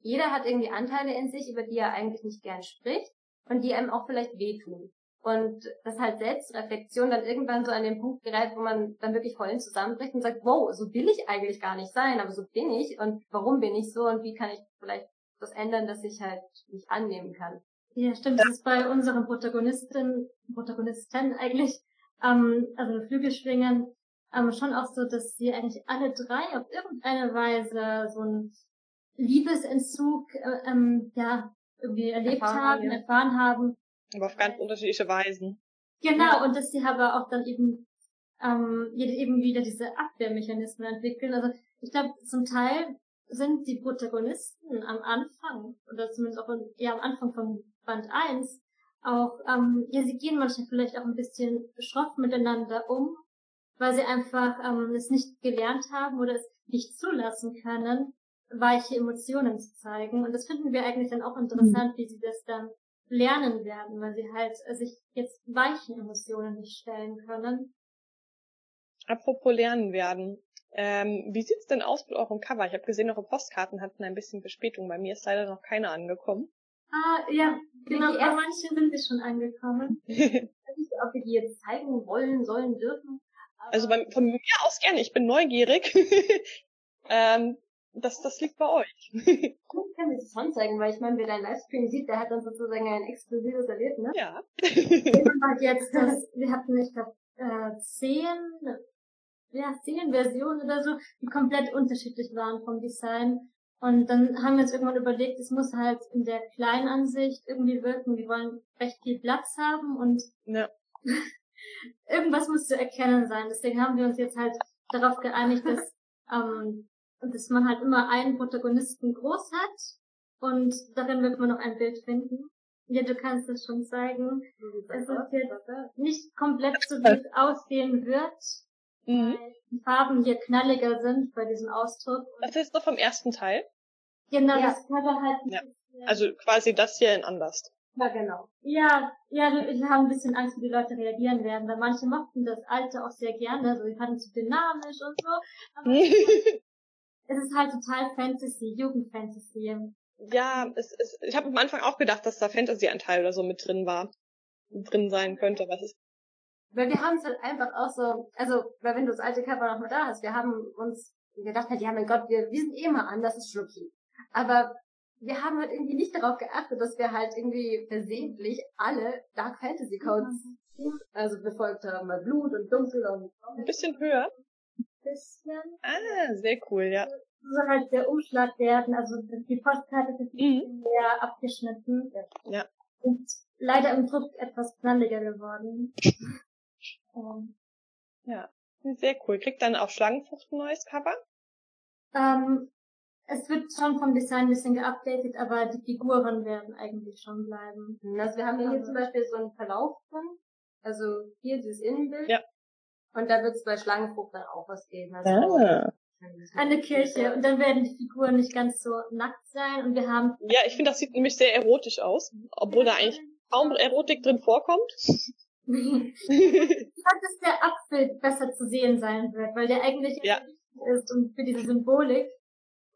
jeder hat irgendwie Anteile in sich, über die er eigentlich nicht gern spricht und die einem auch vielleicht wehtun. Und das halt Selbstreflexion dann irgendwann so an den Punkt gerät, wo man dann wirklich heulen zusammenbricht und sagt, wow, so will ich eigentlich gar nicht sein, aber so bin ich und warum bin ich so und wie kann ich vielleicht das ändern, dass ich halt mich annehmen kann. Ja, stimmt. Das ist bei unseren Protagonisten, Protagonisten eigentlich, ähm, also Flügelschwingen, ähm, schon auch so, dass sie eigentlich alle drei auf irgendeine Weise so ein Liebesentzug, äh, ähm, ja, irgendwie erlebt erfahren haben, ja. erfahren haben. Aber auf ganz unterschiedliche Weisen. Genau, ja. und dass sie aber auch dann eben, ähm, eben wieder diese Abwehrmechanismen entwickeln. Also ich glaube, zum Teil sind die Protagonisten am Anfang, oder zumindest auch ja, am Anfang von Band 1, auch, ähm, ja, sie gehen manchmal vielleicht auch ein bisschen schroff miteinander um, weil sie einfach ähm, es nicht gelernt haben oder es nicht zulassen können, weiche Emotionen zu zeigen. Und das finden wir eigentlich dann auch interessant, mhm. wie sie das dann lernen werden, weil sie halt äh, sich jetzt weichen Emotionen nicht stellen können. Apropos lernen werden. Ähm, wie sieht's denn aus mit eurem Cover? Ich habe gesehen, eure Postkarten hatten ein bisschen Verspätung. Bei mir ist leider noch keine angekommen. Ah, ja, genau. Bei manchen sind sie schon angekommen. [LAUGHS] ich weiß nicht, ob wir die jetzt zeigen wollen, sollen, dürfen. Also bei, von mir aus gerne. Ich bin neugierig. [LAUGHS] ähm, das, das liegt bei euch. [LAUGHS] Ich kann mir das schon zeigen, weil ich meine, wer deinen Livestream sieht, der hat dann sozusagen ein exklusives Erlebnis. Ja. [LAUGHS] halt jetzt das, wir hatten, ich glaube, äh, zehn, ja, zehn Versionen oder so, die komplett unterschiedlich waren vom Design. Und dann haben wir uns irgendwann überlegt, es muss halt in der kleinen Ansicht irgendwie wirken. Wir wollen recht viel Platz haben und ja. Irgendwas muss zu erkennen sein. Deswegen haben wir uns jetzt halt darauf geeinigt, dass, [LAUGHS] ähm, dass man halt immer einen Protagonisten groß hat und darin wird man noch ein Bild finden. Ja, du kannst es schon zeigen. Es ist jetzt nicht komplett so, wie es aussehen wird, mhm. weil die Farben hier knalliger sind bei diesem Ausdruck. Das ist doch vom ersten Teil? Genau, ja. das Cover halt. Ja. Also quasi das hier in anders. Ja, genau. Ja, ja, ich habe ein bisschen Angst, wie die Leute reagieren werden, weil manche mochten das Alte auch sehr gerne, also die fanden es so dynamisch und so. Aber [LAUGHS] es ist halt total Fantasy, Jugendfantasy. Ja, es, es, ich habe am Anfang auch gedacht, dass da Fantasy-Anteil oder so mit drin war, drin sein könnte, was ist. Weil wir haben es halt einfach auch so, also, weil wenn du das alte Cover noch mal da hast, wir haben uns gedacht, halt, ja mein Gott, wir, wir sind eh mal an, das ist schon okay. Aber wir haben halt irgendwie nicht darauf geachtet, dass wir halt irgendwie versehentlich alle Dark Fantasy Codes mhm. also befolgt haben, bei Blut und Dunkel und ein bisschen höher. Ein bisschen. Ah, sehr cool, ja. So halt der Umschlag werden, also die Postkarte ist ein bisschen mhm. mehr abgeschnitten. Ja. Und leider im Druck etwas knalliger geworden. um. Ja, sehr cool. Kriegt dann auch Schlangenfrucht ein neues Cover? Ähm, es wird schon vom Design ein bisschen geupdatet, aber die Figuren werden eigentlich schon bleiben. Also wir haben ja hier zum Beispiel so einen Verlauf drin. Also hier dieses Innenbild. Ja. Und da wird es bei Schlangenfrucht dann auch was geben. Also ah. Eine Kirche. Und dann werden die Figuren nicht ganz so nackt sein. Und wir haben. Ja, ich finde, das sieht nämlich sehr erotisch aus. Obwohl da eigentlich kaum Erotik drin vorkommt. ich fand, dass der Apfel besser zu sehen sein wird, weil der eigentlich ja. ist und für diese Symbolik.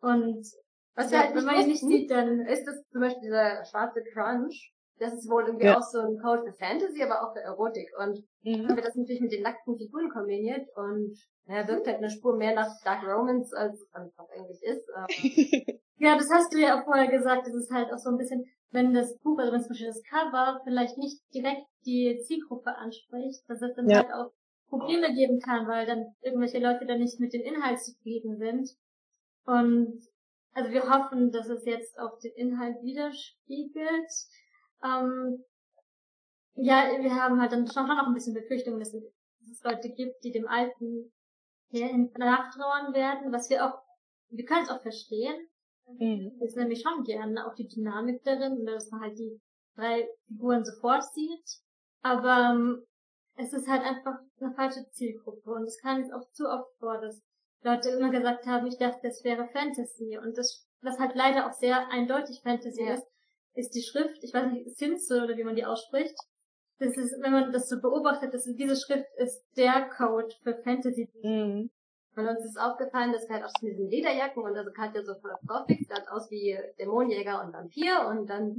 Und was ja, halt wenn man ihn nicht sieht, dann ist das zum Beispiel dieser schwarze Crunch. Das ist wohl irgendwie ja. auch so ein Code für Fantasy, aber auch für Erotik. Und mhm. haben wir das natürlich mit den nackten Figuren kombiniert und naja, wirkt halt eine Spur mehr nach Dark Romance, als es einfach eigentlich ist. [LAUGHS] ja, das hast du ja auch vorher gesagt, das ist halt auch so ein bisschen, wenn das Buch, also wenn zum Beispiel das Cover vielleicht nicht direkt die Zielgruppe anspricht, dass es dann ja. halt auch Probleme geben kann, weil dann irgendwelche Leute dann nicht mit dem Inhalt zufrieden sind. Und also wir hoffen, dass es jetzt auch den Inhalt widerspiegelt. Ähm, ja, wir haben halt dann schon noch ein bisschen Befürchtungen, dass es Leute gibt, die dem Alten nachtrauern werden, was wir auch, wir können es auch verstehen. Mhm. Sind nämlich schon gerne auch die Dynamik darin, dass man halt die drei Figuren sofort sieht. Aber ähm, es ist halt einfach eine falsche Zielgruppe und es kam jetzt auch zu oft vor, dass Leute immer gesagt haben, ich dachte, das wäre Fantasy. Und das, was halt leider auch sehr eindeutig Fantasy ja. ist, ist die Schrift, ich weiß nicht, Simse oder wie man die ausspricht. Das ist, wenn man das so beobachtet, dass diese Schrift ist der Code für Fantasy. Mhm. Und uns ist aufgefallen, dass wir halt auch mit diesen Lederjacken und also Katja so voll Gothic, sah aus wie Dämonenjäger und Vampir und dann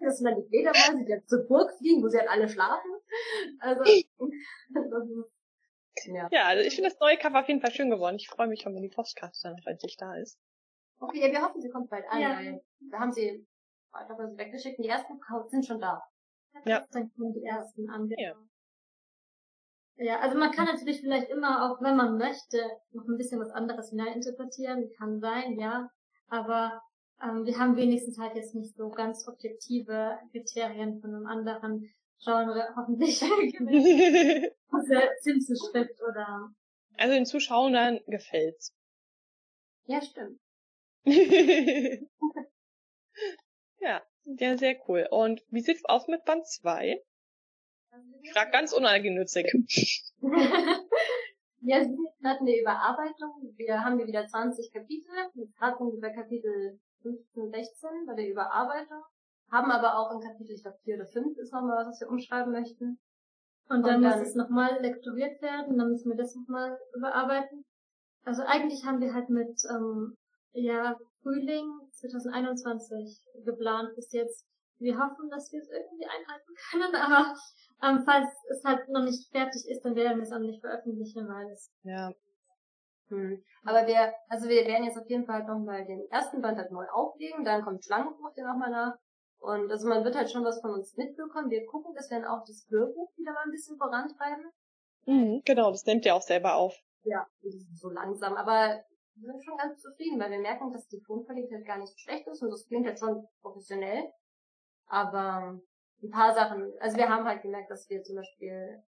das sind dann die Fledermäuse, die halt zur Burg fliegen, wo sie halt alle schlafen. Also [LAUGHS] das ist ja, ja also ich finde das neue Cover auf jeden Fall schön geworden. Ich freue mich schon, wenn die Postkarte dann auch endlich da ist. Okay, ja, wir hoffen, sie kommt bald an, ja. weil da haben sie einfach was weggeschickt und die ersten Codes sind schon da. Ja. Dann kommen die ersten an. Ja. Ja, also man kann natürlich vielleicht immer auch, wenn man möchte, noch ein bisschen was anderes hineininterpretieren. Kann sein, ja. Aber ähm, wir haben wenigstens halt jetzt nicht so ganz objektive Kriterien von einem anderen Genre hoffentlich aus der Simpsons-Schrift oder. Also den Zuschauern gefällt's. Ja, stimmt. [LAUGHS] ja, ja, sehr cool. Und wie sieht's aus mit Band 2? Ich frag ganz uneigennützig. [LAUGHS] ja, wir hatten eine Überarbeitung. Wir haben hier wieder 20 Kapitel. Wir bei Kapitel 15, 16 bei der Überarbeitung. Haben aber auch ein Kapitel, ich glaube 4 oder 5 ist nochmal was, was wir umschreiben möchten. Und dann, und dann muss es nochmal lektoriert werden, dann müssen wir das nochmal überarbeiten. Also eigentlich haben wir halt mit ähm, ja, Frühling 2021 geplant bis jetzt. Wir hoffen, dass wir es irgendwie einhalten [LAUGHS] können, aber ähm, falls es halt noch nicht fertig ist, dann werden wir es auch nicht veröffentlichen, weil es ja. Hm. Aber wir, also wir werden jetzt auf jeden Fall nochmal den ersten Band halt neu auflegen, dann kommt Schlangenbruch ja nochmal nach und also man wird halt schon was von uns mitbekommen. Wir gucken, dass wir dann auch das Hörbuch wieder mal ein bisschen vorantreiben. Mhm, genau, das nimmt ihr auch selber auf. Ja, so langsam. Aber wir sind schon ganz zufrieden, weil wir merken, dass die Tonqualität gar nicht so schlecht ist und das klingt jetzt schon professionell. Aber ein paar Sachen, also wir haben halt gemerkt, dass wir zum Beispiel,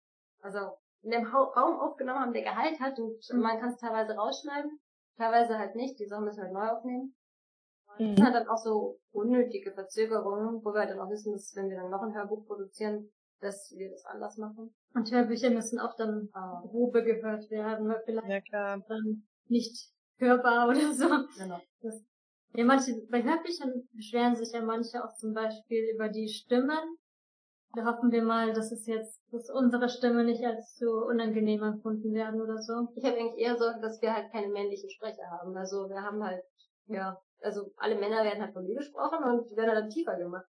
also in dem Raum aufgenommen haben, der Gehalt hat und mhm. man kann es teilweise rausschneiden, teilweise halt nicht, die Sachen müssen wir halt neu aufnehmen. Mhm. Das hat dann auch so unnötige Verzögerungen, wo wir dann auch wissen, dass wenn wir dann noch ein Hörbuch produzieren, dass wir das anders machen. Und Hörbücher müssen auch dann ah. grobe gehört werden, weil vielleicht ja, klar. dann nicht hörbar oder so. Genau. Das, ja, manche, bei Hörbüchern beschweren sich ja manche auch zum Beispiel über die Stimmen. Da hoffen wir mal, dass es jetzt, dass unsere Stimme nicht als zu unangenehm empfunden werden oder so. Ich habe eigentlich eher Sorge, dass wir halt keine männlichen Sprecher haben. Also wir haben halt, ja, also alle Männer werden halt von mir gesprochen und werden dann tiefer gemacht.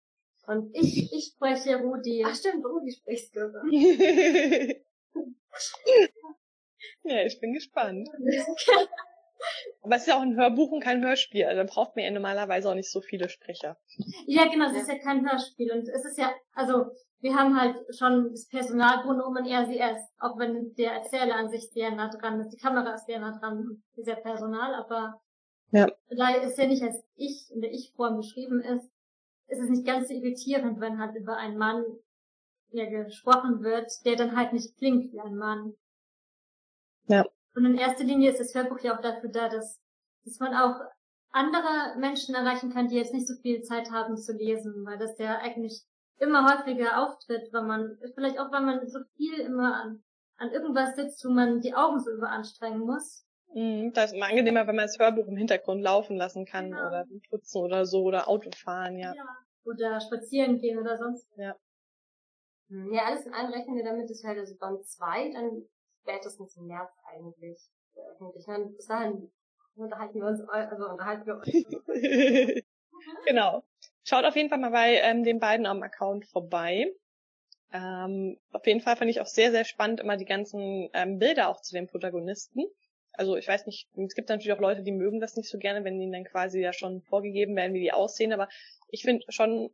Und ich, ich spreche Rudi. Ach stimmt, Rudi sprichst du. [LAUGHS] ja, ich bin gespannt. [LAUGHS] Aber es ist ja auch ein Hörbuch und kein Hörspiel. Also da braucht man ja normalerweise auch nicht so viele Sprecher. Ja, genau, es ist ja kein Hörspiel. Und es ist ja, also wir haben halt schon das Personalpronomen er, sie, es. Auch wenn der Erzähler an sich sehr nah dran ist. Die Kamera ist sehr nah dran, dieser Personal. Aber ja. da es ja nicht als ich in der Ich-Form beschrieben ist, ist es nicht ganz so irritierend, wenn halt über einen Mann ja, gesprochen wird, der dann halt nicht klingt wie ein Mann. Ja. Und in erster Linie ist das Hörbuch ja auch dafür da, dass, dass man auch andere Menschen erreichen kann, die jetzt nicht so viel Zeit haben zu lesen, weil das ja eigentlich immer häufiger auftritt, weil man, vielleicht auch, weil man so viel immer an, an irgendwas sitzt, wo man die Augen so überanstrengen muss. Mhm, da ist immer angenehmer, wenn man das Hörbuch im Hintergrund laufen lassen kann genau. oder putzen oder so oder Autofahren, ja. ja. Oder spazieren gehen oder sonst. Ja. Hm, ja, alles in allem rechnen wir damit, dass wir halt also Band 2 dann spätestens im März eigentlich veröffentlichen. Dann bis dahin unterhalten wir uns, also unterhalten wir uns. [LAUGHS] genau. Schaut auf jeden Fall mal bei ähm, den beiden am Account vorbei. Ähm, auf jeden Fall fand ich auch sehr, sehr spannend immer die ganzen ähm, Bilder auch zu den Protagonisten also ich weiß nicht, es gibt natürlich auch Leute, die mögen das nicht so gerne, wenn ihnen dann quasi ja schon vorgegeben werden, wie die aussehen, aber ich finde schon,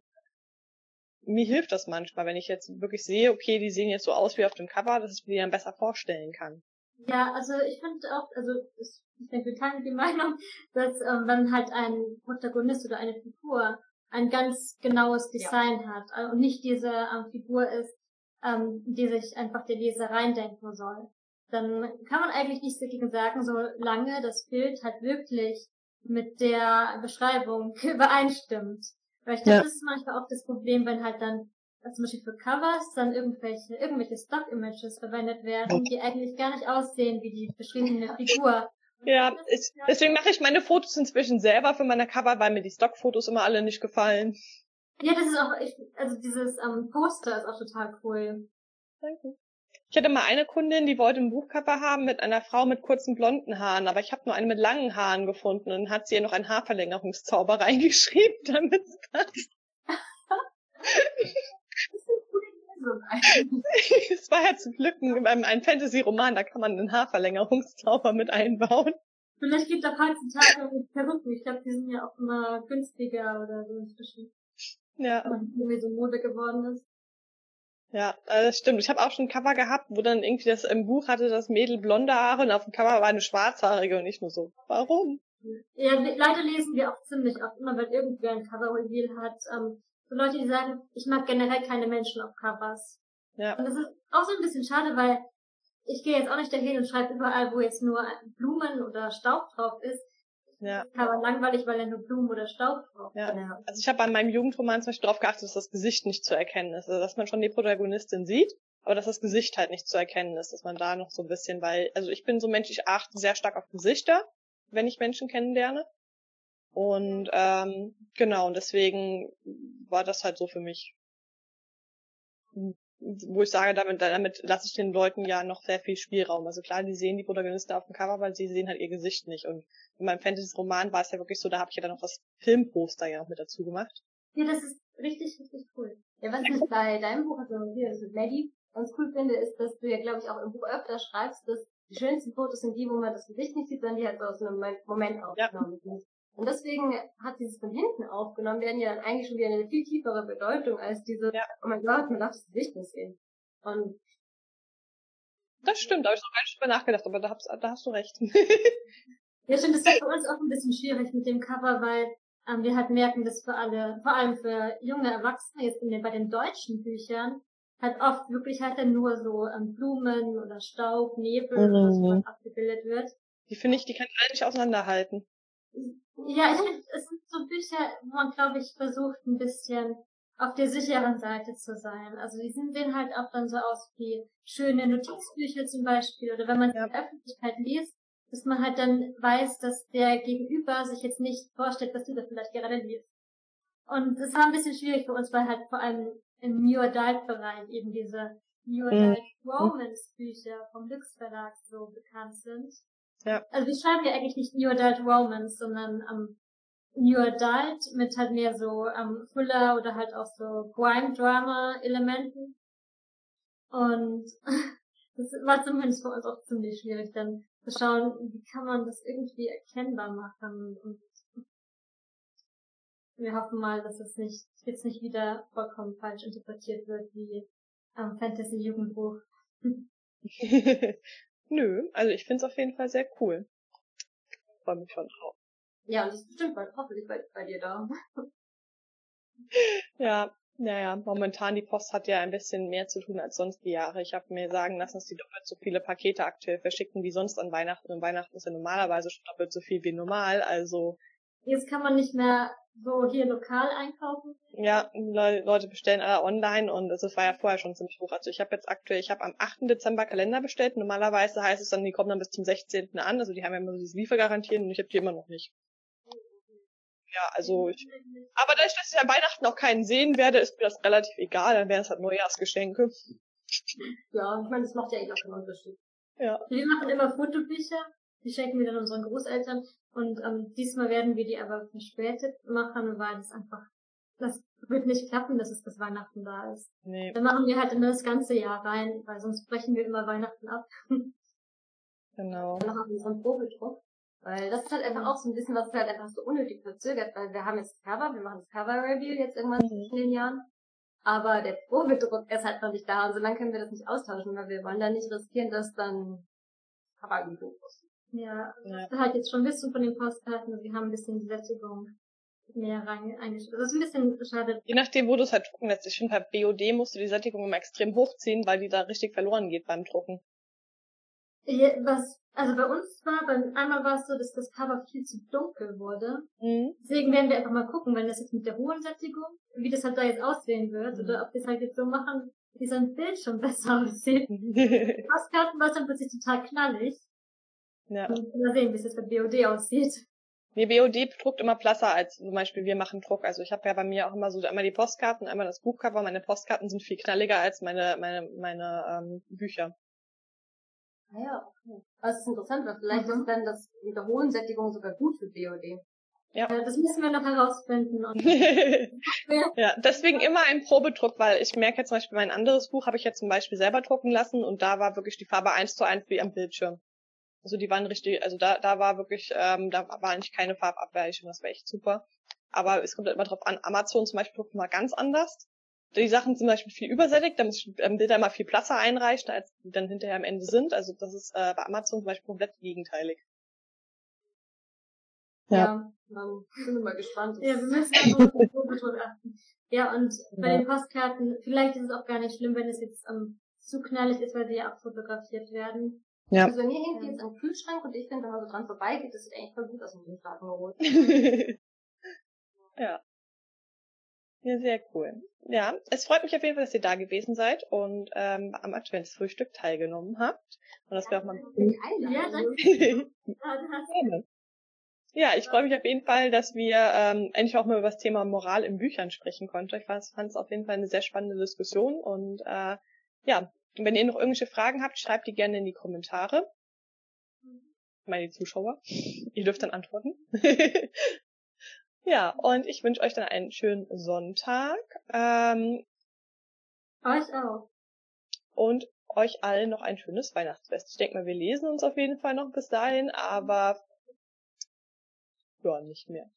mir hilft das manchmal, wenn ich jetzt wirklich sehe, okay, die sehen jetzt so aus wie auf dem Cover, dass ich mir die dann besser vorstellen kann. Ja, also ich finde auch, also ich denke, wir teilen die Meinung, dass ähm, wenn halt ein Protagonist oder eine Figur ein ganz genaues Design ja. hat äh, und nicht diese ähm, Figur ist, ähm, die sich einfach der Leser reindenken soll dann kann man eigentlich nichts dagegen sagen, solange das Bild halt wirklich mit der Beschreibung [LAUGHS] übereinstimmt. Weil ich glaube, ja. das ist manchmal auch das Problem, wenn halt dann also zum Beispiel für Covers dann irgendwelche, irgendwelche Stock-Images verwendet werden, die eigentlich gar nicht aussehen wie die beschriebene Figur. Ja, ich, deswegen mache ich meine Fotos inzwischen selber für meine Cover, weil mir die Stock-Fotos immer alle nicht gefallen. Ja, das ist auch, ich, also dieses ähm, Poster ist auch total cool. Danke. Ich hatte mal eine Kundin, die wollte ein Buchcover haben mit einer Frau mit kurzen blonden Haaren, aber ich habe nur eine mit langen Haaren gefunden und hat sie ihr noch einen Haarverlängerungszauber [LAUGHS] reingeschrieben, damit es passt. [LAUGHS] Es war ja zum Glück ein, ein Fantasy-Roman, da kann man einen Haarverlängerungszauber mit einbauen. Vielleicht geht doch heutzutage mit Perücken. Ich glaube, die sind ja auch immer günstiger oder so inzwischen. Ja. Weil irgendwie so Mode geworden ist. Ja, das stimmt. Ich habe auch schon ein Cover gehabt, wo dann irgendwie das im Buch hatte das Mädel blonde Haare und auf dem Cover war eine schwarzhaarige und nicht nur so. Warum? Ja, leider lesen wir auch ziemlich oft immer, wenn irgendwer ein Cover-Reveal hat. Ähm, so Leute, die sagen, ich mag generell keine Menschen auf Covers. Ja. Und das ist auch so ein bisschen schade, weil ich gehe jetzt auch nicht dahin und schreibe überall, wo jetzt nur Blumen oder Staub drauf ist. Ja. Aber langweilig, weil er nur Blumen oder Staub braucht. Ja. ja. Also ich habe bei meinem Jugendroman zum Beispiel darauf geachtet, dass das Gesicht nicht zu erkennen ist. Also dass man schon die Protagonistin sieht, aber dass das Gesicht halt nicht zu erkennen ist, dass man da noch so ein bisschen, weil, also ich bin so Mensch, ich achte sehr stark auf Gesichter, wenn ich Menschen kennenlerne. Und ähm, genau, und deswegen war das halt so für mich wo ich sage, damit, damit lasse ich den Leuten ja noch sehr viel Spielraum. Also klar, die sehen die Protagonisten auf dem Cover, weil sie sehen halt ihr Gesicht nicht. Und in meinem Fantasy-Roman war es ja wirklich so, da habe ich ja dann noch das Filmposter ja noch mit dazu gemacht. Ja, das ist richtig, richtig cool. Ja, was ich bei deinem Buch, also hier, das ist Maddie, ganz cool finde, ist, dass du ja, glaube ich, auch im Buch öfter schreibst, dass die schönsten Fotos sind die, wo man das Gesicht nicht sieht, sondern die halt so aus einem Moment aufgenommen ja. sind. Und deswegen hat dieses von hinten aufgenommen werden ja dann eigentlich schon wieder eine viel tiefere Bedeutung als diese, ja. oh mein Gott, man darf das Gesicht nicht sehen. Und das stimmt, da habe ich noch gar nicht drüber nachgedacht, aber da hast, da hast du recht. [LAUGHS] Ja, stimmt, das ist [LAUGHS] für uns auch ein bisschen schwierig mit dem Cover, weil ähm, wir halt merken, dass für alle, vor allem für junge Erwachsene, jetzt in den, bei den deutschen Büchern, halt oft wirklich halt dann nur so ähm, Blumen oder Staub, Nebel mhm. oder so abgebildet wird. Die finde ich, die kann alle nicht auseinanderhalten. Ja, ich finde, es sind so Bücher, wo man, glaube ich, versucht, ein bisschen auf der sicheren Seite zu sein. Also die sehen halt auch dann so aus wie schöne Notizbücher zum Beispiel. Oder wenn man ja. in der Öffentlichkeit liest, dass man halt dann weiß, dass der Gegenüber sich jetzt nicht vorstellt, was du da vielleicht gerade liest. Und es war ein bisschen schwierig für uns, weil halt vor allem im New Adult Bereich eben diese New. Adult mhm. Romance Bücher vom Lux Verlag so bekannt sind. Ja. Also wir schreiben ja eigentlich nicht New Adult Romance, sondern ähm, New Adult mit halt mehr so ähm, Thriller oder halt auch so Crime-Drama-Elementen. Und [LAUGHS] das war zumindest für uns auch ziemlich schwierig, dann zu schauen, wie kann man das irgendwie erkennbar machen. Und wir hoffen mal, dass es nicht jetzt nicht wieder vollkommen falsch interpretiert wird wie ähm, Fantasy-Jugendbuch. [LAUGHS] [LAUGHS] Nö, also ich find's auf jeden Fall sehr cool. Freue mich schon drauf. Ja, und die ist bestimmt bald hoffentlich bei, bei dir da. ja, naja, momentan die Post hat ja ein bisschen mehr zu tun als sonst die Jahre. Ich habe mir sagen lassen, dass die doppelt so viele Pakete aktuell verschicken wie sonst an Weihnachten. Und Weihnachten ist ja normalerweise schon doppelt so viel wie normal. Also Jetzt kann man nicht mehr so hier lokal einkaufen. Ja, Leute bestellen alle online und das war ja vorher schon ziemlich hoch. Also ich habe jetzt aktuell, ich habe am 8. Dezember Kalender bestellt. Normalerweise heißt es dann, die kommen dann bis zum 16. an. Also die haben ja immer diese Liefergarantien und ich habe die immer noch nicht. Ja, also ich, aber dadurch, dass ich an Weihnachten auch keinen sehen werde, ist mir das relativ egal. Dann wären es halt Neujahrsgeschenke. Ja, ich meine, das macht ja eh auch keinen Unterschied. Ja. Wir machen immer Fotobücher. Die schenken wir dann unseren Großeltern. Und ähm, diesmal werden wir die aber verspätet machen, weil es einfach, das wird nicht klappen, dass es bis Weihnachten da ist. Nee. Dann machen wir halt in das ganze Jahr rein, weil sonst brechen wir immer Weihnachten ab. [LAUGHS] Genau. Dann haben wir so einen Probedruck. Weil das ist halt einfach auch so ein bisschen, was halt einfach so unnötig verzögert, weil wir haben jetzt Cover, wir machen das Cover-Review jetzt irgendwann mhm. zwischen den Jahren. Aber der Probedruck ist halt noch nicht da und so lange können wir das nicht austauschen, weil wir wollen da nicht riskieren, dass dann Cover irgendwie doof ist. Ja, ja. halt jetzt schon wissen von den Postkarten, wir haben ein bisschen die Sättigung mehr rein eingestellt. Das ist ein bisschen schade. Je nachdem, wo du es halt drucken lässt. Ich finde, bei BOD musst du die Sättigung immer extrem hochziehen, weil die da richtig verloren geht beim Drucken. Ja, was also bei uns war, beim einmal war es so, dass das Cover viel zu dunkel wurde. Mhm. Deswegen werden wir einfach mal gucken, wenn das jetzt mit der hohen Sättigung, wie das halt da jetzt aussehen wird, mhm. oder ob wir es halt jetzt so machen, wie so ein Bild schon [LAUGHS] besser aussieht. [LAUGHS] Postkarten war es dann plötzlich total knallig. Ja. Mal sehen, wie es jetzt bei BOD aussieht. Nee, BOD druckt immer blasser als zum Beispiel wir machen Druck. Also ich habe ja bei mir auch immer so einmal die Postkarten, einmal das Buchcover. Meine Postkarten sind viel knalliger als meine meine meine ähm, Bücher. Ah ja, okay. Das ist interessant, weil vielleicht mhm. ist dann das mit der hohen Sättigung sogar gut für BOD. Ja. ja. Das müssen wir noch herausfinden. [LAUGHS] ja, deswegen immer ein Probedruck, weil ich merke jetzt zum Beispiel mein anderes Buch habe ich jetzt zum Beispiel selber drucken lassen und da war wirklich die Farbe eins zu eins wie am Bildschirm. Also die waren richtig, also da, da war wirklich, ähm, da war eigentlich keine Farbabweichung, das war echt super. Aber es kommt halt immer drauf an, Amazon zum Beispiel druckt mal ganz anders die Sachen zum Beispiel viel übersättigt, da muss ich ähm, Bilder mal viel Platzer einreichen, als die dann hinterher am Ende sind. Also das ist äh, bei Amazon zum Beispiel komplett gegenteilig. Ja, ja dann sind wir mal gespannt. Ja, wir müssen einfach achten. Ja, und bei ja. den Postkarten, vielleicht ist es auch gar nicht schlimm, wenn es jetzt ähm, zu knallig ist, weil sie ja abfotografiert werden. Ja. Also bei mir hängt jetzt am Kühlschrank und ich finde, wenn man so dran vorbeigeht, das sieht eigentlich voll gut aus mit dem Staatenrot. [LAUGHS] ja. Ja, sehr cool. Ja, es freut mich auf jeden Fall, dass ihr da gewesen seid und ähm, am Adventsfrühstück teilgenommen habt. Und das wäre auch mal. Ja, danke. [LAUGHS] ja, ich freue mich auf jeden Fall, dass wir ähm, endlich auch mal über das Thema Moral in Büchern sprechen konnten. Ich fand es auf jeden Fall eine sehr spannende Diskussion und äh, ja, wenn ihr noch irgendwelche Fragen habt, schreibt die gerne in die Kommentare. Meine Zuschauer. [LAUGHS] ihr dürft dann antworten. [LAUGHS] Ja, und ich wünsche euch dann einen schönen Sonntag. Ähm, euch auch. Und euch allen noch ein schönes Weihnachtsfest. Ich denke mal, wir lesen uns auf jeden Fall noch bis dahin, aber ja, nicht mehr.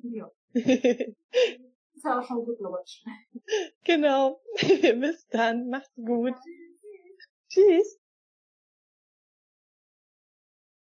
Ja. [LAUGHS] ist ja auch schon gut Rutsch. Genau. [LAUGHS] bis dann. Macht's gut. Tschüss.